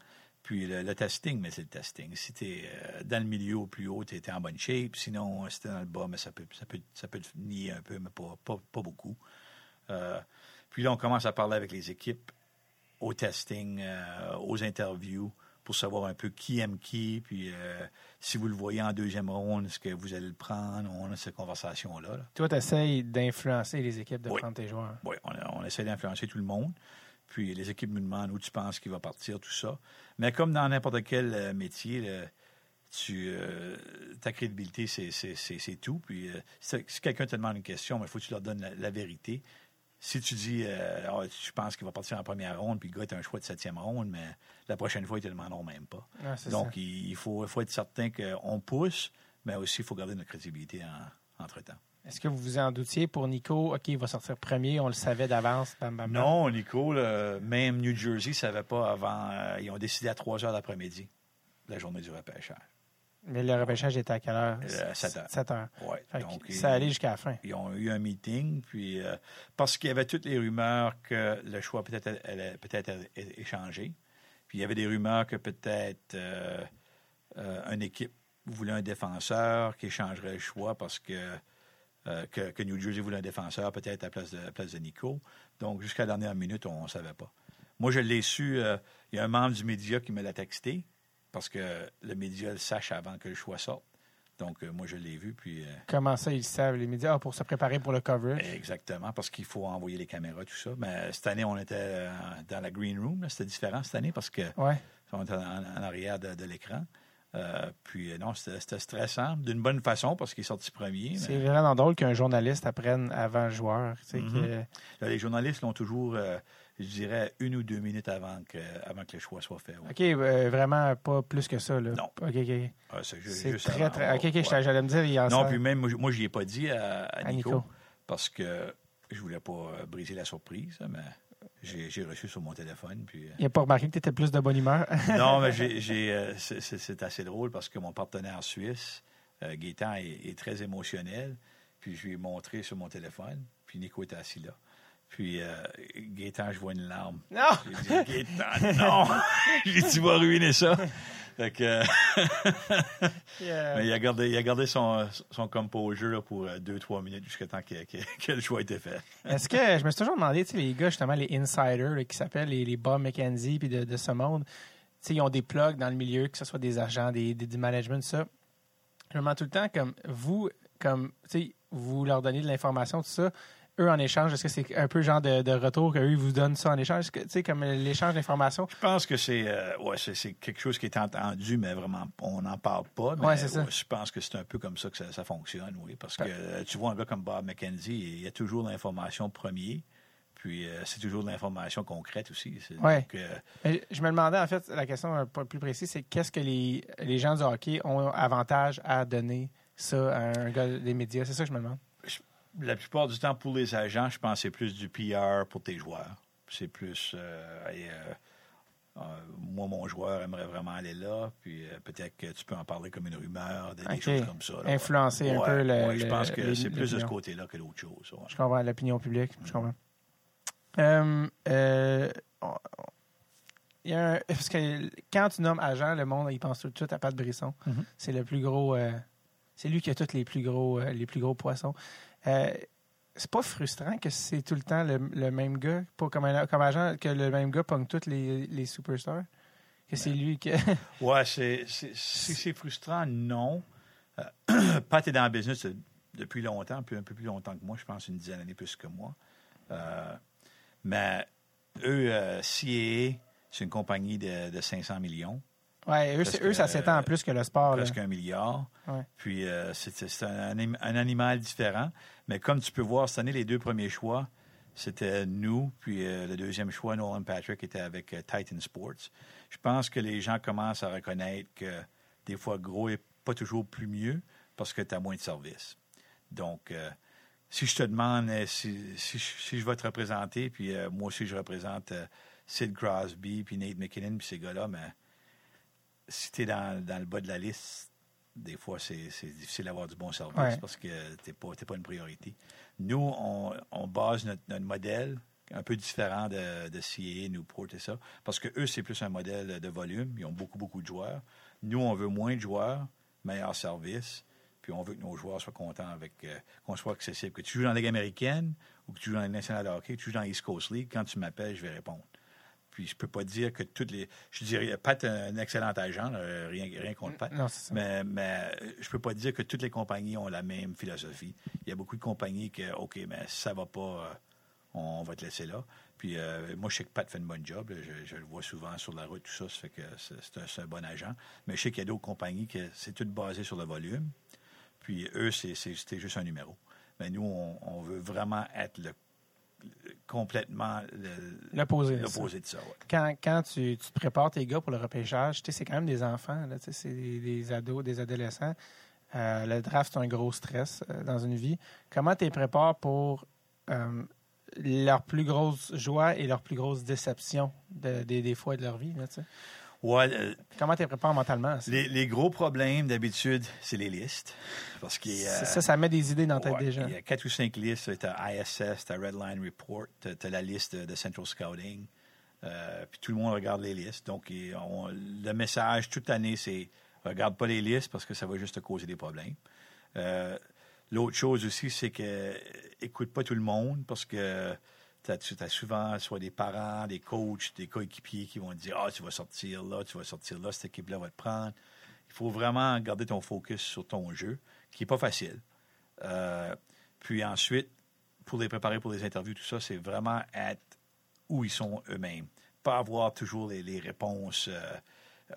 Speaker 2: Puis le, testing, mais c'est le testing. Si tu es dans le milieu au plus haut, tu en bonne shape. Sinon, si tu dans le bas, mais ça peut, te nier un peu, mais pas, beaucoup. Euh, puis là, on commence à parler avec les équipes au testing, euh, aux interviews, pour savoir un peu qui aime qui. Puis euh, si vous le voyez en deuxième ronde, est-ce que vous allez le prendre? On a cette conversation-là. là.
Speaker 1: Toi, tu essayes d'influencer les équipes de
Speaker 2: Oui.
Speaker 1: prendre tes joueurs.
Speaker 2: Oui, on, on essaie d'influencer tout le monde. Puis les équipes nous demandent où tu penses qu'il va partir, tout ça. Mais comme dans n'importe quel euh, métier, tu, euh, ta crédibilité, c'est, tout. Puis euh, si, si quelqu'un te demande une question, il faut que tu leur donnes la, la vérité. Si tu dis, euh, Ah, je pense qu'il va partir en première ronde, puis le gars est un choix de septième ronde, mais la prochaine fois, ils te demanderont même pas.
Speaker 1: C'est
Speaker 2: Donc,
Speaker 1: ça.
Speaker 2: il faut, être certain qu'on pousse, mais aussi, il faut garder notre crédibilité en- entre-temps.
Speaker 1: Est-ce que vous vous en doutiez pour Nico? OK, il va sortir premier, on le savait d'avance.
Speaker 2: Non, Nico, même New Jersey ne savait pas avant. euh, ils ont décidé à 3 heures l'après-midi, la journée du repêchage.
Speaker 1: Mais le repêchage était à quelle heure?
Speaker 2: Euh, sept heures.
Speaker 1: 7 heures.
Speaker 2: Ouais, donc,
Speaker 1: ça allait jusqu'à la fin.
Speaker 2: Ils ont eu un meeting, puis euh, parce qu'il y avait toutes les rumeurs que le choix peut-être allait peut-être être échangé. Puis il y avait des rumeurs que peut-être euh, euh, une équipe voulait un défenseur qui échangerait le choix parce que, que, que New Jersey voulait un défenseur peut-être à la place de, à la place de Nico. Donc jusqu'à la dernière minute, on ne savait pas. Moi, je l'ai su, il y a un membre du média qui me l'a texté parce que le média le sache avant que le choix sorte. Donc euh, moi, je l'ai vu, puis... euh,
Speaker 1: Comment ça, ils savent, les médias? Ah, pour se préparer pour le coverage.
Speaker 2: Exactement, parce qu'il faut envoyer les caméras, tout ça. Mais cette année, on était euh, dans la green room. C'était différent cette année parce que
Speaker 1: Ouais.
Speaker 2: on était en, en arrière de, de l'écran. Euh, puis euh, non, c'était stressant d'une bonne façon parce qu'il est sorti premier. mais-
Speaker 1: C'est vraiment drôle qu'un journaliste apprenne avant le joueur. Tu sais,
Speaker 2: Mhm.
Speaker 1: que-
Speaker 2: Là, les journalistes l'ont toujours, euh, je dirais, une ou deux minutes avant que, avant que le choix soit fait. ouais.
Speaker 1: OK, euh, vraiment pas plus que ça. Là.
Speaker 2: Non.
Speaker 1: OK, OK.
Speaker 2: Ah, c'est ju-
Speaker 1: C'est
Speaker 2: juste
Speaker 1: très,
Speaker 2: avant,
Speaker 1: très. OK, OK,
Speaker 2: ouais.
Speaker 1: j'allais me dire, il en
Speaker 2: Non, puis même, moi, je- n'y ai pas dit à, à
Speaker 1: À
Speaker 2: Nico,
Speaker 1: Nico.
Speaker 2: parce que je voulais pas euh, briser la surprise, mais j'ai reçu sur mon téléphone. Puis, euh,
Speaker 1: Il n'a pas remarqué que tu étais plus de bonne humeur? [laughs]
Speaker 2: non, mais j'ai, [laughs] j'ai, c'est, assez drôle parce que mon partenaire suisse, euh, Gaétan, est, est très émotionnel. Puis je lui ai montré sur mon téléphone. Puis Nico était assis là. Puis euh, Gaétan, je vois une larme.
Speaker 1: non!
Speaker 2: J'ai dit, Gaétan, non! [laughs] j'ai dit, tu vas ruiner ça. Fait que, [laughs] euh,
Speaker 1: euh,
Speaker 2: mais il a gardé, il a gardé son, son composure là, pour euh, deux, trois minutes jusqu'à temps que, que- que le choix ait été fait. [laughs]
Speaker 1: Est-ce que je me suis toujours demandé, tu sais, les gars, justement, les insiders là, qui s'appellent les, les Bob McKenzie puis de, de ce monde, tu sais, ils ont des plugs dans le milieu, que ce soit des agents, des, des, du management, tout ça. Je me demande tout le temps, comme vous, comme, tu sais, vous leur donnez de l'information, tout ça, eux, en échange, est-ce que c'est un peu le genre de, de retour qu'eux, ils vous donnent ça en échange? Tu sais, comme l'échange d'informations?
Speaker 2: Je pense que c'est euh, ouais, c'est, c'est quelque chose qui est entendu, mais vraiment, on n'en parle pas. Mais
Speaker 1: Ouais, c'est ça.
Speaker 2: je pense que c'est un peu comme ça que ça, ça fonctionne, oui. Parce que euh, tu vois un gars comme Bob McKenzie, il y a toujours l'information premier, puis euh, c'est toujours de l'information concrète aussi.
Speaker 1: Ouais.
Speaker 2: donc, euh,
Speaker 1: Je me demandais, en fait, la question un peu plus précise, c'est qu'est-ce que les, les gens du hockey ont avantage à donner ça à un gars des médias? C'est ça que je me demande.
Speaker 2: La plupart du temps, pour les agents, je pense que c'est plus du PR pour tes joueurs. C'est plus. euh, et, euh, euh, moi, mon joueur aimerait vraiment aller là, puis peut-être que tu peux en parler comme une rumeur, des, choses comme ça. là, ouais.
Speaker 1: Influencer un
Speaker 2: Ouais,
Speaker 1: peu le-
Speaker 2: ouais, Je
Speaker 1: le-
Speaker 2: pense que c'est plus de ce côté-là que d'autre chose.
Speaker 1: Je comprends l'opinion publique. Je comprends. Euh, on- il y a un- parce que quand tu nommes agent, le monde il pense tout de suite à Pat Brisson.
Speaker 2: Mhm.
Speaker 1: C'est le plus gros. euh, c'est lui qui a tous les plus gros, euh, les plus gros poissons. Euh, c'est pas frustrant que c'est tout le temps le, le même gars, pas comme, un- comme agent, que le même gars pogne tous les, les superstars? Que c'est lui qui. [laughs]
Speaker 2: Ouais, c'est, c'est, si c'est frustrant, non. Euh, [clears throat] Pat est dans le business depuis longtemps, puis un peu plus longtemps que moi, je pense une dizaine d'années plus que moi. Euh, mais eux, euh, CAA, c'est une compagnie de, de 500 millions,
Speaker 1: ouais, eux, ça s'étend plus que le sport. là.
Speaker 2: presque un milliard.
Speaker 1: Ouais.
Speaker 2: Puis euh, c'est, un, anim- un animal différent. Mais comme tu peux voir, cette année, les deux premiers choix, c'était nous, puis euh, le deuxième choix, Nolan Patrick, était avec euh, Titan Sports. Je pense que les gens commencent à reconnaître que des fois, gros n'est pas toujours plus mieux parce que tu as moins de services. Donc, euh, si je te demande euh, si, si, je- si je vais te représenter, puis euh, moi aussi je représente euh, Sid Crosby, puis Nate McKinnon, puis ces gars-là, mais si tu es dans, dans le bas de la liste, des fois, c'est difficile d'avoir du bon service
Speaker 1: Ouais.
Speaker 2: parce que tu n'es pas, une priorité. Nous, on, on base notre, notre modèle un peu différent de, de CA, Newport et ça, parce que eux, c'est plus un modèle de volume. Ils ont beaucoup, beaucoup de joueurs. Nous, on veut moins de joueurs, meilleur service, puis on veut que nos joueurs soient contents avec euh, qu'on soit accessible. Que tu joues dans la Ligue américaine ou que tu joues dans la National hockey, que tu joues dans la East Coast League, quand tu m'appelles, je vais répondre. Puis je peux pas dire que toutes les. Je dirais, Pat est un excellent agent, là, rien, rien contre Pat.
Speaker 1: Non, c'est ça.
Speaker 2: Mais, mais euh, je peux pas dire que toutes les compagnies ont la même philosophie. Il y a beaucoup de compagnies que, OK, mais si ça va pas, euh, on va te laisser là. Puis euh, moi, je sais que Pat fait une bonne job. là. Je, je le vois souvent sur la route, tout ça. Ça fait que c'est un, bon agent. Mais je sais qu'il y a d'autres compagnies que c'est tout basé sur le volume. Puis eux, c'était juste un numéro. Mais nous, on, on veut vraiment être le- complètement
Speaker 1: L'opposé de ça.
Speaker 2: ouais.
Speaker 1: Quand, quand tu, tu te prépares tes gars pour le repêchage, tu sais, c'est quand même des enfants, c'est des, des ados, des adolescents. Euh, le draft, c'est un gros stress euh, dans une vie. Comment tu les prépares pour euh, leur plus grosse joie et leur plus grosse déception de- des, des fois de leur vie? Là?
Speaker 2: Ouais, euh,
Speaker 1: Comment tu prépares mentalement? ça?
Speaker 2: les, les gros problèmes, d'habitude, c'est les listes. Parce
Speaker 1: ça, ça met des idées dans la tête
Speaker 2: Ouais,
Speaker 1: gens.
Speaker 2: Il y a quatre ou cinq listes. Tu as ISS, tu as Redline Report, tu as la liste de, Central Scouting. Euh, puis tout le monde regarde les listes. Donc, et on- le message toute l'année, c'est regarde pas les listes parce que ça va juste te causer des problèmes. Euh, L'autre chose aussi, c'est que écoute pas tout le monde parce que tu as, souvent soit des parents, des coachs, des coéquipiers qui vont te dire Ah, tu vas sortir là, tu vas sortir là, cette équipe-là va te prendre. Il faut vraiment garder ton focus sur ton jeu, qui n'est pas facile. Euh, puis ensuite, pour les préparer pour les interviews, tout ça, c'est vraiment être où ils sont eux-mêmes. Pas avoir toujours les, réponses euh,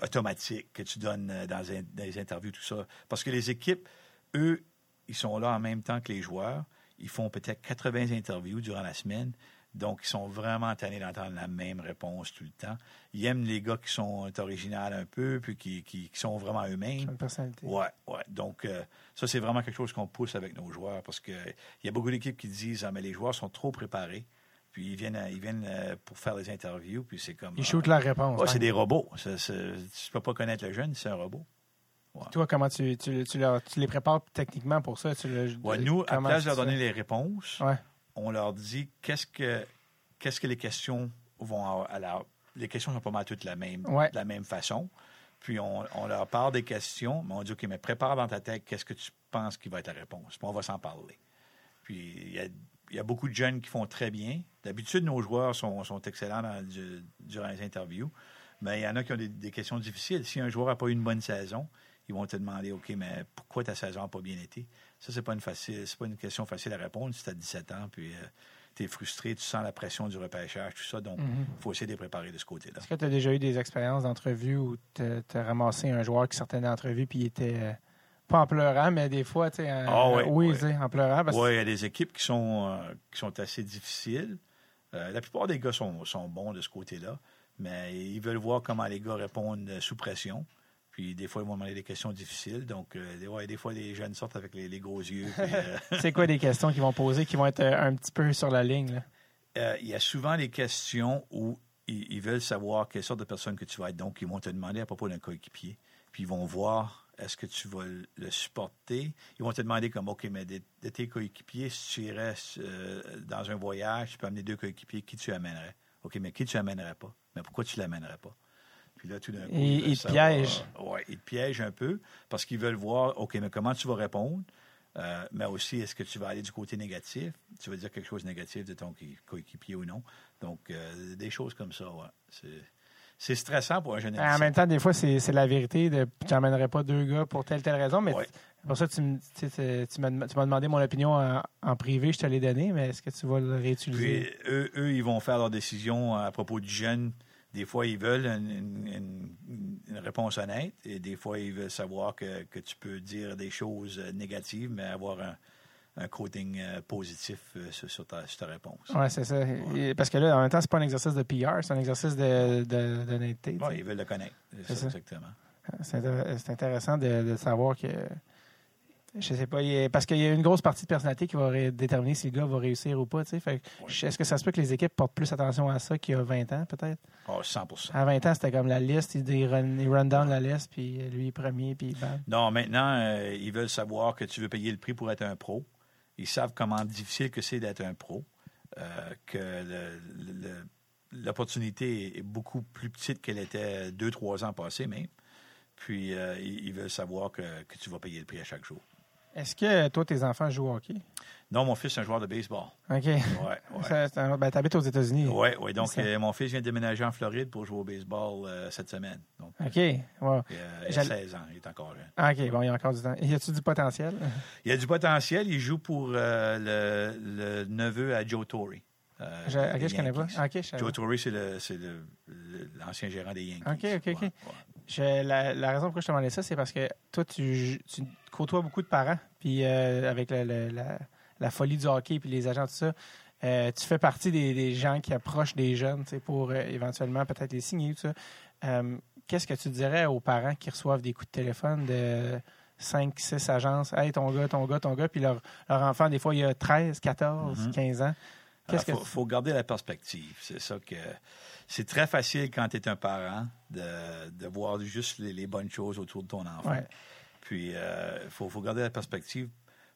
Speaker 2: automatiques que tu donnes euh, dans les interviews, tout ça. Parce que les équipes, eux, ils sont là en même temps que les joueurs. Ils font peut-être 80 interviews durant la semaine. Donc, ils sont vraiment tannés d'entendre la même réponse tout le temps. Ils aiment les gars qui sont originaux un peu, puis qui, qui- qui sont vraiment eux-mêmes.
Speaker 1: Une personnalité.
Speaker 2: Ouais, ouais. Donc, euh, ça, c'est vraiment quelque chose qu'on pousse avec nos joueurs parce qu'il y a beaucoup d'équipes qui disent Ah, mais les joueurs sont trop préparés. Puis ils viennent, ils viennent euh, pour faire les interviews, puis c'est comme.
Speaker 1: Ils
Speaker 2: ah,
Speaker 1: shootent la réponse.
Speaker 2: ouais, c'est
Speaker 1: hein.
Speaker 2: des robots. Tu peux pas connaître le jeune, c'est un robot.
Speaker 1: Toi, comment tu, tu, tu leur- tu les prépares techniquement pour ça? Tu le-
Speaker 2: Ouais, nous, à place de leur donner les réponses,
Speaker 1: Ouais.
Speaker 2: on leur dit qu'est-ce que qu'est-ce que les questions vont avoir. Alors, les questions sont pas mal toutes la même,
Speaker 1: Ouais.
Speaker 2: de la même façon. Puis on, on leur parle des questions, mais on dit OK, mais prépare dans ta tête qu'est-ce que tu penses qui va être la réponse? Puis on va s'en parler. Puis il y a, il y a beaucoup de jeunes qui font très bien. D'habitude, nos joueurs sont, sont excellents dans- du- durant les interviews, mais il y en a qui ont des, des questions difficiles. Si un joueur n'a pas eu une bonne saison, ils vont te demander OK, mais pourquoi ta saison n'a pas bien été? Ça, c'est pas une facile, c'est pas une question facile à répondre si tu as 17 ans, puis tu es frustré, tu sens la pression du repêchage, tout ça. Donc, il
Speaker 1: Mhm.
Speaker 2: faut essayer de les préparer de ce côté-là.
Speaker 1: Est-ce que tu as déjà eu des expériences d'entrevue où tu as ramassé un joueur qui sortait d'entrevue puis il était euh, pas en pleurant, mais des fois, tu sais, euh,
Speaker 2: Ah
Speaker 1: oui, en pleurant. Parce
Speaker 2: Oui, il y a des équipes qui sont, euh, qui sont assez difficiles. Euh, la plupart des gars sont, sont bons de ce côté-là, mais ils veulent voir comment les gars répondent euh, sous pression. Puis des fois, ils vont demander des questions difficiles. Donc, euh, des- ouais, des fois, les jeunes sortent avec les, les gros yeux. euh, [laughs]
Speaker 1: c'est quoi des questions qu'ils vont poser qui vont être euh, un petit peu sur la ligne?
Speaker 2: euh, il y a souvent des questions où ils, ils veulent savoir quelle sorte de personne que tu vas être. Donc, ils vont te demander à propos d'un coéquipier. Puis, ils vont voir est-ce que tu vas le- supporter? Ils vont te demander comme, OK, mais de, de tes coéquipiers, si tu irais dans un voyage, tu peux amener deux coéquipiers, qui tu amènerais? OK, mais qui tu amènerais pas? Mais pourquoi tu l'amènerais pas? Puis là, tout d'un coup, ils
Speaker 1: te piègent.
Speaker 2: Oui, ils te piègent un peu parce qu'ils veulent voir, OK, mais comment tu vas répondre? Euh, mais aussi, est-ce que tu vas aller du côté négatif? Tu vas dire quelque chose de négatif de ton qui- coéquipier ou non? Donc, euh, des choses comme ça, ouais. C'est, c'est stressant pour un jeune
Speaker 1: En même temps, des fois, c'est la vérité. De, tu n'emmènerais pas deux gars pour telle telle raison, mais
Speaker 2: Ouais.
Speaker 1: pour ça, tu, m'as demandé mon opinion en, en privé, je te l'ai donné, mais est-ce que tu vas le réutiliser?
Speaker 2: Puis, eux, eux, ils vont faire leur décision à propos du jeune. Des fois, ils veulent une, une- une- une réponse honnête et des fois, ils veulent savoir que, que tu peux dire des choses négatives, mais avoir un, un coating euh, positif euh, sur, ta, sur ta réponse.
Speaker 1: Oui, c'est ça. Et- Parce que là, en même temps, c'est pas un exercice de PR, c'est un exercice de- de- d'honnêteté. tu sais.
Speaker 2: Ouais, ils veulent le connaître. C'est ça,
Speaker 1: ça.
Speaker 2: exactement.
Speaker 1: C'est intér- c'est intéressant de, de savoir que Je sais pas. il parce qu'il y a une grosse partie de personnalité qui va ré- déterminer si le gars va réussir ou pas. Fait que, Est-ce que ça se peut que les équipes portent plus attention à ça qu'il y a 20 ans, peut-être?
Speaker 2: Oh, 100%
Speaker 1: À 20 ans, c'était comme la liste. Ils, run, run down la liste, puis lui, premier, puis bam.
Speaker 2: Non, maintenant, euh, ils veulent savoir que tu veux payer le prix pour être un pro. Ils savent comment difficile que c'est d'être un pro, euh, que l'opportunité est beaucoup plus petite qu'elle était deux, trois ans passés même. Puis, euh, ils ils veulent savoir que, que tu vas payer le prix à chaque jour.
Speaker 1: Est-ce que toi, tes enfants jouent au hockey?
Speaker 2: Non, mon fils est un joueur de baseball.
Speaker 1: OK.
Speaker 2: Ouais, [laughs]
Speaker 1: ben, t'habites aux États-Unis.
Speaker 2: Oui, ouais, donc euh, mon fils vient de déménager en Floride pour jouer au baseball euh, cette semaine. Donc,
Speaker 1: OK. Wow.
Speaker 2: euh, il a
Speaker 1: J'allais-
Speaker 2: 16 ans, il est encore jeune.
Speaker 1: Ah, OK, bon, il y a encore du temps. Y a-tu du potentiel? [laughs]
Speaker 2: Il a du potentiel, il joue pour le, le neveu à Joe Torre.
Speaker 1: Je, ok, je connais pas.
Speaker 2: Yankees.
Speaker 1: OK, je savais
Speaker 2: Joe. Torre, c'est l'ancien gérant des Yankees.
Speaker 1: OK, OK, OK.
Speaker 2: Ouais.
Speaker 1: Je- la, la raison pourquoi je te demandais ça, c'est parce que toi, tu, tu côtoies beaucoup de parents, puis euh, avec la, la folie du hockey, puis les agents, tout ça, euh, tu fais partie des, des gens qui approchent des jeunes tu pour euh, éventuellement peut-être les signer, tout ça. Qu'est-ce que tu dirais aux parents qui reçoivent des coups de téléphone de 5, 6 agences? Hey, ton gars, ton gars, ton gars, puis leur, leur enfant, des fois, il a 13, 14,
Speaker 2: Mhm.
Speaker 1: 15 ans. Qu'est-ce
Speaker 2: Il faut, faut garder la perspective. C'est ça que c'est très facile quand tu es un parent de, de voir juste les, les bonnes choses autour de ton enfant.
Speaker 1: Ouais.
Speaker 2: Puis il faut, faut garder la perspective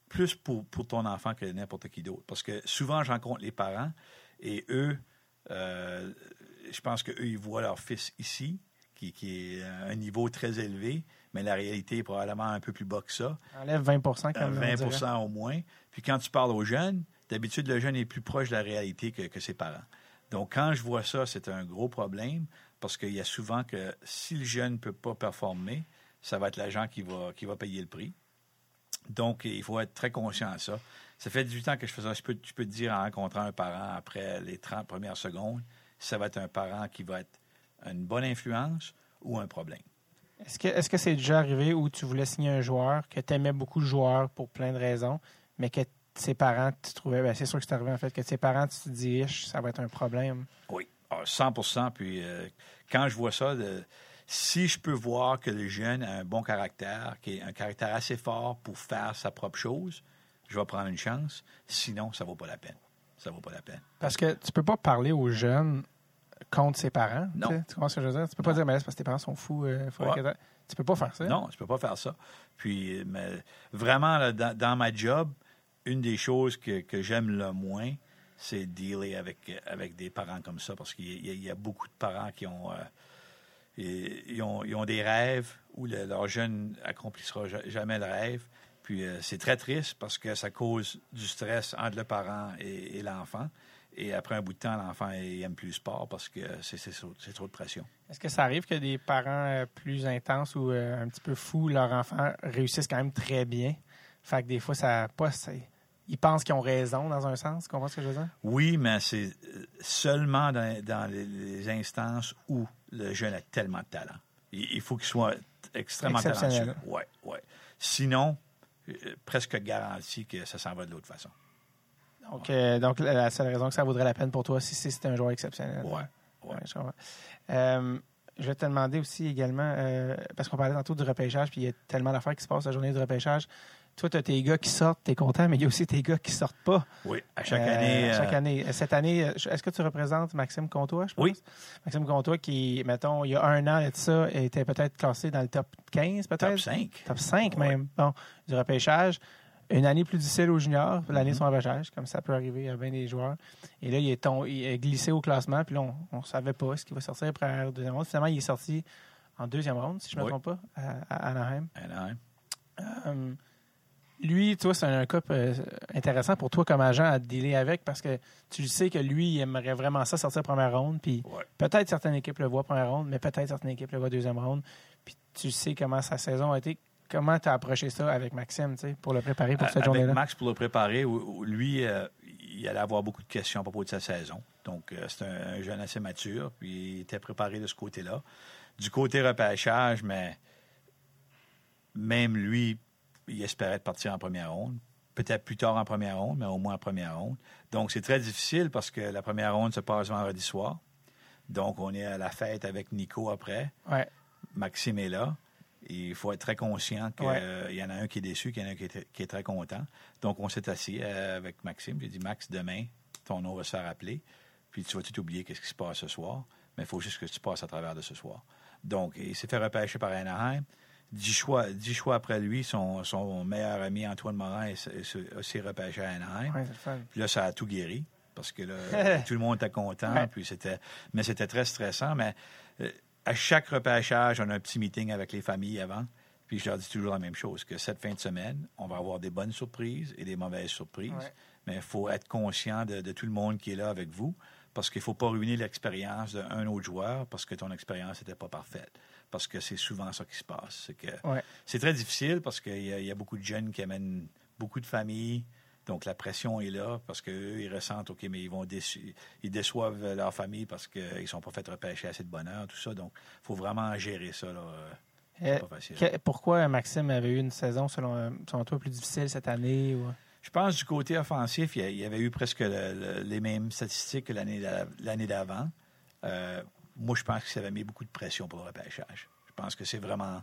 Speaker 2: plus pour, pour ton enfant que n'importe qui d'autre. Parce que souvent, je rencontre les parents et eux, euh, je pense qu'eux, ils voient leur fils ici, qui, qui est à un niveau très élevé, mais la réalité est probablement un peu plus bas que ça.
Speaker 1: Enlève 20 comme
Speaker 2: Euh,
Speaker 1: on
Speaker 2: 20
Speaker 1: dirait.
Speaker 2: au moins. Puis quand tu parles aux jeunes, d'habitude, le jeune est plus proche de la réalité que, que ses parents. Donc, quand je vois ça, c'est un gros problème parce qu'il y a souvent que si le jeune ne peut pas performer, ça va être l'agent qui va, payer le prix. Donc, il faut être très conscient de ça. Ça fait 18 ans que je fais ça. Je peux, peux te dire en rencontrant un parent après les 30 premières secondes, ça va être un parent qui va être une bonne influence ou un problème.
Speaker 1: Est-ce que est-ce que c'est déjà arrivé où tu voulais signer un joueur, que tu aimais beaucoup le joueur pour plein de raisons, mais que ses parents, tu trouvais, ben c'est sûr que c'est arrivé en fait, que ses parents, tu te dis, ça va être un problème.
Speaker 2: Oui, ah, 100 Puis euh, quand je vois ça, de- si je peux voir que le jeune a un bon caractère, qui est un caractère assez fort pour faire sa propre chose, je vais prendre une chance. Sinon, ça vaut pas la peine. Ça vaut pas la peine.
Speaker 1: Parce que tu peux pas parler aux jeunes contre ses parents.
Speaker 2: Non.
Speaker 1: tu sais. Tu comprends ce que je veux dire? Tu peux pas dire, mais là, c'est parce que tes parents sont fous. euh, faudrait
Speaker 2: Ouais.
Speaker 1: que t'a- Tu peux pas faire ça.
Speaker 2: Non, je peux pas faire ça. Puis, mais vraiment, là, dans, dans ma job, une des choses que, que j'aime le moins, c'est dealer avec, avec des parents comme ça, parce qu'il y, y a beaucoup de parents qui ont, euh, ils, ont, des rêves où le- leur jeune accomplissera ja- jamais le rêve. Puis euh, c'est très triste parce que ça cause du stress entre le parent et, l'enfant. Et après un bout de temps, l'enfant aime plus le sport parce que c'est trop, trop de pression.
Speaker 1: Est-ce que ça arrive que des parents euh, plus intenses ou un petit peu fous, leurs enfants réussissent quand même très bien? Fait que des fois, ça pas. Ils pensent qu'ils ont raison dans un sens. Tu comprends ce que je veux dire?
Speaker 2: Oui, mais c'est euh, seulement dans, dans les, instances où le jeune a tellement de talent. Il, il faut qu'il soit extrêmement talentueux. Ouais, ouais. Sinon, euh, presque garanti que ça s'en va de l'autre façon.
Speaker 1: Donc, euh, donc la la seule raison que ça vaudrait la peine pour toi, si si c'était un joueur exceptionnel.
Speaker 2: Ouais, ouais.
Speaker 1: Ouais, je comprends. Euh, je vais te demander aussi également, euh, parce qu'on parlait tantôt du repêchage, puis il y a tellement d'affaires qui se passent la journée du repêchage. Toi, tu as tes gars qui sortent, tu es content, mais il y a aussi tes gars qui sortent pas.
Speaker 2: Oui, à chaque
Speaker 1: Euh,
Speaker 2: année.
Speaker 1: à chaque
Speaker 2: euh,
Speaker 1: année. Euh, Cette année, euh, est-ce que tu représentes Maxime Comtois, je pense?
Speaker 2: Oui.
Speaker 1: Maxime Comtois, qui, mettons, il y a un an de ça, était peut-être classé dans le top 15, peut-être?
Speaker 2: top 5.
Speaker 1: Top 5
Speaker 2: Ouais.
Speaker 1: même. Bon, du repêchage. Une année plus difficile aux juniors, l'année de son repêchage, comme ça peut arriver à bien des joueurs. Et là, il est, il est glissé au classement, puis là, on ne savait pas ce qu'il va sortir après la deuxième ronde. Finalement, il est sorti en deuxième ronde, si je ne me
Speaker 2: Oui.
Speaker 1: trompe pas, à, à Anaheim.
Speaker 2: Anaheim.
Speaker 1: Euh, lui, toi, c'est un cas euh, intéressant pour toi comme agent à dealer avec parce que tu sais que lui, il aimerait vraiment ça sortir première ronde. Puis
Speaker 2: Ouais.
Speaker 1: peut-être certaines équipes le voient première ronde, mais peut-être certaines équipes le voient deuxième ronde. Puis tu sais comment sa saison a été. Comment tu as approché ça avec Maxime tu sais, pour le préparer pour
Speaker 2: À-
Speaker 1: cette
Speaker 2: Avec
Speaker 1: journée-là?
Speaker 2: Max pour le préparer, lui, euh, il allait avoir beaucoup de questions à propos de sa saison. Donc, euh, c'est un, un jeune assez mature, puis il était préparé de ce côté-là. Du côté repêchage, mais même lui, il espérait partir en première ronde. Peut-être plus tard en première ronde, mais au moins en première ronde. Donc, c'est très difficile parce que la première ronde se passe vendredi soir. Donc, on est à la fête avec Nico après.
Speaker 1: Ouais.
Speaker 2: Maxime est là. il faut être très conscient qu'il
Speaker 1: Ouais.
Speaker 2: y en a un qui est déçu, qu'il y en a un qui est, qui est très content. Donc, on s'est assis euh, avec Maxime. J'ai dit, Max, demain, ton nom va se faire appeler. Puis tu vas tout oublier qu'est-ce qui se passe ce soir? Mais il faut juste que tu passes à travers de ce soir. Donc, il s'est fait repêcher par Anaheim. Dix choix, dix choix après lui, son, son meilleur ami Antoine Morin est- est- aussi repêché à Anaheim.
Speaker 1: Ouais.
Speaker 2: Puis là, ça a tout guéri parce que là, [laughs] tout le monde était content.
Speaker 1: Ouais.
Speaker 2: Puis c'était, mais c'était très stressant. Mais euh, à chaque repêchage, on a un petit meeting avec les familles avant. Puis je leur dis toujours la même chose que cette fin de semaine, on va avoir des bonnes surprises et des mauvaises surprises.
Speaker 1: Ouais.
Speaker 2: Mais il faut être conscient de, de tout le monde qui est là avec vous parce qu'il ne faut pas ruiner l'expérience d'un autre joueur parce que ton expérience n'était pas parfaite. Parce que c'est souvent ça qui se passe. C'est que
Speaker 1: Ouais.
Speaker 2: c'est très difficile parce qu'il y, a- il y a beaucoup de jeunes qui amènent beaucoup de familles. Donc, la pression est là parce qu'eux, ils ressentent, OK, mais ils vont déçu- ils déçoivent leur famille parce qu'ils ne sont pas fait repêcher assez de bonheur, tout ça. Donc, il faut vraiment gérer ça. Là. Euh,
Speaker 1: Euh,
Speaker 2: pas facile.
Speaker 1: que- pourquoi Maxime avait eu une saison, selon, selon toi, plus difficile cette année? Ou...
Speaker 2: Je pense du côté offensif, il y avait eu presque le- le- les mêmes statistiques que l'année d'avant. Euh, moi, je pense que ça avait mis beaucoup de pression pour le repêchage. Je pense que c'est vraiment.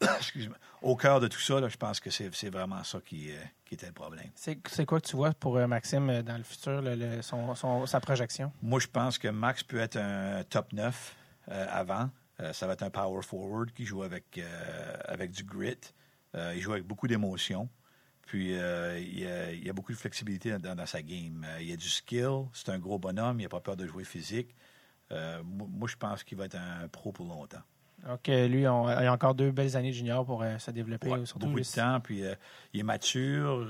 Speaker 2: [coughs] Excuse-moi. Au cœur de tout ça, là, je pense que c'est c'est vraiment ça qui, euh, qui était le problème.
Speaker 1: C'est quoi que tu vois pour euh, Maxime euh, dans le futur, le- le- son, son- sa projection?
Speaker 2: Moi, je pense que Max peut être un top 9 euh, avant. Ça va être un power forward qui joue avec, avec du grit. Il joue avec beaucoup d'émotion. Puis, euh, il, y a, il a beaucoup de flexibilité dans, dans sa game. Euh, il y a du skill. C'est un gros bonhomme. Il n'a pas peur de jouer physique. Euh, moi, je pense qu'il va être un pro pour longtemps.
Speaker 1: Donc, euh, lui, on- il a encore deux belles années junior pour euh, se développer.
Speaker 2: Ouais,
Speaker 1: surtout
Speaker 2: beaucoup de temps, puis euh, il est mature.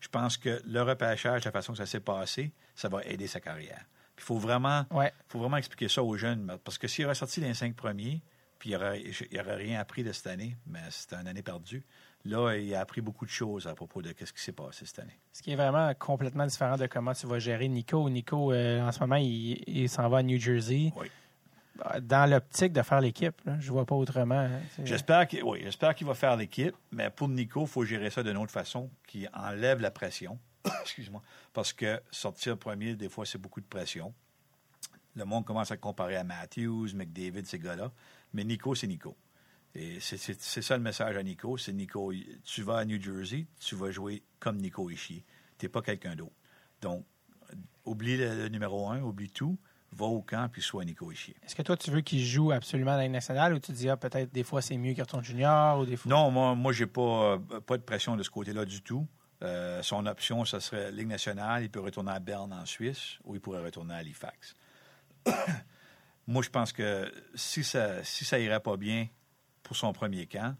Speaker 2: Je pense que le repêchage, la façon que ça s'est passé, ça va aider sa carrière. Puis il faut vraiment,
Speaker 1: Ouais.
Speaker 2: faut vraiment expliquer ça aux jeunes, parce que s'il aurait sorti les cinq premiers, puis il n'aurait rien appris de cette année, mais c'était une année perdue. Là, il a appris beaucoup de choses à propos de ce qui s'est passé cette année.
Speaker 1: Ce qui est vraiment complètement différent de comment tu vas gérer Nico. Nico, euh, en ce moment, il, il s'en va à New Jersey.
Speaker 2: Oui.
Speaker 1: Dans l'optique de faire l'équipe, je vois pas autrement. hein.
Speaker 2: J'espère qu'il oui, j'espère qu'il va faire l'équipe, mais pour Nico, il faut gérer ça d'une autre façon qui enlève la pression. [coughs] Excuse-moi. Parce que sortir premier, des fois, c'est beaucoup de pression. Le monde commence à comparer à Matthews, McDavid, ces gars-là. Mais Nico, c'est Nico. Et c'est- ça le message à Nico. C'est Nico, tu vas à New Jersey, tu vas jouer comme Nico Ishii. Tu n'es pas quelqu'un d'autre. Donc, oublie le, le numéro un, oublie tout, va au camp, puis sois Nico Ishii.
Speaker 1: Est-ce que toi, tu veux qu'il joue absolument dans la Ligue nationale ou tu dis, ah, peut-être des fois c'est mieux qu'il retourne junior ou des fois?
Speaker 2: Non, moi, moi j'ai pas, euh, pas de pression de ce côté-là du tout. Euh, son option, ce serait Ligue nationale. Il peut retourner à Berne en Suisse ou il pourrait retourner à Halifax. [coughs] moi, je pense que si ça si ça irait pas bien pour son premier camp,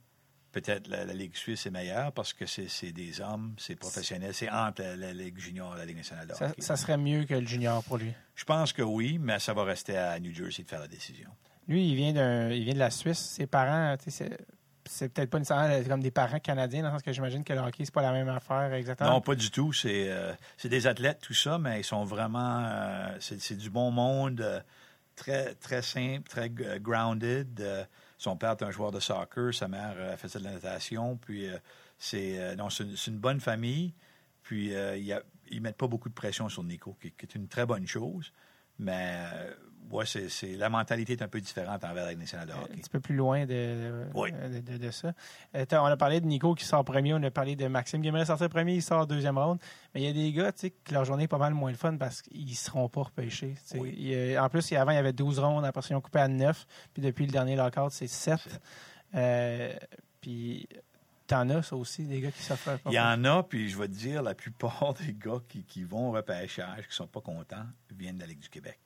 Speaker 2: peut-être la, la Ligue suisse est meilleure parce que c'est des hommes, c'est professionnel. C'est entre la, la Ligue junior et la Ligue nationale de
Speaker 1: Ça,
Speaker 2: hockey.
Speaker 1: ça serait mieux que le junior pour lui.
Speaker 2: Je pense que oui, mais ça va rester à New Jersey de faire la décision.
Speaker 1: Lui, il vient, il vient de la Suisse. Ses parents, c'est, peut-être pas nécessairement comme des parents canadiens, dans le sens que j'imagine que le hockey, c'est pas la même affaire exactement.
Speaker 2: Non, pas du tout. C'est euh, des athlètes, tout ça, mais ils sont vraiment. euh, c'est du bon monde, euh, très, très simple, très grounded. Son père est un joueur de soccer, sa mère euh, faisait de la natation. Puis, euh, c'est euh, c'est une, bonne famille. Puis, ils mettent pas beaucoup de pression sur Nico, qui, qui est une très bonne chose. Mais, ouais, c'est la mentalité est un peu différente envers la Ligue nationale de
Speaker 1: un
Speaker 2: hockey.
Speaker 1: petit peu plus loin de,
Speaker 2: Oui.
Speaker 1: de, de- de ça. Euh, on a parlé de Nico qui sort premier, on a parlé de Maxime qui aimerait sortir premier, il sort deuxième round. Mais il y a des gars tu sais, que leur journée est pas mal moins le fun parce qu'ils seront pas repêchés.
Speaker 2: Oui.
Speaker 1: Il en plus, avant, il y avait 12 rondes, après ils ont coupé à 9. Puis depuis le dernier lockout, c'est 7.
Speaker 2: Sept.
Speaker 1: Euh, puis t'en as, ça aussi, des gars qui s'offrent pas.
Speaker 2: Il y en a, puis je vais te dire, la plupart [laughs] des gars qui, qui vont au repêchage, qui sont pas contents, viennent de la Ligue du Québec.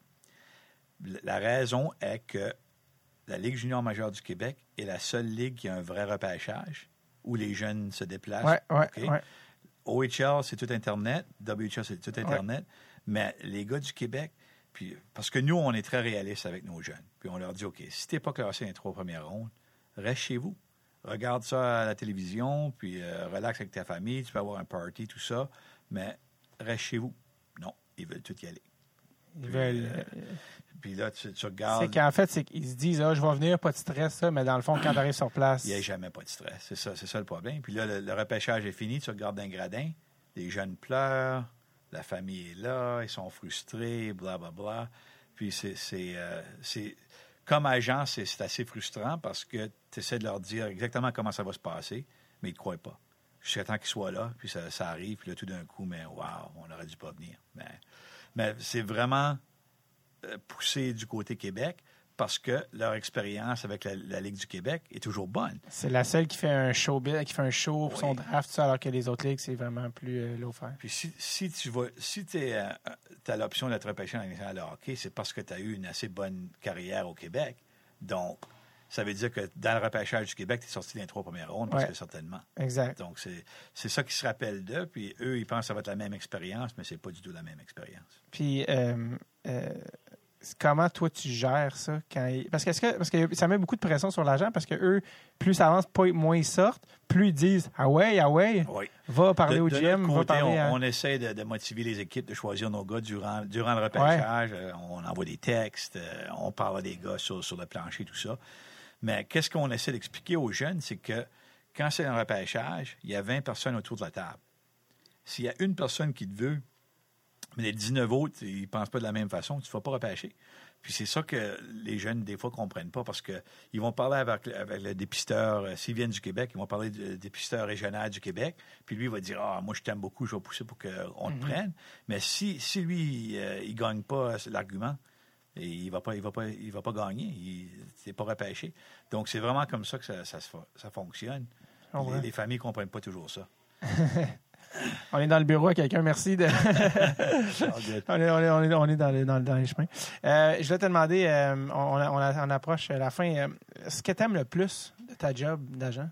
Speaker 2: La raison est que la Ligue junior majeure du Québec est la seule ligue qui a un vrai repêchage où les jeunes se déplacent.
Speaker 1: Ouais, ouais,
Speaker 2: OK?
Speaker 1: ouais.
Speaker 2: OHL, c'est tout Internet. WHL, c'est tout Internet. Mais les gars du Québec, puis, parce que nous, on est très réalistes avec nos jeunes. Puis on leur dit, OK, si tu n'es pas classé dans les trois premières rondes, reste chez vous. Regarde ça à la télévision, puis euh, relax avec ta famille. Tu peux avoir un party, tout ça. Mais reste chez vous. Non, ils veulent tout y aller.
Speaker 1: Ils veulent.
Speaker 2: euh,
Speaker 1: euh,
Speaker 2: Puis là, tu, tu
Speaker 1: c'est
Speaker 2: regardes.
Speaker 1: qu'en fait, c'est qu'ils se disent, ah, je vais venir, pas de stress, ça, mais dans le fond, quand tu arrives sur place.
Speaker 2: Il n'y a jamais pas de stress. C'est ça, c'est ça le problème. Puis là, le, le repêchage est fini, tu regardes un gradin, les jeunes pleurent, la famille est là, ils sont frustrés, bla bla bla. Puis c'est, euh, comme agent, c'est assez frustrant parce que tu essaies de leur dire exactement comment ça va se passer, mais ils ne croient pas. Jusqu'à temps qu'ils soient là, puis ça, ça arrive, puis là, tout d'un coup, mais waouh, on aurait dû pas venir. Mais, mais c'est vraiment euh, poussé du côté Québec parce que leur expérience avec la, la Ligue du Québec est toujours bonne.
Speaker 1: C'est la seule qui fait un show, qui fait un show pour son draft, alors que les autres ligues, c'est vraiment plus euh.
Speaker 2: Puis si, si tu vas, si tu as l'option d'être repêché dans nationale de hockey, c'est parce que tu as eu une assez bonne carrière au Québec. Donc, ça veut dire que dans le repêchage du Québec, tu es sorti dans les trois premières rondes, parce
Speaker 1: Ouais.
Speaker 2: que certainement.
Speaker 1: Exact.
Speaker 2: Donc, c'est c'est ça qui se rappelle d'eux. Puis eux, ils pensent que ça va être la même expérience, mais c'est pas du tout la même expérience.
Speaker 1: Puis, euh, euh, comment toi tu gères ça quand il- parce que, parce que ça met beaucoup de pression sur l'agent parce que eux plus ça avance pas- moins ils sortent plus ils disent ah ouais ah ouais
Speaker 2: Oui.
Speaker 1: va parler
Speaker 2: de,
Speaker 1: au
Speaker 2: de
Speaker 1: GM va parler
Speaker 2: on,
Speaker 1: à...
Speaker 2: on essaie de, de motiver les équipes de choisir nos gars durant, durant le repêchage. Euh, On envoie des textes, euh, on parle à des gars sur, sur le plancher, tout ça. Mais qu'est-ce qu'on essaie d'expliquer aux jeunes, c'est que quand c'est un repêchage, il y a 20 personnes autour de la table. S'il y a une personne qui te veut, mais les 19 autres, ils ne pensent pas de la même façon, tu ne vas pas repêcher. Puis c'est ça que les jeunes, des fois, comprennent pas parce qu'ils vont parler avec, avec le dépisteur, euh, s'ils viennent du Québec, ils vont parler du dépisteur régional du Québec, puis lui il va dire Ah, moi je t'aime beaucoup, je vais pousser pour qu'on te prenne. Mais si, si lui, euh, il gagne pas l'argument, et il va pas, il va pas, il va pas gagner. Il n'est pas repêché. Donc c'est vraiment comme ça que ça, fonctionne.
Speaker 1: Oh, ouais.
Speaker 2: les, les familles comprennent pas toujours ça. [laughs]
Speaker 1: on est dans le bureau à quelqu'un merci de [laughs] on est, on est, on est, on est dans, les, dans, dans les chemins. Euh, je voulais te demander euh, on, on, approche la fin euh, ce que tu aimes le plus de ta job d'agent?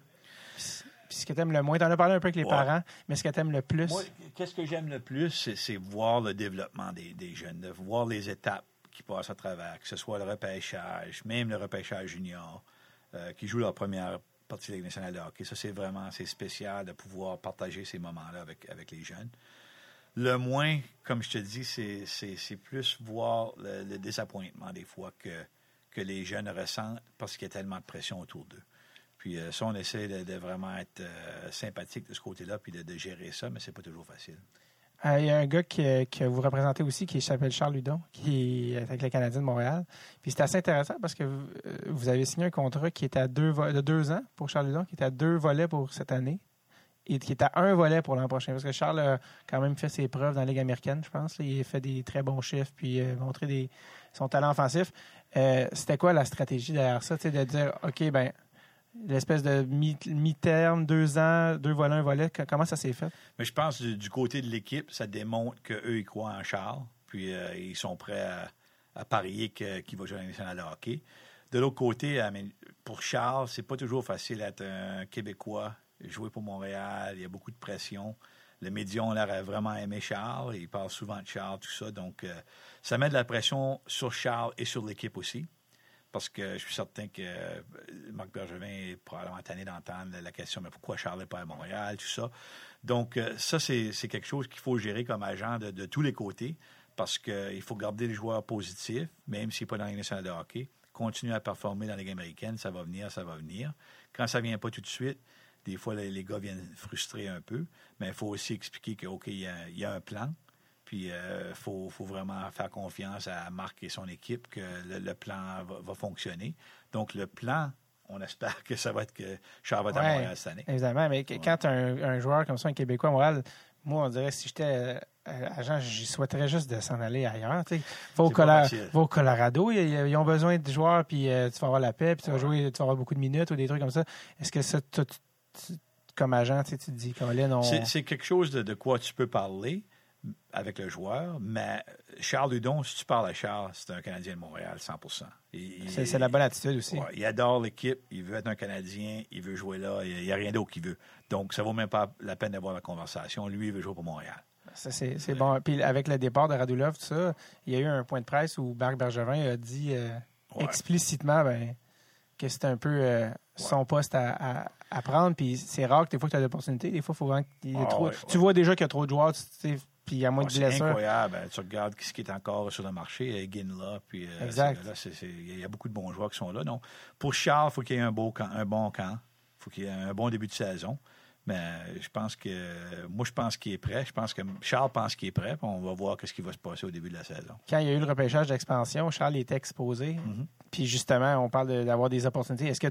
Speaker 1: Puis ce que tu aimes le moins tu en as parlé un peu avec les
Speaker 2: Ouais.
Speaker 1: parents mais ce que tu aimes le plus?
Speaker 2: Moi, qu'est-ce que j'aime le plus, c'est, voir le développement des, des jeunes, de voir les étapes qui passent à travers, que ce soit le repêchage, même le repêchage junior, qui jouent leur première partie de nationale de hockey. Ça, c'est vraiment c'est spécial de pouvoir partager ces moments-là avec, avec les jeunes. Le moins, comme je te dis, c'est, plus voir le, désappointement des fois que, que les jeunes ressentent parce qu'il y a tellement de pression autour d'eux. Puis euh, ça, on essaie de, de vraiment être euh, sympathique de ce côté-là, puis de, de gérer ça, mais c'est pas toujours facile.
Speaker 1: Euh, Il y a un gars que, que vous représentez aussi qui s'appelle Charles Ludon, qui est avec les Canadiens de Montréal. Puis c'est assez intéressant parce que vous, euh, avez signé un contrat qui était à deux de deux ans pour Charles Ludon, qui était à deux volets pour cette année et qui est à un volet pour l'an prochain. Parce que Charles a quand même fait ses preuves dans la Ligue américaine, je pense. Il a fait des très bons chiffres puis euh, montré des, son talent offensif. Euh, C'était quoi la stratégie derrière ça? De dire, OK, ben l'espèce de mi- mi-terme, deux ans, deux volets, un volet, comment ça s'est fait?
Speaker 2: Mais je pense du, du côté de l'équipe, ça démontre qu'eux, ils croient en Charles, puis euh, ils sont prêts à, parier qu'il va jouer à nationale de hockey. De l'autre côté, pour Charles, c'est pas toujours facile d'être un Québécois, jouer pour Montréal, il y a beaucoup de pression. Les médias ont l'air à vraiment aimer Charles, ils parlent souvent de Charles, tout ça. Donc, euh, ça met de la pression sur Charles et sur l'équipe aussi. Parce que je suis certain que euh, Marc Bergevin est probablement tanné d'entendre la question mais pourquoi Charles n'est pas à Montréal, tout ça. Donc, euh, ça, c'est quelque chose qu'il faut gérer comme agent de, tous les côtés parce qu'il faut garder les joueurs positifs, même s'il n'est pas dans la nationale de hockey. Continuer à performer dans la Ligue américaine, ça va venir, ça va venir. Quand ça ne vient pas tout de suite, des fois, les, les gars viennent frustrer un peu, mais il faut aussi expliquer que, OK, il y a un plan, puis il faut, faut vraiment faire confiance à Marc et son équipe que le, le plan va, va fonctionner. Donc, le plan, on espère que ça va être que Charles va être à
Speaker 1: Ouais.
Speaker 2: Montréal cette année.
Speaker 1: Évidemment, mais qu- quand un, un joueur comme ça, un Québécois à Montréal, moi, on dirait si j'étais euh, agent, j'y souhaiterais juste de s'en aller ailleurs. tu. Va, au Colorado, ils, ils ont besoin de joueurs, puis euh, tu vas avoir la paix, puis tu vas jouer, tu vas avoir beaucoup de minutes ou des trucs comme ça. Est-ce que ça, toi, tu- tu- comme agent, tu te dis, Colin, on...
Speaker 2: C'est c'est quelque chose de, de quoi tu peux parler avec le joueur, mais Charles Hudon, si tu parles à Charles, c'est un Canadien de Montréal, 100 Il- il-
Speaker 1: c'est la bonne attitude aussi.
Speaker 2: Ouais, il adore l'équipe, il veut être un Canadien, il veut jouer là, il n'y a rien d'autre qu'il veut. Donc, ça vaut même pas la peine d'avoir la conversation. Lui, il veut jouer pour Montréal.
Speaker 1: Ça, c'est bon. Puis avec le départ de Radulov, tout ça, il y a eu un point de presse où Marc Bergevin a dit euh,
Speaker 2: Ouais.
Speaker 1: explicitement ben, que c'était un peu euh, son poste à, à- à prendre. Puis c'est rare que des fois que tu as l'opportunité. Des fois, il faut vraiment qu'il y ait
Speaker 2: Ah,
Speaker 1: trop.
Speaker 2: ouais,
Speaker 1: Tu vois déjà qu'il y a trop de joueurs, tu sais, puis il y a moins
Speaker 2: Ouais,
Speaker 1: de
Speaker 2: c'est
Speaker 1: blessures.
Speaker 2: incroyable. hein. Tu regardes ce qui est encore sur le marché, euh, Ginla, puis euh,
Speaker 1: Exact.
Speaker 2: c'est- c'est- il y a beaucoup de bons joueurs qui sont là. Donc, pour Charles, il faut qu'il y ait un, beau camp, un bon camp. Il faut qu'il y ait un bon début de saison. Mais je pense que. Moi, je pense qu'il est prêt. Je pense que Charles pense qu'il est prêt. puis on va voir ce qui va se passer au début de la saison.
Speaker 1: Quand il y a eu le repêchage d'expansion, Charles était exposé.
Speaker 2: Mhm.
Speaker 1: Puis justement, on parle de- d'avoir des opportunités. Est-ce que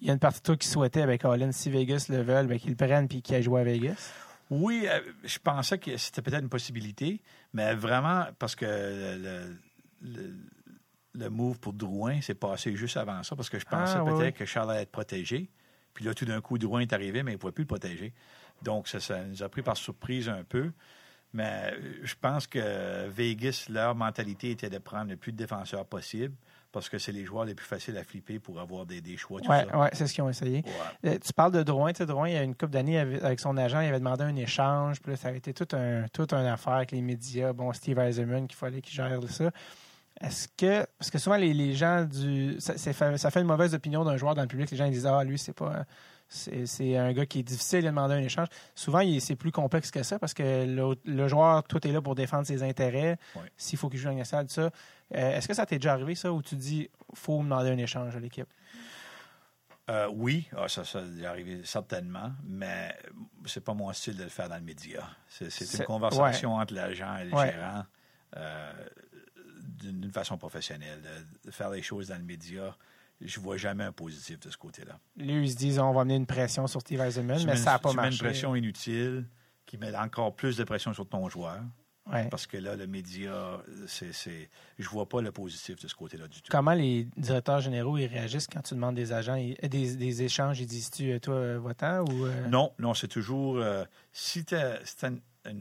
Speaker 1: il y a une partie de toi qui souhaitait avec Colin, si Vegas le veulent, ben, qu'ils le prennent puis qu'il aille jouer à Vegas?
Speaker 2: Oui, euh, je pensais que c'était peut-être une possibilité, mais vraiment, parce que le, le, le move pour Drouin s'est passé juste avant ça, parce que je pensais
Speaker 1: Ah,
Speaker 2: peut-être
Speaker 1: oui.
Speaker 2: que Charles allait être protégé. Puis là, tout d'un coup, Drouin est arrivé, mais il ne pouvait plus le protéger. Donc, ça, ça nous a pris par surprise un peu. Mais euh, je pense que Vegas, leur mentalité était de prendre le plus de défenseurs possible, parce que c'est les joueurs les plus faciles à flipper pour avoir des, des choix. Tout
Speaker 1: Ouais, c'est ce qu'ils ont essayé.
Speaker 2: Ouais.
Speaker 1: Euh, Tu parles de Drouin. Tu sais, Drouin, il y a une couple d'années, avec son agent, il avait demandé un échange. Puis là, ça a été tout un, tout une affaire avec les médias. Bon, Steve Eisenman, qu'il fallait qu'il gère ça. Est-ce que. Parce que souvent, les, les gens du. Ça, ça fait une mauvaise opinion d'un joueur dans le public. Les gens ils disent Ah, lui, c'est pas. C'est, un gars qui est difficile de demander un échange. Souvent, c'est plus complexe que ça parce que le, le joueur, tout est là pour défendre ses intérêts.
Speaker 2: Ouais.
Speaker 1: S'il faut qu'il joue en national, tout ça. Euh, est-ce que ça t'est déjà arrivé, ça, où tu dis faut demander un échange à l'équipe?
Speaker 2: Euh, oui, ah, ça, ça est arrivé certainement, mais c'est pas mon style de le faire dans le média. C'est, une conversation entre l'agent et le
Speaker 1: Ouais.
Speaker 2: gérant euh, d'une, d'une façon professionnelle. De, de faire les choses dans le média, je vois jamais un positif de ce côté-là.
Speaker 1: Lui, ils se disent on va amener une pression sur Steve Eisenman, mais
Speaker 2: mets-
Speaker 1: ça n'a pas
Speaker 2: tu mets
Speaker 1: marché.
Speaker 2: une pression inutile qui met encore plus de pression sur ton joueur,
Speaker 1: Ouais.
Speaker 2: parce que là, le média, c'est, c'est, je vois pas le positif de ce côté-là du tout.
Speaker 1: Comment les directeurs généraux ils réagissent quand tu demandes des agents, ils- des, des échanges, ils disent-tu, toi, va-t'en ou. euh,
Speaker 2: Non, non, c'est toujours. euh, si tu as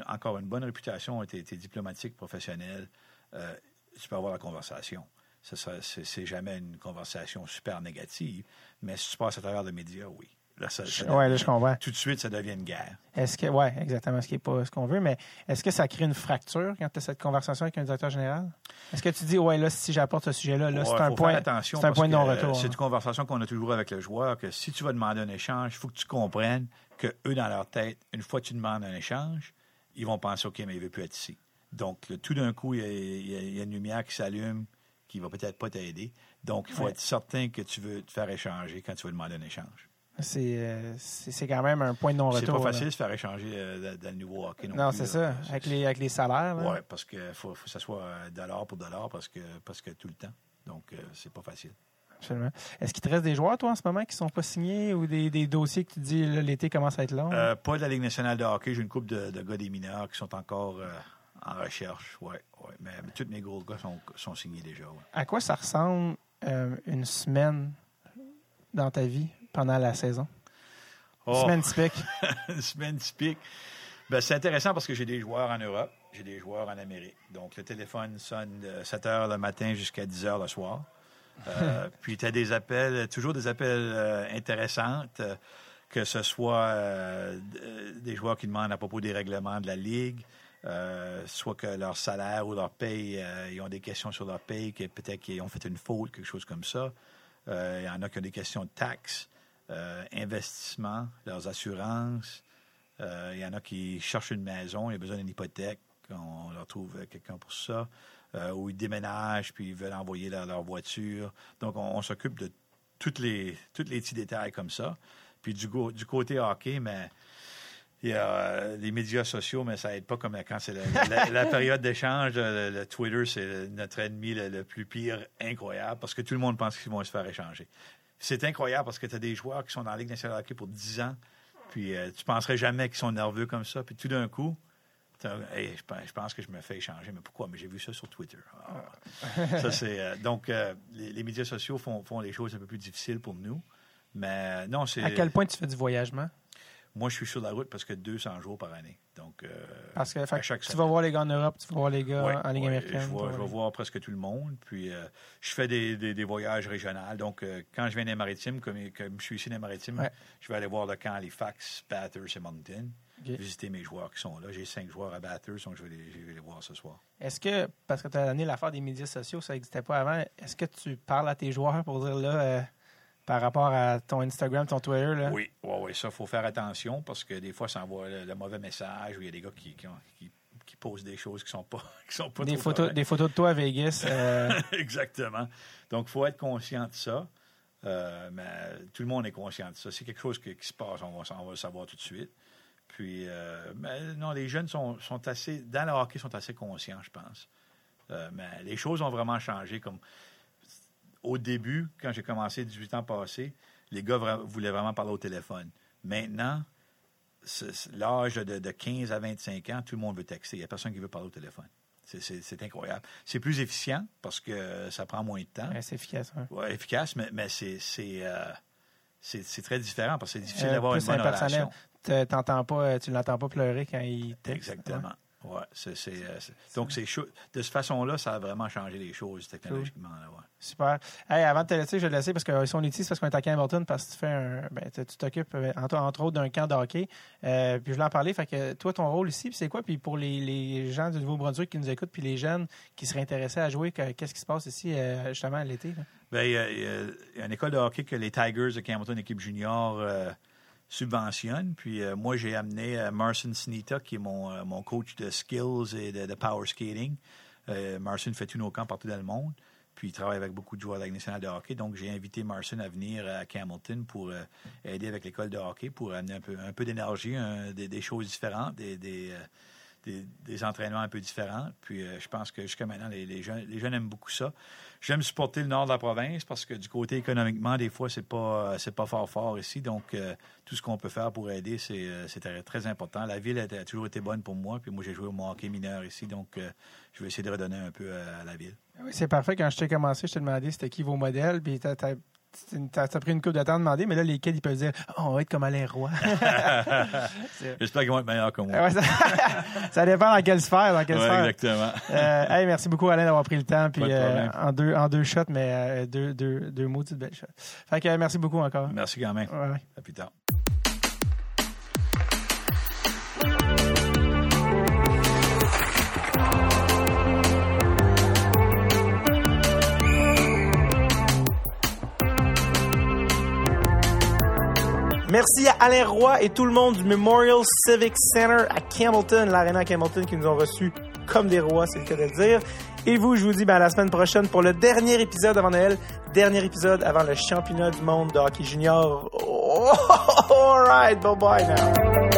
Speaker 2: encore une bonne réputation, tu es, diplomatique, professionnel, euh, tu peux avoir la conversation. C'est, jamais une conversation super négative, mais si tu passes à travers les médias, oui. Là, ça, ça
Speaker 1: Ouais, là, je comprends.
Speaker 2: Tout de suite, ça devient une guerre.
Speaker 1: Est-ce que, ouais, exactement ce qui n'est pas ce qu'on veut, mais est-ce que ça crée une fracture quand tu as cette conversation avec un directeur général? Est-ce que tu dis, ouais, là, si j'apporte ce sujet-là, là,
Speaker 2: Ouais,
Speaker 1: c'est un point, c'est un point de
Speaker 2: que,
Speaker 1: non-retour.
Speaker 2: euh, C'est
Speaker 1: hein.
Speaker 2: une conversation qu'on a toujours avec le joueur que si tu vas demander un échange, il faut que tu comprennes que eux, dans leur tête, une fois que tu demandes un échange, ils vont penser OK, mais il ne veut plus être ici. Donc, le- tout d'un coup, y a- il y a une lumière qui s'allume qui va peut-être pas t'aider. Donc, il faut
Speaker 1: Ouais.
Speaker 2: être certain que tu veux te faire échanger quand tu veux demander un échange.
Speaker 1: C'est, euh, c'est c'est quand même un point de
Speaker 2: C'est
Speaker 1: non-retour.
Speaker 2: pas
Speaker 1: là.
Speaker 2: facile de se faire échanger euh, dans, le nouveau hockey non,
Speaker 1: Non, c'est ça.
Speaker 2: C'est-
Speaker 1: Avec les, avec les salaires.
Speaker 2: Oui, parce qu'il faut, faut que ça soit euh, dollar pour dollar parce que, parce que tout le temps. Donc, euh, c'est pas facile.
Speaker 1: Absolument. Est-ce qu'il te reste des joueurs, toi, en ce moment, qui sont pas signés ou des, des dossiers que tu dis, l'été commence à être long?
Speaker 2: Pas de la Ligue nationale de hockey. J'ai une couple de, de gars des mineurs qui sont encore en recherche. Ouais, ouais. Mais, mais tous mes gros gars sont, sont signés déjà. ouais.
Speaker 1: À quoi ça ressemble euh, une semaine dans ta vie pendant la saison? Une
Speaker 2: Oh,
Speaker 1: semaine typique. [laughs]
Speaker 2: une semaine typique. Ben, c'est intéressant parce que j'ai des joueurs en Europe, j'ai des joueurs en Amérique. Donc, le téléphone sonne de 7 h le matin jusqu'à 10 h le soir. Euh, [laughs] puis, tu as des appels, toujours des appels euh, intéressants, euh, que ce soit euh, des joueurs qui demandent à propos des règlements de la Ligue, euh, soit que leur salaire ou leur paye, euh, ils ont des questions sur leur paye, que peut-être qu'ils ont fait une faute, quelque chose comme ça. Euh, Il y en a qui ont des questions de taxes, euh, investissement, leurs assurances. Il y en a qui cherchent une maison, ils ont besoin d'une hypothèque. On leur trouve quelqu'un pour ça. Ou ils déménagent, puis ils veulent envoyer leur, voiture. Donc, on, s'occupe de tous les, toutes les petits détails comme ça. Puis du, du côté hockey, mais il y a euh, les médias sociaux, mais ça aide pas comme quand c'est la, la- la [laughs] période d'échange. Le, le Twitter, c'est notre ennemi le, le plus pire, incroyable, parce que tout le monde pense qu'ils vont se faire échanger. C'est incroyable parce que tu as des joueurs qui sont dans la Ligue nationale de hockey pour 10 ans, puis euh, tu penserais jamais qu'ils sont nerveux comme ça, puis tout d'un coup, t'as- Hey, je, pense, je pense que je me fais échanger, mais pourquoi? Mais j'ai vu ça sur Twitter. Ah. ça, [laughs] c'est, euh, donc, euh, les, les médias sociaux font, font les choses un peu plus difficiles pour nous. Mais non, c'est.
Speaker 1: À quel point tu fais du voyagement?
Speaker 2: Moi, je suis sur la route parce que 200 jours par année. Donc, euh,
Speaker 1: Parce que
Speaker 2: à
Speaker 1: que
Speaker 2: chaque
Speaker 1: tu
Speaker 2: semaine.
Speaker 1: vas voir les gars en Europe, tu vas voir les gars
Speaker 2: Ouais,
Speaker 1: en Ligue
Speaker 2: ouais,
Speaker 1: américaine.
Speaker 2: Je
Speaker 1: vas
Speaker 2: je vais
Speaker 1: voir
Speaker 2: presque tout le monde. Puis, euh, je fais des, des- des voyages régionaux. Donc, euh, quand je viens des Maritimes, comme, comme je suis ici des Maritimes,
Speaker 1: Ouais.
Speaker 2: je vais aller voir le camp Halifax, Bathurst et Moncton. Visiter mes joueurs qui sont là. J'ai cinq joueurs à Bathurst, donc je vais les, je vais les voir ce soir.
Speaker 1: Est-ce que, parce que tu as donné l'affaire des médias sociaux, ça n'existait pas avant, est-ce que tu parles à tes joueurs pour dire là, euh, par rapport à ton Instagram, ton Twitter, là?
Speaker 2: Oui, oui, oui, ça, il faut faire attention parce que des fois, ça envoie le, le mauvais message ou il y a des gars qui, qui, ont- qui- qui posent des choses qui sont pas, [laughs] qui sont pas
Speaker 1: des,
Speaker 2: trop
Speaker 1: photos,
Speaker 2: correctes.
Speaker 1: des photos de toi à Vegas. euh, [laughs]
Speaker 2: Exactement. Donc, il faut être conscient de ça. Euh, mais tout le monde est conscient de ça. C'est quelque chose qui, se passe, on va, on va le savoir tout de suite. Puis, euh, mais non, les jeunes sont, sont assez, dans le hockey, sont assez conscients, je pense. Mais les choses ont vraiment changé. Comme au début, quand j'ai commencé 18 ans passés, les gars vra- voulaient vraiment parler au téléphone. Maintenant, l'âge de, de 15 à 25 ans, tout le monde veut texter. Il n'y a personne qui veut parler au téléphone. C'est- incroyable. C'est plus efficient parce que ça prend moins de temps.
Speaker 1: Ouais, c'est efficace. hein.
Speaker 2: Ouais, efficace, mais, mais c'est c'est, euh, c'est- très différent parce que c'est difficile
Speaker 1: Euh,
Speaker 2: d'avoir une bonne relation.
Speaker 1: T'entends pas, euh, tu l'entends pas pleurer quand il texte.
Speaker 2: Exactement. Ouais, c'est, c'est, euh, c'est- donc, c'est de cette façon-là, ça a vraiment changé les choses technologiquement. là, ouais.
Speaker 1: Super. Hey, avant de te laisser, je vais te laisser parce que euh, si on est ici, c'est parce qu'on est à Campbellton parce que tu fais un. Ben, tu t'occupes euh, entre, entre autres d'un camp de hockey. Euh, puis je voulais en parler. Fait que toi, ton rôle ici, c'est quoi? Puis pour les, les gens du Nouveau-Brunswick qui nous écoutent, puis les jeunes qui seraient intéressés à jouer, que- qu'est-ce qui se passe ici euh, justement à l'été? là?
Speaker 2: Ben, il y, a, il y une école de hockey que les Tigers de Campbellton, équipe junior, euh, subventionnent. Puis euh, moi, j'ai amené euh, Marcin Snita, qui est mon, euh, mon coach de skills et de, power skating. Euh, Marcin fait tous nos camps partout dans le monde. Puis il travaille avec beaucoup de joueurs de la Ligue de hockey. Donc, j'ai invité Marcin à venir à Campbellton pour aider avec l'école de hockey, pour amener un peu, un peu d'énergie, des, des choses différentes, des, des, des, entraînements un peu différents. Puis euh, je pense que jusqu'à maintenant, les, jeunes, aiment beaucoup ça. J'aime supporter le nord de la province parce que du côté économiquement, des fois, c'est pas pas fort fort ici. Donc, euh, tout ce qu'on peut faire pour aider, c'est euh, très, important. La ville a, toujours été bonne pour moi. Puis moi, j'ai joué au hockey mineur ici. Donc, je vais essayer de redonner un peu à, la ville.
Speaker 1: Oui, c'est parfait. Quand je t'ai commencé, je t'ai demandé c'était qui vos modèles. Puis t'as- t'as pris une coupe de temps à demander, mais là, les kids, ils peuvent dire oh, on va être comme Alain Roy. [laughs]
Speaker 2: J'espère qu'ils vont être meilleurs que moi.
Speaker 1: Ouais, ça, [laughs] ça dépend dans quelle sphère. Dans quelle
Speaker 2: Ouais,
Speaker 1: sphère.
Speaker 2: exactement.
Speaker 1: Euh, hey, merci beaucoup, Alain, d'avoir pris le temps. Puis,
Speaker 2: de
Speaker 1: euh, en, deux, en deux shots, mais euh, deux, deux, deux maudites belles shots. Fait que merci beaucoup encore.
Speaker 2: Merci quand même.
Speaker 1: Ouais, ouais.
Speaker 2: À plus tard.
Speaker 3: Merci à Alain Roy et tout le monde du Memorial Civic Center à Campbellton, l'aréna à Campbellton qui nous ont reçus comme des rois, c'est le cas de le dire. Et vous, je vous dis ben, à la semaine prochaine pour le dernier épisode avant Noël, dernier épisode avant le championnat du monde de hockey junior. Oh, [laughs] all right, bye bye now.